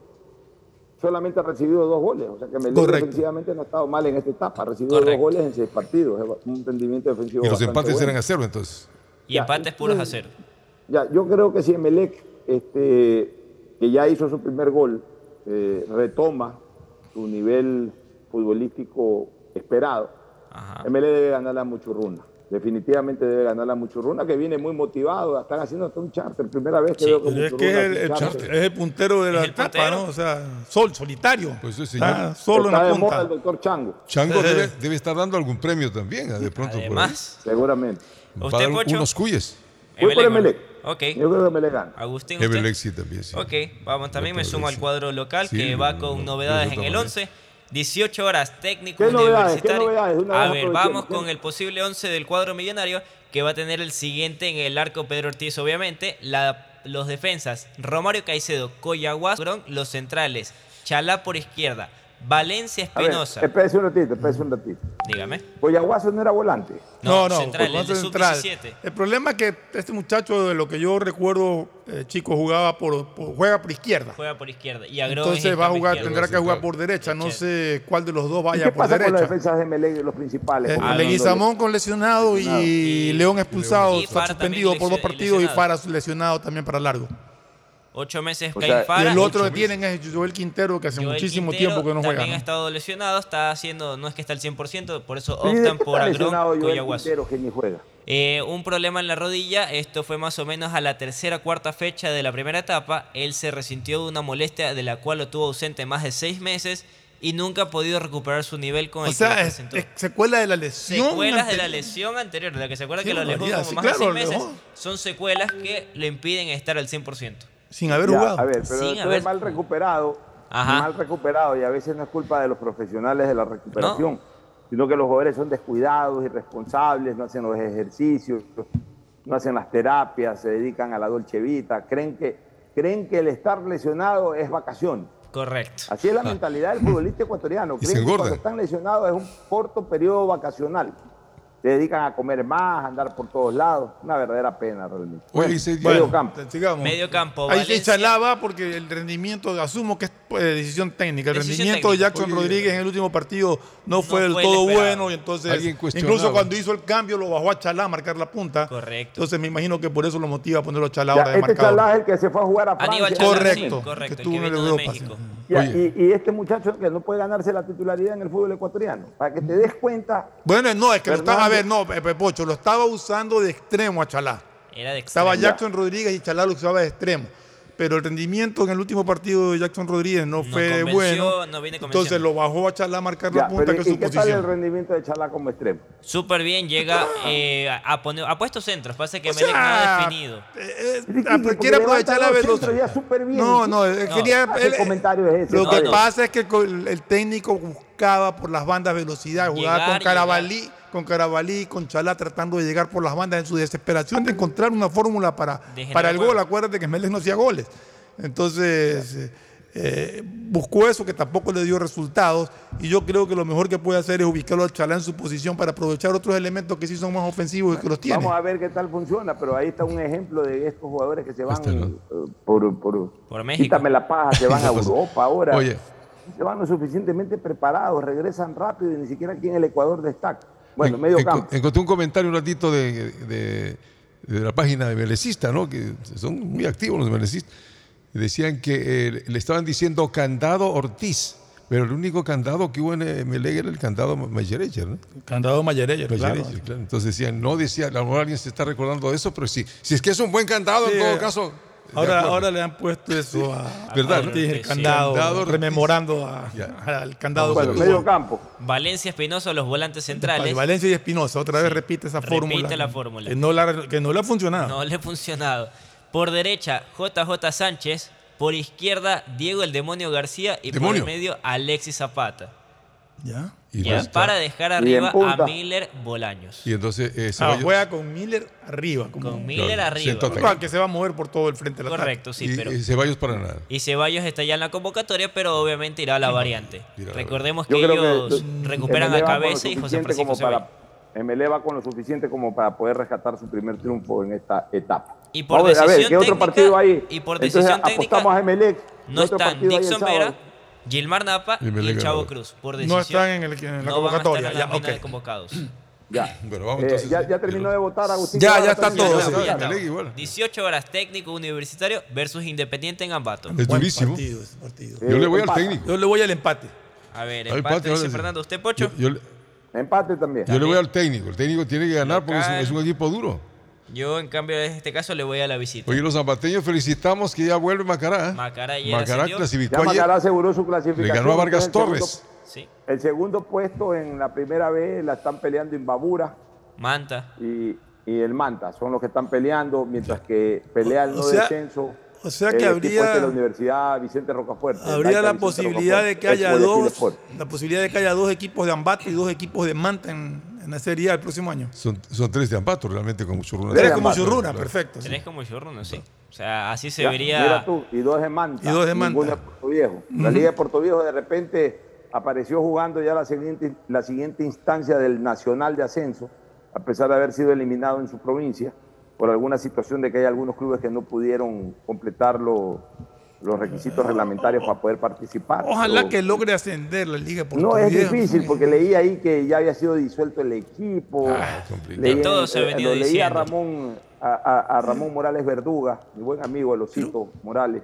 solamente ha recibido dos goles. O sea que Correcto. defensivamente no ha estado mal en esta etapa. Ha recibido Correcto. dos goles en seis partidos. Un rendimiento defensivo Y los empates bueno. eran a cero, entonces. Y Ya, empates puros a cero. Ya, yo creo que si Emelec, este, que ya hizo su primer gol, eh, retoma su nivel futbolístico esperado, Ajá. Emelec debe ganar la Muchurruna. Definitivamente debe ganar la Muchurruna, que viene muy motivado. Están haciendo hasta un charter. Primera vez que Sí. veo que Pero es Muchurruna que es el, charter. es el puntero de la etapa, puntero. ¿no? O sea, sol, solitario. Pues Está señor. solo en Está la de moda el punta. doctor Chango, Chango (laughs) debe, debe estar dando algún premio también, ah, de pronto. por ahí. Además, seguramente. Va a ¿Usted, dar Pocho? unos cuyes. Voy por Emelec. Ok. Yo creo que Emelec gana. Agustín, ¿usted? Emelec sí también, sí. Ok, vamos, también me sumo al cuadro local Sí, que va con no, novedades de en el manera. 11. 18 horas técnico ¿Qué novedades? ¿Qué universitario. novedades? A ver, vamos con el posible 11 del cuadro millonario que va a tener el siguiente en el arco Pedro Ortiz, obviamente. La, los defensas, Romario Caicedo, Coyaguas, los centrales, Chalá por izquierda, Valencia Espinosa. espérese un ratito, espérese un ratito. Dígame. Boyaguazo no era volante. No, no, central, el de base central. sub-17. El problema es que este muchacho, de lo que yo recuerdo, eh, chico, jugaba por, por- juega por izquierda. Juega por izquierda. Y Entonces el va a jugar, tendrá que jugar por derecha. No sé cuál de los dos ¿Y vaya qué por pasa con las derecha. defensas de Melec, los principales? Eh, Leguizamón con lesionado y, León expulsado, Y está suspendido por dos partidos y lesionado. Fara lesionado también para largo. Ocho meses O sea, y el otro que tienen es Joel Quintero, que hace Joel muchísimo Quintero tiempo que no juega. También ha estado lesionado, está haciendo, no es que está al 100%, por eso ¿Y de optan por Agrón que? Eh, un problema en la rodilla, esto fue más o menos a la tercera cuarta fecha de la primera etapa. Él se resintió de una molestia de la cual lo tuvo ausente más de seis meses y nunca ha podido recuperar su nivel con O el que sea, lo es, secuela de la lesión. Secuelas de la anterior. lesión anterior, de la que se acuerda que lo alejó como sí, más claro, de seis meses, son secuelas que le impiden estar al 100%. Sin haber Ya, jugado. A ver, pero Sin haber- es mal recuperado. Ajá. Mal recuperado y a veces no es culpa de los profesionales de la recuperación, sino que los jugadores son descuidados, irresponsables, no hacen los ejercicios, no hacen las terapias, se dedican a la dolce vita, creen que, creen que el estar lesionado es vacación. Correcto. Así es la mentalidad del futbolista ecuatoriano. Creen que cuando están lesionados es un corto periodo vacacional. Se dedican a comer más, a andar por todos lados. Una verdadera pena realmente. Oye, y se- medio bueno, campo. Sigamos. Medio campo, Ahí Valencia. se chalaba porque el rendimiento, asumo que es pues, decisión técnica. El Decisión rendimiento de. Jackson Oye, Rodríguez en el último partido no fue del todo esperado. bueno y entonces incluso cuando hizo el cambio lo bajó a Chalá a marcar la punta. Correcto. Entonces me imagino que por eso lo motiva a ponerlo a Chalá ahora de este. Chalá es el que se fue a jugar a Francia. Aníbal Chalá, Correcto. sí, correcto, que el que estuvo en Europa, México. Y, y este muchacho que no puede ganarse la titularidad en el fútbol ecuatoriano, para que te des cuenta, Bueno, no, es que lo estaba, a ver, No, Pepe Pocho, lo estaba usando de extremo a Chalá. Era de Estaba extremo. Jackson Rodríguez y Chalá lo usaba de extremo. Pero el rendimiento en el último partido de Jackson Rodríguez no, No fue bueno. no viene entonces lo bajó a Chalá a marcar ya, la punta, pero que es ¿y su qué tal el posición. rendimiento de Chalá como extremo? Súper bien, llega eh, a, poner, ha puesto centros, pasa que O Melec no ha sea, definido. Eh, eh, ah, quiere aprovechar la velocidad. No, no, él No. quería. ¿Qué él- comentario es ese? Lo No, que no. pasa es que el, el técnico buscaba por las bandas velocidad, jugaba Llegar, con Carabalí, con Carabalí, con Chalá tratando de llegar por las bandas en su desesperación de encontrar una fórmula para, para el gol. Acuérdate que Mélez no hacía goles. Entonces eh, eh, buscó eso que tampoco le dio resultados y yo creo que lo mejor que puede hacer es ubicarlo al Chalá en su posición para aprovechar otros elementos que sí son más ofensivos y que los tiene. Vamos a ver qué tal funciona, pero ahí está un ejemplo de estos jugadores que se van Este no. eh, por, por, Por México. quítame la paja, se van a (laughs) Europa ahora. Oye. Se van lo suficientemente preparados, regresan rápido y ni siquiera aquí en el Ecuador destaca. Bueno, En- medio campo. Encontré un comentario un ratito de, de- de la página de Melecista, ¿no? Que son muy activos los melecistas. Decían que eh, le estaban diciendo candado Ortiz, pero el único candado que hubo en eh, Melec era el candado Mayerecher, ¿no? Candado Mayereyer, claro. Mayerecher, claro. Entonces decían, no decía, a lo mejor alguien se está recordando de eso, pero sí, si es que es un buen candado, Sí, en todo eh, caso. Ahora, ahora le han puesto eso a, ¿Verdad, a no? Ortiz, el candado, Candado Ortiz. rememorando a- al candado. Bueno, medio campo. Valencia Espinosa, los volantes centrales. Valencia y Espinosa, otra vez Sí. repite esa Repite fórmula. la fórmula. Que no, la- que no le ha funcionado. No le ha funcionado. Por derecha, JJ Sánchez. Por izquierda, Diego el Demonio García. Y Demonio. por el medio, Alexis Zapata. ¿Ya? Y Ya, no para dejar arriba a. Miller Bolaños. Y entonces eh, Ah, juega con Miller arriba. Como, Con Miller Claro, arriba. siento que- Claro, que se va a mover por todo el frente del. Correcto, sí, y, pero. y Ceballos para nada. Y Ceballos está ya en la convocatoria, pero obviamente irá a la variante. irá a la Recordemos que ellos que recuperan MLE a Cabeza y José suficiente Francisco como Ceballos. para MLE va con lo suficiente como para poder rescatar su primer triunfo en esta etapa. Y por Vamos a ver, decisión ¿qué otro técnica- partido hay? y por Entonces, decisión técnica, apostamos a Emelec. No ¿Qué otro están Dixon sábado? Vera, Gilmar Napa Y y, Melec Chavo. Cruz. Por No decisión, están en, el- en la no van a estar convocatoria. en la Ya, nómina de ok. convocados. (clears throat) Ya. Bueno, vamos Eh, entonces. ya, ya terminó de votar Agustín. Ya, ya está todo, Ya, sí. ya Ya, está. Melec igual. 18 horas técnico universitario versus Independiente en Ambato. Es durísimo. partido ese partido. Yo le voy al técnico. Yo le voy al empate. A ver, empate, empate, dice. Fernando. ¿Usted, Pocho? Yo, yo le- Empate también. yo le voy al técnico. El técnico tiene que ganar porque es un equipo duro. Yo, en cambio, en este caso le voy a la visita. Oye, los zapateños felicitamos que ya vuelve Macará. ¿eh? Macará ayer Macará ascendió. clasificó Ya ayer. Macará aseguró su clasificación. Le ganó a Vargas Torres. Sí. El segundo puesto en la primera vez la están peleando Imbabura Manta. y, y el Manta. Son los que están peleando, mientras que pelea el O no sea- descenso. o sea que habría- este de la Universidad Vicente Rocafuerte. Habría la Vicente posibilidad de que haya dos, la posibilidad de que haya dos equipos de Ambato y dos equipos de Manta en, en la Serie A el próximo año. Son, son tres de Ampato realmente con mucho runa. Tres como Churruna, claro. perfecto. sí. Tenés como chorro, sí. O sea, así se Ya, vería. Mira tú, y dos de Manta. Y dos de Manta. de Puerto Viejo. La Liga de Puerto Viejo de repente apareció jugando ya la siguiente, la siguiente instancia del Nacional de Ascenso, a pesar de haber sido eliminado en su provincia por alguna situación de que hay algunos clubes que no pudieron completar lo- los requisitos reglamentarios para poder participar. Ojalá Pero que logre ascender la Liga No Portuguesa. es difícil porque leí ahí que ya había sido disuelto el equipo. Leí De todo se ha eh, leí a. Ramón, a, a- a Ramón Morales Verduga, mi buen amigo el Osito Morales,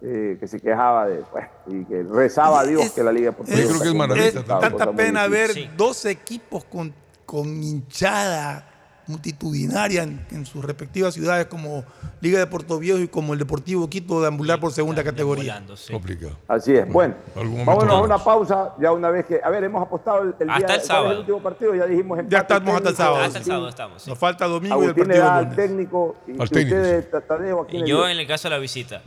eh, que se quejaba de pues, y que rezaba a Dios que la Liga Portuguesa. Es, fuera un es resultado, tanta pena ver difícil. dos equipos con, con hinchada multitudinaria en, en sus respectivas ciudades como Liga de Puerto Viejo y como el Deportivo Quito de ambular por segunda categoría. Complicado. Así es. Bueno, vámonos a una pausa. Ya una vez que. A ver, hemos apostado el, el Hasta día el ¿cuál es sábado. el último partido. Ya dijimos empate Ya estamos hasta el sábado. Hasta el sábado estamos. sí. Nos falta domingo y el partido da del al lunes. técnico y, Al y técnico, usted, Tadeo, ¿a quién Y yo en el caso de la visita.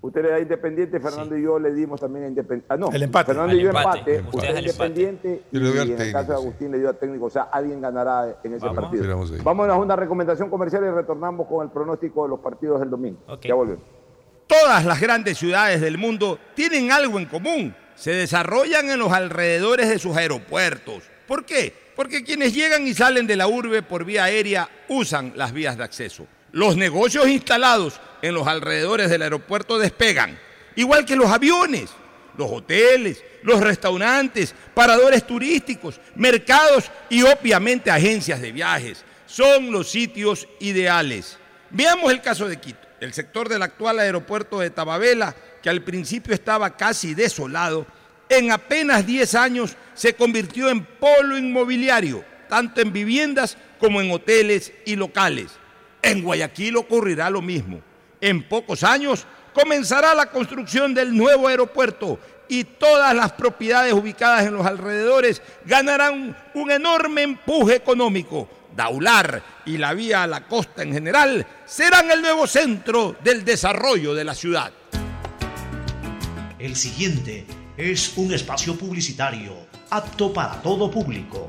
Usted le da Independiente, Fernando y yo le dimos también a Independiente. Ah, no, El empate. Fernando Al y yo empate. usted empate. Independiente y, Yo le doy al en el caso de sí. Agustín le dio al técnico. O sea, alguien ganará en ese Vamos. partido. Vámonos a una recomendación comercial y retornamos con el pronóstico de los partidos del domingo. Ok. Ya volvemos. Todas las grandes ciudades del mundo tienen algo en común. Se desarrollan en los alrededores de sus aeropuertos. ¿Por qué? Porque quienes llegan y salen de la urbe por vía aérea usan las vías de acceso. Los negocios instalados en los alrededores del aeropuerto despegan, igual que los aviones, los hoteles, los restaurantes, paradores turísticos, mercados y obviamente agencias de viajes. Son los sitios ideales. Veamos el caso de Quito, el sector del actual aeropuerto de Tababela, que al principio estaba casi desolado, en apenas 10 años se convirtió en polo inmobiliario, tanto en viviendas como en hoteles y locales. En Guayaquil ocurrirá lo mismo. En pocos años comenzará la construcción del nuevo aeropuerto y todas las propiedades ubicadas en los alrededores ganarán un enorme empuje económico. Daular y la vía a la costa en general serán el nuevo centro del desarrollo de la ciudad. El siguiente es un espacio publicitario apto para todo público.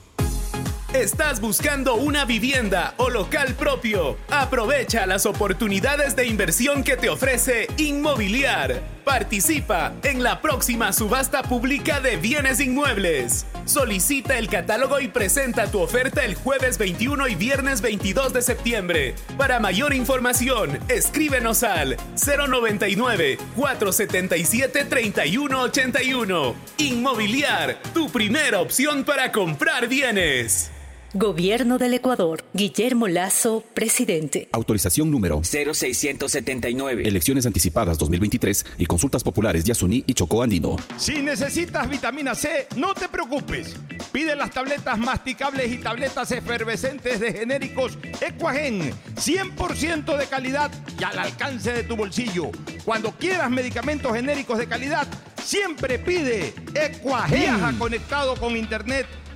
¿Estás buscando una vivienda o local propio? Aprovecha las oportunidades de inversión que te ofrece Inmobiliar. Participa en la próxima subasta pública de bienes inmuebles. Solicita el catálogo y presenta tu oferta el jueves 21 y viernes 22 de septiembre. Para mayor información, escríbenos al 099 477 3181. Inmobiliar, tu primera opción para comprar bienes. Gobierno del Ecuador. Guillermo Lazo, presidente. Autorización número 0679. Elecciones anticipadas 2023 y consultas populares Yasuní y Chocó Andino. Si necesitas vitamina C, no te preocupes. Pide las tabletas masticables y tabletas efervescentes de genéricos Equagen, 100% de calidad y al alcance de tu bolsillo. Cuando quieras medicamentos genéricos de calidad, siempre pide Equagen. Viaja conectado con internet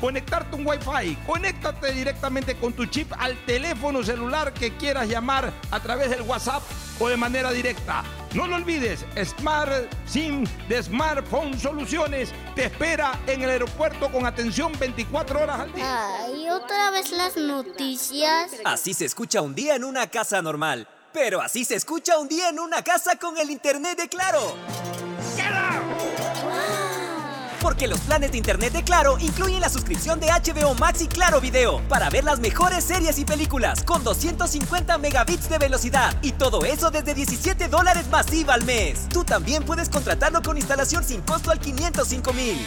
conectarte un Wi-Fi. Conéctate directamente con tu chip al teléfono celular que quieras llamar a través del WhatsApp o de manera directa. No lo olvides, Smart SIM de Smartphone Soluciones te espera en el aeropuerto con atención 24 horas al día. Ay, otra vez las noticias. Así se escucha un día en una casa normal. Pero así se escucha un día en una casa con el internet de Claro. Porque los planes de internet de Claro incluyen la suscripción de HBO Max y Claro Video para ver las mejores series y películas con 250 megabits de velocidad y todo eso desde 17 dólares masiva al mes. Tú también puedes contratarlo con instalación sin costo al 505 mil.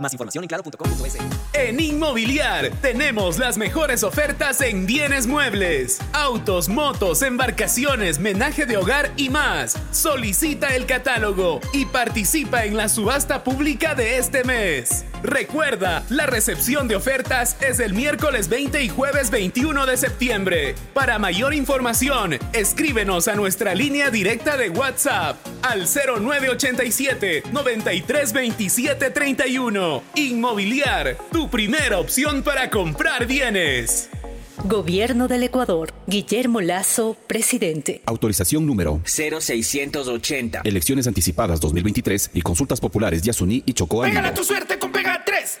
Más información en claro.com.es. En Inmobiliar tenemos las mejores ofertas en bienes muebles, autos, motos, embarcaciones, menaje de hogar y más. Solicita el catálogo y participa en la subasta pública de este mes. Recuerda, la recepción de ofertas es el miércoles 20 y jueves 21 de septiembre. Para mayor información, escríbenos a nuestra línea directa de WhatsApp al 0987 9327 31. Inmobiliar, tu primera opción para comprar bienes. Gobierno del Ecuador. Guillermo Lazo, presidente. Autorización número 0680. Elecciones anticipadas 2023 y consultas populares Yasuní y Chocó Ánimo. tu suerte con Pega 3.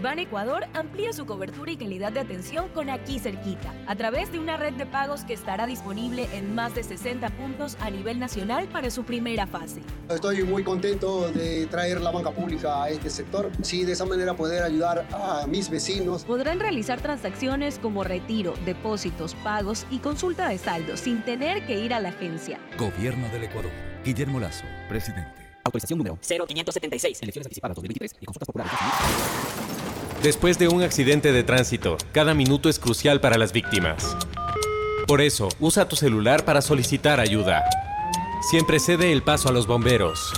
Ban Ecuador amplía su cobertura y calidad de atención con aquí cerquita, a través de una red de pagos que estará disponible en más de 60 puntos a nivel nacional para su primera fase. Estoy muy contento de traer la banca pública a este sector. Sí, de esa manera poder ayudar a mis vecinos. Podrán realizar transacciones como retiro, depósitos, pagos y consulta de saldo sin tener que ir a la agencia. Gobierno del Ecuador. Guillermo Lazo, presidente. Autorización número 0576. Elecciones anticipadas 2023 y consultas populares Después de un accidente de tránsito, cada minuto es crucial para las víctimas. Por eso, usa tu celular para solicitar ayuda. Siempre cede el paso a los bomberos.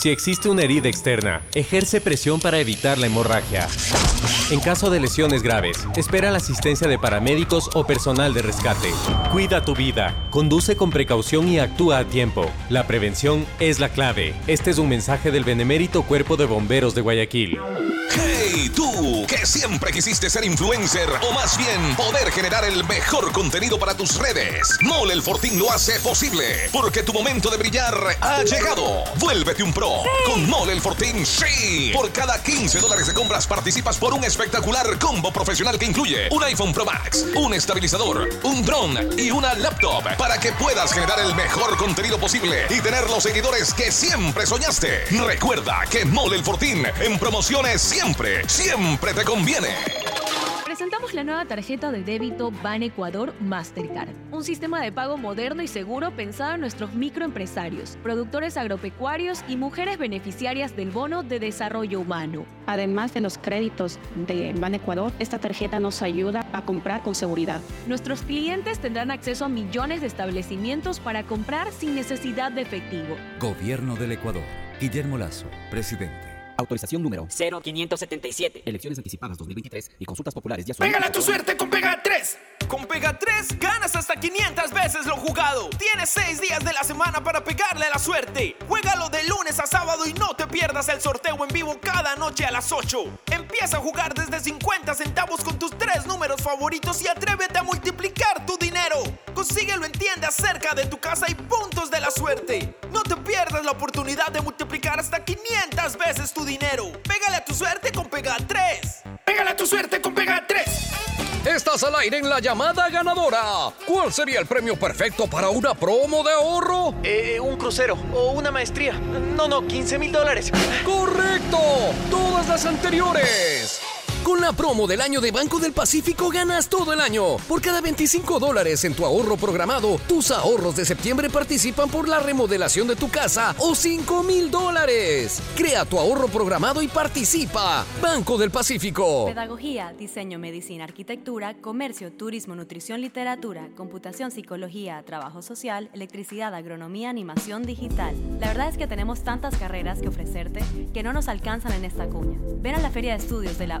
Si existe una herida externa, ejerce presión para evitar la hemorragia. En caso de lesiones graves, espera la asistencia de paramédicos o personal de rescate. Cuida tu vida, conduce con precaución y actúa a tiempo. La prevención es la clave. Este es un mensaje del benemérito Cuerpo de Bomberos de Guayaquil. ¡Hey, tú! Que siempre quisiste ser influencer o más bien poder generar el mejor contenido para tus redes. Mole el Fortín lo hace posible porque tu momento de brillar ha llegado. Vuélvete un pro con Mole el Fortín. ¡Sí! Por cada 15 dólares de compras participas por un espectacular combo profesional que incluye un iPhone Pro Max, un estabilizador, un dron y una laptop para que puedas generar el mejor contenido posible y tener los seguidores que siempre soñaste. Recuerda que Mole el Fortín en promociones siempre, siempre te conviene. Presentamos la nueva tarjeta de débito Ban Ecuador Mastercard, un sistema de pago moderno y seguro pensado en nuestros microempresarios, productores agropecuarios y mujeres beneficiarias del bono de desarrollo humano. Además de los créditos de Ban Ecuador, esta tarjeta nos ayuda a comprar con seguridad. Nuestros clientes tendrán acceso a millones de establecimientos para comprar sin necesidad de efectivo. Gobierno del Ecuador. Guillermo Lazo, presidente. Autorización número 0577. Elecciones anticipadas 2023 y consultas populares Yasuní Pégale y a tu suerte con Pega 3. Con Pega 3 ganas hasta 500 veces lo jugado. Tienes 6 días de la semana para pegarle a la suerte. Juégalo de lunes a sábado y no te pierdas el sorteo en vivo cada noche a las 8. Empieza a jugar desde 50 centavos con tus tres números favoritos y atrévete a multiplicar tu dinero. Consíguelo en tiendas cerca de tu casa y puntos de la suerte. No te pierdas la oportunidad de multiplicar hasta 500 veces tu dinero. Pégale a tu suerte con Pega 3. Pégale a tu suerte con Pega 3. Estás al aire en la llamada ganadora. ¿Cuál sería el premio perfecto para una promo de ahorro? Eh, un crucero o una maestría. No, no, 15 mil dólares. ¡Correcto! Todas las anteriores. Con la promo del año de Banco del Pacífico ganas todo el año. Por cada 25 dólares en tu ahorro programado, tus ahorros de septiembre participan por la remodelación de tu casa o 5 mil dólares. Crea tu ahorro programado y participa. Banco del Pacífico. Pedagogía, diseño, medicina, arquitectura, comercio, turismo, nutrición, literatura, computación, psicología, trabajo social, electricidad, agronomía, animación digital. La verdad es que tenemos tantas carreras que ofrecerte que no nos alcanzan en esta cuña. Ven a la Feria de Estudios de la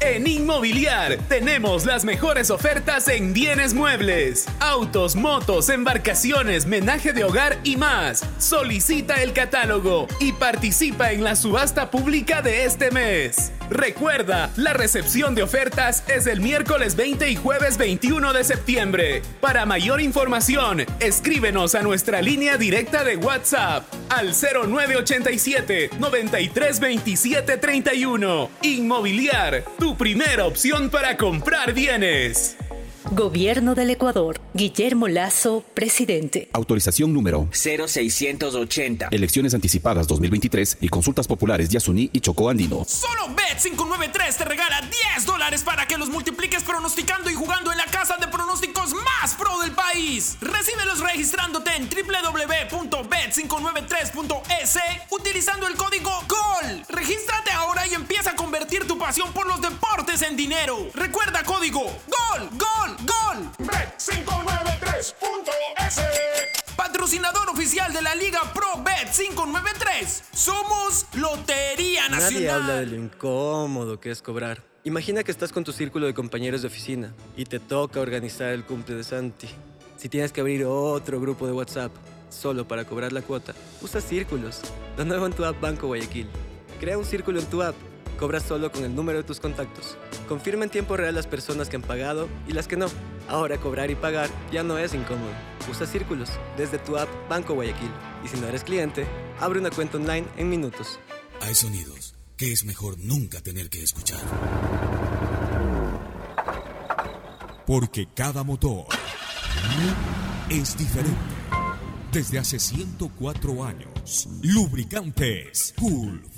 En Inmobiliar tenemos las mejores ofertas en bienes muebles, autos, motos, embarcaciones, menaje de hogar y más. Solicita el catálogo y participa en la subasta pública de este mes. Recuerda, la recepción de ofertas es el miércoles 20 y jueves 21 de septiembre. Para mayor información, escríbenos a nuestra línea directa de WhatsApp al 0987 9327 31. Inmobiliar, tu primera opción para comprar bienes. Gobierno del Ecuador. Guillermo Lazo, presidente. Autorización número 0680. Elecciones anticipadas 2023 y consultas populares Yasuní y Chocó Andino. Solo Bet593 te regala 10 dólares para que los multipliques pronosticando y jugando en la casa de pronósticos más pro del país. Recíbelos registrándote en www.bet593.es utilizando el código GOL. Regístrate ahora y empieza a convertir tu pasión por los deportes en dinero. Recuerda código GOL, GOL, GOL. Bet593.es Patrocinador oficial de la Liga Pro Bet 593. Somos Lotería Nacional. Nadie habla de lo incómodo que es cobrar. Imagina que estás con tu círculo de compañeros de oficina y te toca organizar el cumple de Santi. Si tienes que abrir otro grupo de WhatsApp solo para cobrar la cuota, usa círculos. Lo nuevo en tu app Banco Guayaquil. Crea un círculo en tu app. Cobra solo con el número de tus contactos. Confirma en tiempo real las personas que han pagado y las que no. Ahora cobrar y pagar ya no es incómodo. Usa círculos desde tu app Banco Guayaquil. Y si no eres cliente, abre una cuenta online en minutos. Hay sonidos que es mejor nunca tener que escuchar. Porque cada motor es diferente. Desde hace 104 años, Lubricantes Gulf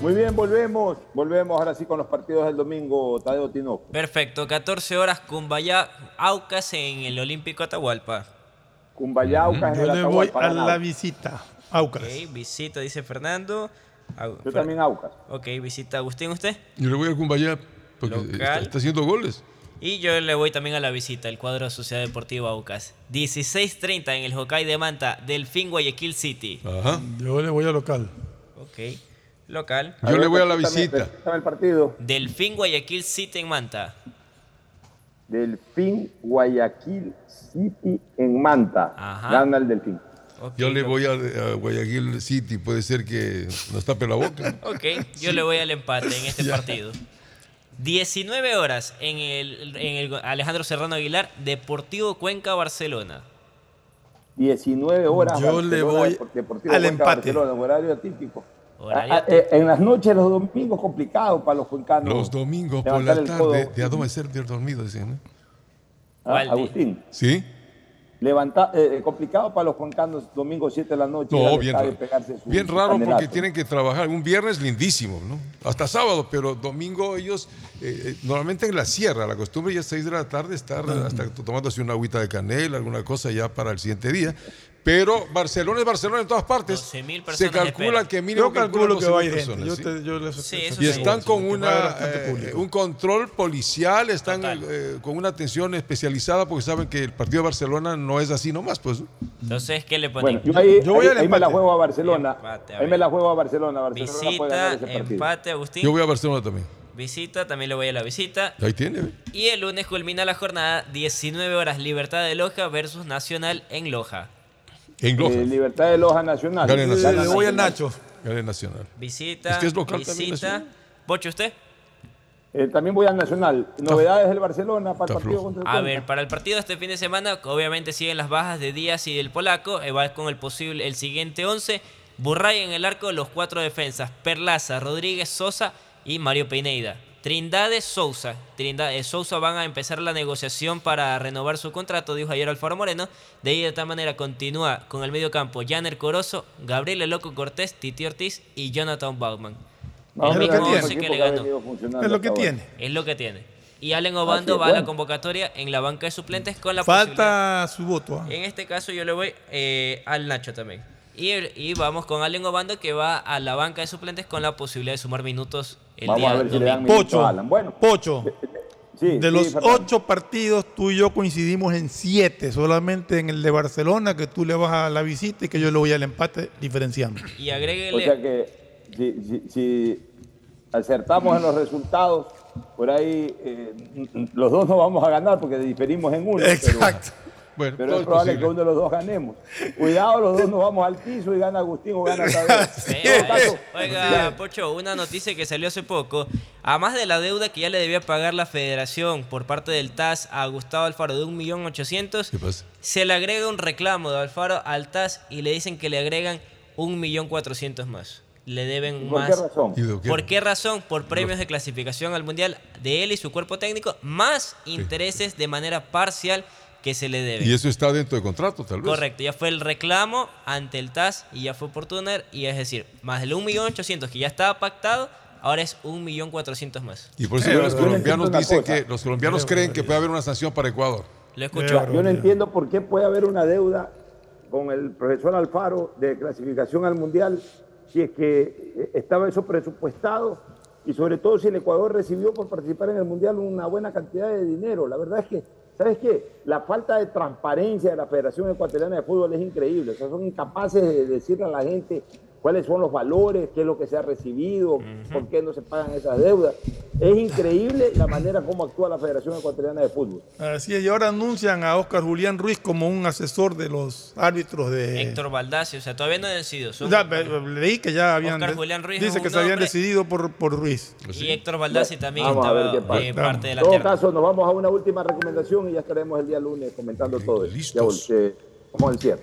Muy bien, volvemos. Volvemos ahora sí con los partidos del domingo, Tadeo Tinoco. Perfecto, 14 horas Cumbayá, Aucas en el Olímpico Atahualpa. Cumbayá, Aucas en Yo el le voy a la visita. Aucas. Ok, visita, dice Fernando. Au- Yo también Aucas. Ok, visita Agustín, ¿usted? Yo le voy al Cumbayá porque Local. está, está haciendo goles. Y yo le voy también a la visita, el cuadro de Sociedad Deportiva Aucas. 16.30 en el Hokkaido de Manta, Delfín Guayaquil City. Ajá. Yo le voy a local. Ok, local. Yo le voy a la visita. el partido. Delfín Guayaquil City en Manta. Delfín Guayaquil City en Manta. Ajá. Gana el Delfín. Yo le voy a, a Guayaquil City, puede ser que nos tape la boca. (laughs) Ok, yo le voy al empate en este (laughs) partido. 19 horas en el, en el Alejandro Serrano Aguilar, Deportivo Cuenca, Barcelona. 19 horas. Yo le voy al Cuenca, empate. Barcelona, horario típico. Ah, ah, eh, en las noches, los domingos, complicado para los cuencanos. Los domingos por levantar la el tarde, codo. de adormecer de dormido, decían. ¿no? Ah. Agustín, ¿Sí? levanta, eh, complicado para los cuencanos, domingo 7 de la noche. No, bien raro. y pegarse su- Bien raro porque tienen que trabajar. Un viernes lindísimo, ¿no? Hasta sábado, pero domingo ellos, eh, eh, normalmente en la sierra, la costumbre ya es 6 de la tarde estar hasta tomándose una agüita de canela, alguna cosa ya para el siguiente día. Pero Barcelona es Barcelona en todas partes. 12.000 Se calcula que mínimo Yo calculo que va a ir 12.000 gente. Yo, personas, te- yo les- Sí, eso y sí. están con una, eh, un control policial, están eh, con una atención especializada porque saben que el partido de Barcelona no es así nomás, pues. Entonces, ¿qué le Bueno, ponemos? yo ahí, Yo voy ahí- al ahí me la juego a Barcelona. Empate, a ahí me la juego a Barcelona. Barcelona puede ganar Visita, ese empate, Agustín. Yo voy a Barcelona también. Visita, también le voy a la visita. Ahí tiene. Y el lunes culmina la jornada, 19 horas, Libertad de Loja versus Nacional en Loja. En Loja. Eh, Libertad de Loja Nacional. Gane Nacional. le voy al Nacho. Gane Nacional. Visita, Es que es local también, visita. ¿Bocho usted? Eh, también voy al Nacional. Novedades del Barcelona para el partido contra el A Cuenca? ver, para el partido este fin de semana, obviamente siguen las bajas de Díaz y del Polaco. eh, Va con el posible, el siguiente 11. Burray en el arco, los cuatro defensas. Perlaza, Rodríguez, Sosa y Mario Pineda. Trindade, Sousa. Trindade, Sousa van a empezar la negociación para renovar su contrato, dijo ayer Alfaro Moreno. De ahí de tal manera continúa con el medio campo Janer Corozo, Gabriel El Loco Cortés, Titi Ortiz y Jonathan Bauman. Más el o menos mismo el once equipo que le que ha ganó. venido funcionando Es lo que tiene. Es lo que tiene. Y Allen Obando es, va a la convocatoria en la banca de suplentes con la posibilidad. Falta su voto. ah. En este caso yo le voy eh, al Nacho también. Y, y vamos con Allen Obando que va a la banca de suplentes con la posibilidad de sumar minutos el Vamos día a ver si le dan Pocho, a Alan. Bueno, Pocho, sí, de sí, los ocho partidos, tú y yo coincidimos en siete, solamente en el de Barcelona, que tú le vas a la visita y que yo le voy al empate, diferenciando. Y O agréguele sea que si, si- si acertamos en los resultados, por ahí eh, los dos no vamos a ganar porque diferimos en uno. Exacto. Bueno, Pero, es probable posible. que uno de los dos ganemos. Cuidado, los dos nos vamos al piso y gana Agustín o gana (laughs) Tadeo. Oiga, Pocho, una noticia que salió hace poco. A más de la deuda que ya le debía pagar la federación por parte del TAS a Gustavo Alfaro de 1.800.000, ¿Qué pasa? se le agrega un reclamo de Alfaro al TAS y le dicen que le agregan 1.400.000 más. Le deben ¿Por más. qué razón? ¿Por qué razón? Por premios de clasificación al Mundial de él y su cuerpo técnico, más intereses de manera parcial que se le deben. Y eso está dentro de contrato, tal vez. Correcto, ya fue el reclamo ante el TAS y ya fue por Tuner y es decir, más del 1.800.000 que ya estaba pactado, ahora es 1.400.000 más. Y por eso los colombianos dicen cosa. que los colombianos creen que puede haber una sanción para Ecuador. Lo escucho. Yo no entiendo por qué puede haber una deuda con el profesor Alfaro de clasificación al Mundial si es que estaba eso presupuestado y sobre todo si el Ecuador recibió por participar en el Mundial una buena cantidad de dinero. La verdad es que, ¿sabes qué? La falta de transparencia de la Federación Ecuatoriana de Fútbol es increíble. O sea, son incapaces de decirle a la gente cuáles son los valores, qué es lo que se ha recibido, por qué no se pagan esas deudas. Es increíble la manera como actúa la Federación Ecuatoriana de Fútbol. Así es, y ahora anuncian a Oscar Julián Ruiz como un asesor de los árbitros de... Héctor Baldassi, o sea, todavía no ha decidido. Son- Ya, leí que ya habían... Oscar Julián Ruiz es dice un que se habían decidido por, por Ruiz. y Héctor Baldassi también Vamos a ver estaba qué pasa. eh, parte de En la todo terna. caso, nos vamos a una última recomendación y ya estaremos el día lunes comentando todo eso. listos. Ya, eh, Vamos al cierre.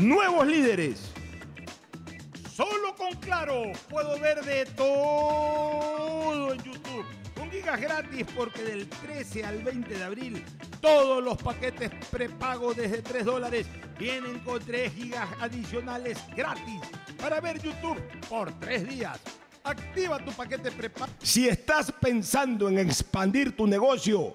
nuevos líderes. Solo con Claro puedo ver de todo en YouTube. Con gigas gratis porque del 13 al 20 de abril todos los paquetes prepago desde 3 dólares vienen con 3 gigas adicionales gratis para ver YouTube por 3 días. Activa tu paquete prepago. Si estás pensando en expandir tu negocio,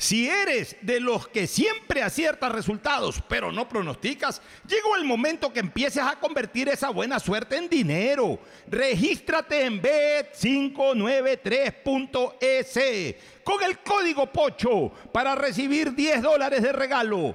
Si eres de los que siempre aciertas resultados, pero no pronosticas, llegó el momento que empieces a convertir esa buena suerte en dinero. Regístrate en bet593.es con el código POCHO para recibir 10 dólares de regalo.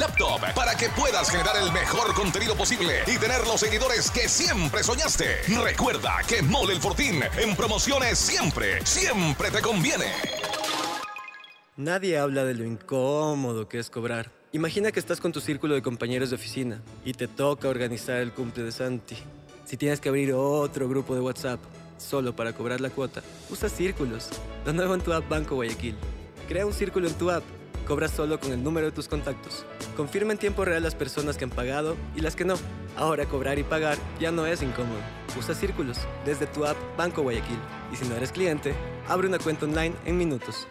laptop para que puedas generar el mejor contenido posible y tener los seguidores que siempre soñaste. Recuerda que Mole el Fortín en promociones siempre, siempre te conviene. Nadie habla de lo incómodo que es cobrar. Imagina que estás con tu círculo de compañeros de oficina y te toca organizar el cumple de Santi. Si tienes que abrir otro grupo de WhatsApp solo para cobrar la cuota, usa círculos. Lo nuevo en tu app Banco Guayaquil. Crea un círculo en tu app. Cobras solo con el número de tus contactos. Confirma en tiempo real las personas que han pagado y las que no. Ahora cobrar y pagar ya no es incómodo. Usa círculos desde tu app Banco Guayaquil. Y si no eres cliente, abre una cuenta online en minutos.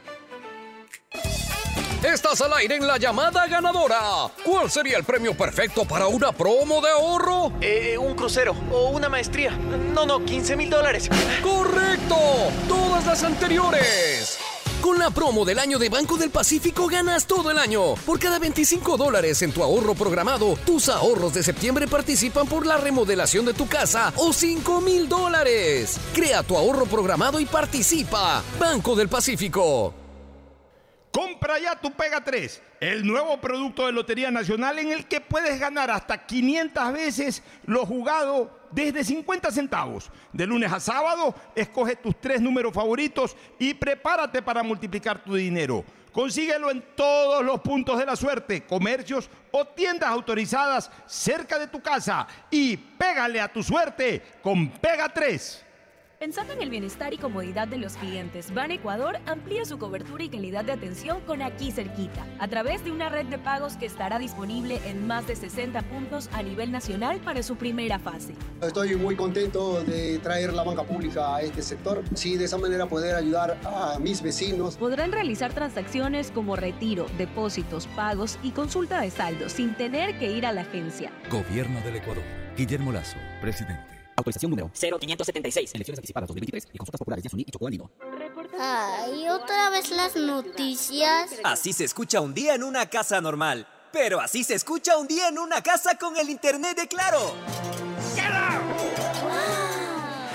Estás al aire en la llamada ganadora. ¿Cuál sería el premio perfecto para una promo de ahorro? Eh, un crucero o una maestría. No, no, 15 mil dólares. ¡Correcto! Todas las anteriores. Con la promo del año de Banco del Pacífico ganas todo el año. Por cada 25 dólares en tu ahorro programado, tus ahorros de septiembre participan por la remodelación de tu casa o 5 mil dólares. Crea tu ahorro programado y participa. Banco del Pacífico. Compra ya tu Pega 3, el nuevo producto de Lotería Nacional en el que puedes ganar hasta 500 veces lo jugado desde 50 centavos. De lunes a sábado, escoge tus tres números favoritos y prepárate para multiplicar tu dinero. Consíguelo en todos los puntos de la suerte, comercios o tiendas autorizadas cerca de tu casa y pégale a tu suerte con Pega 3. Pensando en el bienestar y comodidad de los clientes, Ban Ecuador amplía su cobertura y calidad de atención con aquí cerquita, a través de una red de pagos que estará disponible en más de 60 puntos a nivel nacional para su primera fase. Estoy muy contento de traer la banca pública a este sector, sí, de esa manera poder ayudar a mis vecinos. Podrán realizar transacciones como retiro, depósitos, pagos y consulta de saldo sin tener que ir a la agencia. Gobierno del Ecuador. Guillermo Lazo, presidente. Autorización número 0576. Elecciones anticipadas 2023 y consultas populares de Asuní y Chocó Andino. Ay, otra vez las noticias. Así se escucha un día en una casa normal. Pero así se escucha un día en una casa con el internet de Claro.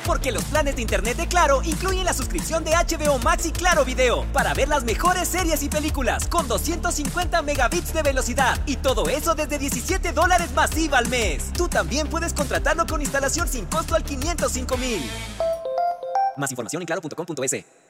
Porque los planes de internet de Claro incluyen la suscripción de HBO Max y Claro Video para ver las mejores series y películas con 250 megabits de velocidad y todo eso desde 17 dólares masiva al mes. Tú también puedes contratarlo con instalación sin costo al 505 mil. Más información en claro.com.es.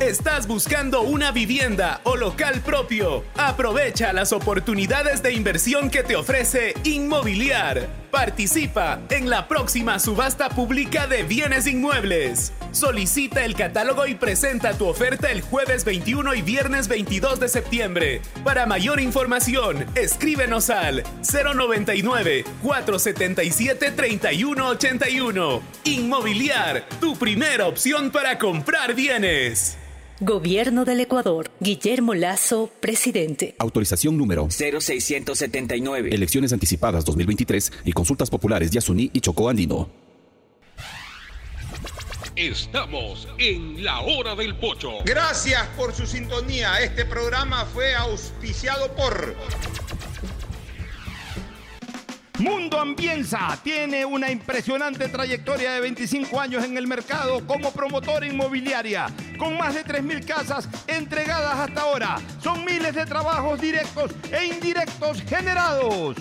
¿Estás buscando una vivienda o local propio? Aprovecha las oportunidades de inversión que te ofrece Inmobiliar. Participa en la próxima subasta pública de bienes inmuebles. Solicita el catálogo y presenta tu oferta el jueves 21 y viernes 22 de septiembre. Para mayor información, escríbenos al 099 477 3181. Inmobiliar, tu primera opción para comprar bienes. Gobierno del Ecuador. Guillermo Lazo, presidente. Autorización número 0679. Elecciones anticipadas 2023 y consultas populares de Asuní y Chocó Andino. Estamos en la hora del pocho. Gracias por su sintonía. Este programa fue auspiciado por... Mundo Ambienza tiene una impresionante trayectoria de 25 años en el mercado como promotora inmobiliaria, con más de 3.000 casas entregadas hasta ahora. Son miles de trabajos directos e indirectos generados.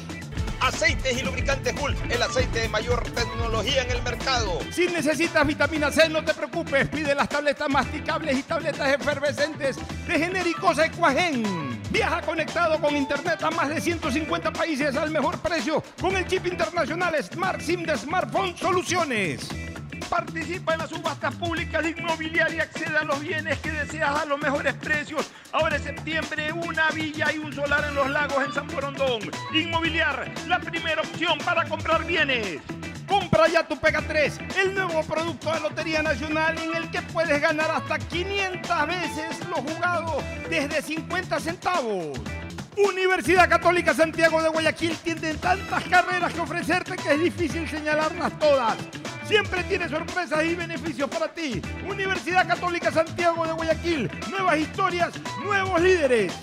Aceites y lubricantes Gulf, el aceite de mayor tecnología en el mercado. Si necesitas vitamina C, no te preocupes. Pide las tabletas masticables y tabletas efervescentes de genéricos Equagen. Viaja conectado con internet a más de 150 países al mejor precio con el chip internacional Smart SIM de Smartphone Soluciones. Participa en las subastas públicas de inmobiliaria y accede a los bienes que deseas a los mejores precios. Ahora en septiembre, una villa y un solar en los lagos en San Borondón. Inmobiliar, la primera opción para comprar bienes. Compra ya tu Pega 3, el nuevo producto de Lotería Nacional en el que puedes ganar hasta 500 veces lo jugado desde 50 centavos. Universidad Católica Santiago de Guayaquil tiene tantas carreras que ofrecerte que es difícil señalarlas todas. Siempre tiene sorpresas y beneficios para ti. Universidad Católica Santiago de Guayaquil. Nuevas historias, nuevos líderes.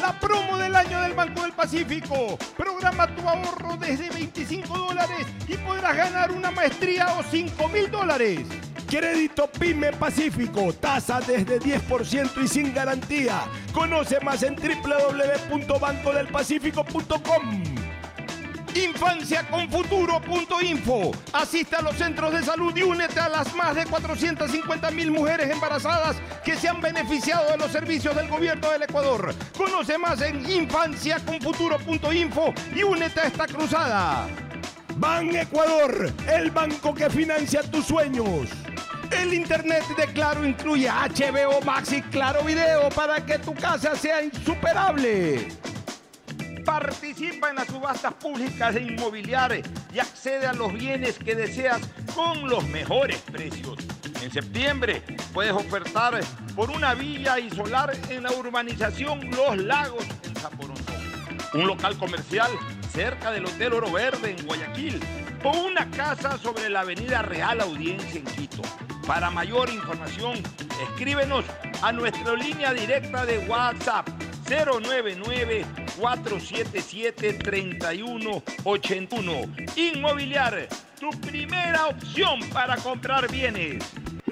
La promo del año del Banco del Pacífico. Programa tu ahorro desde 25 dólares y podrás ganar una maestría o 5 mil dólares. Crédito PYME Pacífico, tasa desde 10% y sin garantía. Conoce más en www.bancodelpacifico.com. Infanciaconfuturo.info. Asiste a los centros de salud y únete a las más de 450 mil mujeres embarazadas que se han beneficiado de los servicios del gobierno del Ecuador. Conoce más en infanciaconfuturo.info y únete a esta cruzada. Ban Ecuador, el banco que financia tus sueños. El internet de Claro incluye HBO Max y Claro Video para que tu casa sea insuperable. Participa en las subastas públicas de inmobiliarias y accede a los bienes que deseas con los mejores precios. En septiembre puedes ofertar por una villa y solar en la urbanización Los Lagos en Zaporondón. Un local comercial cerca del Hotel Oro Verde en Guayaquil o una casa sobre la Avenida Real Audiencia en Quito. Para mayor información, escríbenos a nuestra línea directa de WhatsApp 099-477-3181. Inmobiliar, tu primera opción para comprar bienes.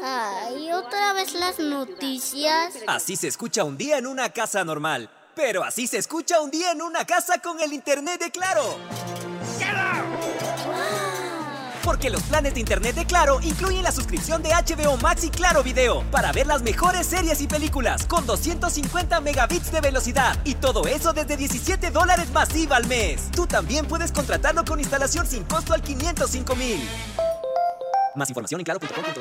Ay, otra vez las noticias. Así se escucha un día en una casa normal. Pero así se escucha un día en una casa con el internet de Claro. Porque los planes de internet de Claro incluyen la suscripción de HBO Max y Claro Video para ver las mejores series y películas con 250 megabits de velocidad y todo eso desde 17 dólares masiva al mes. Tú también puedes contratarlo con instalación sin costo al 505 mil. Más información en claro.com.es.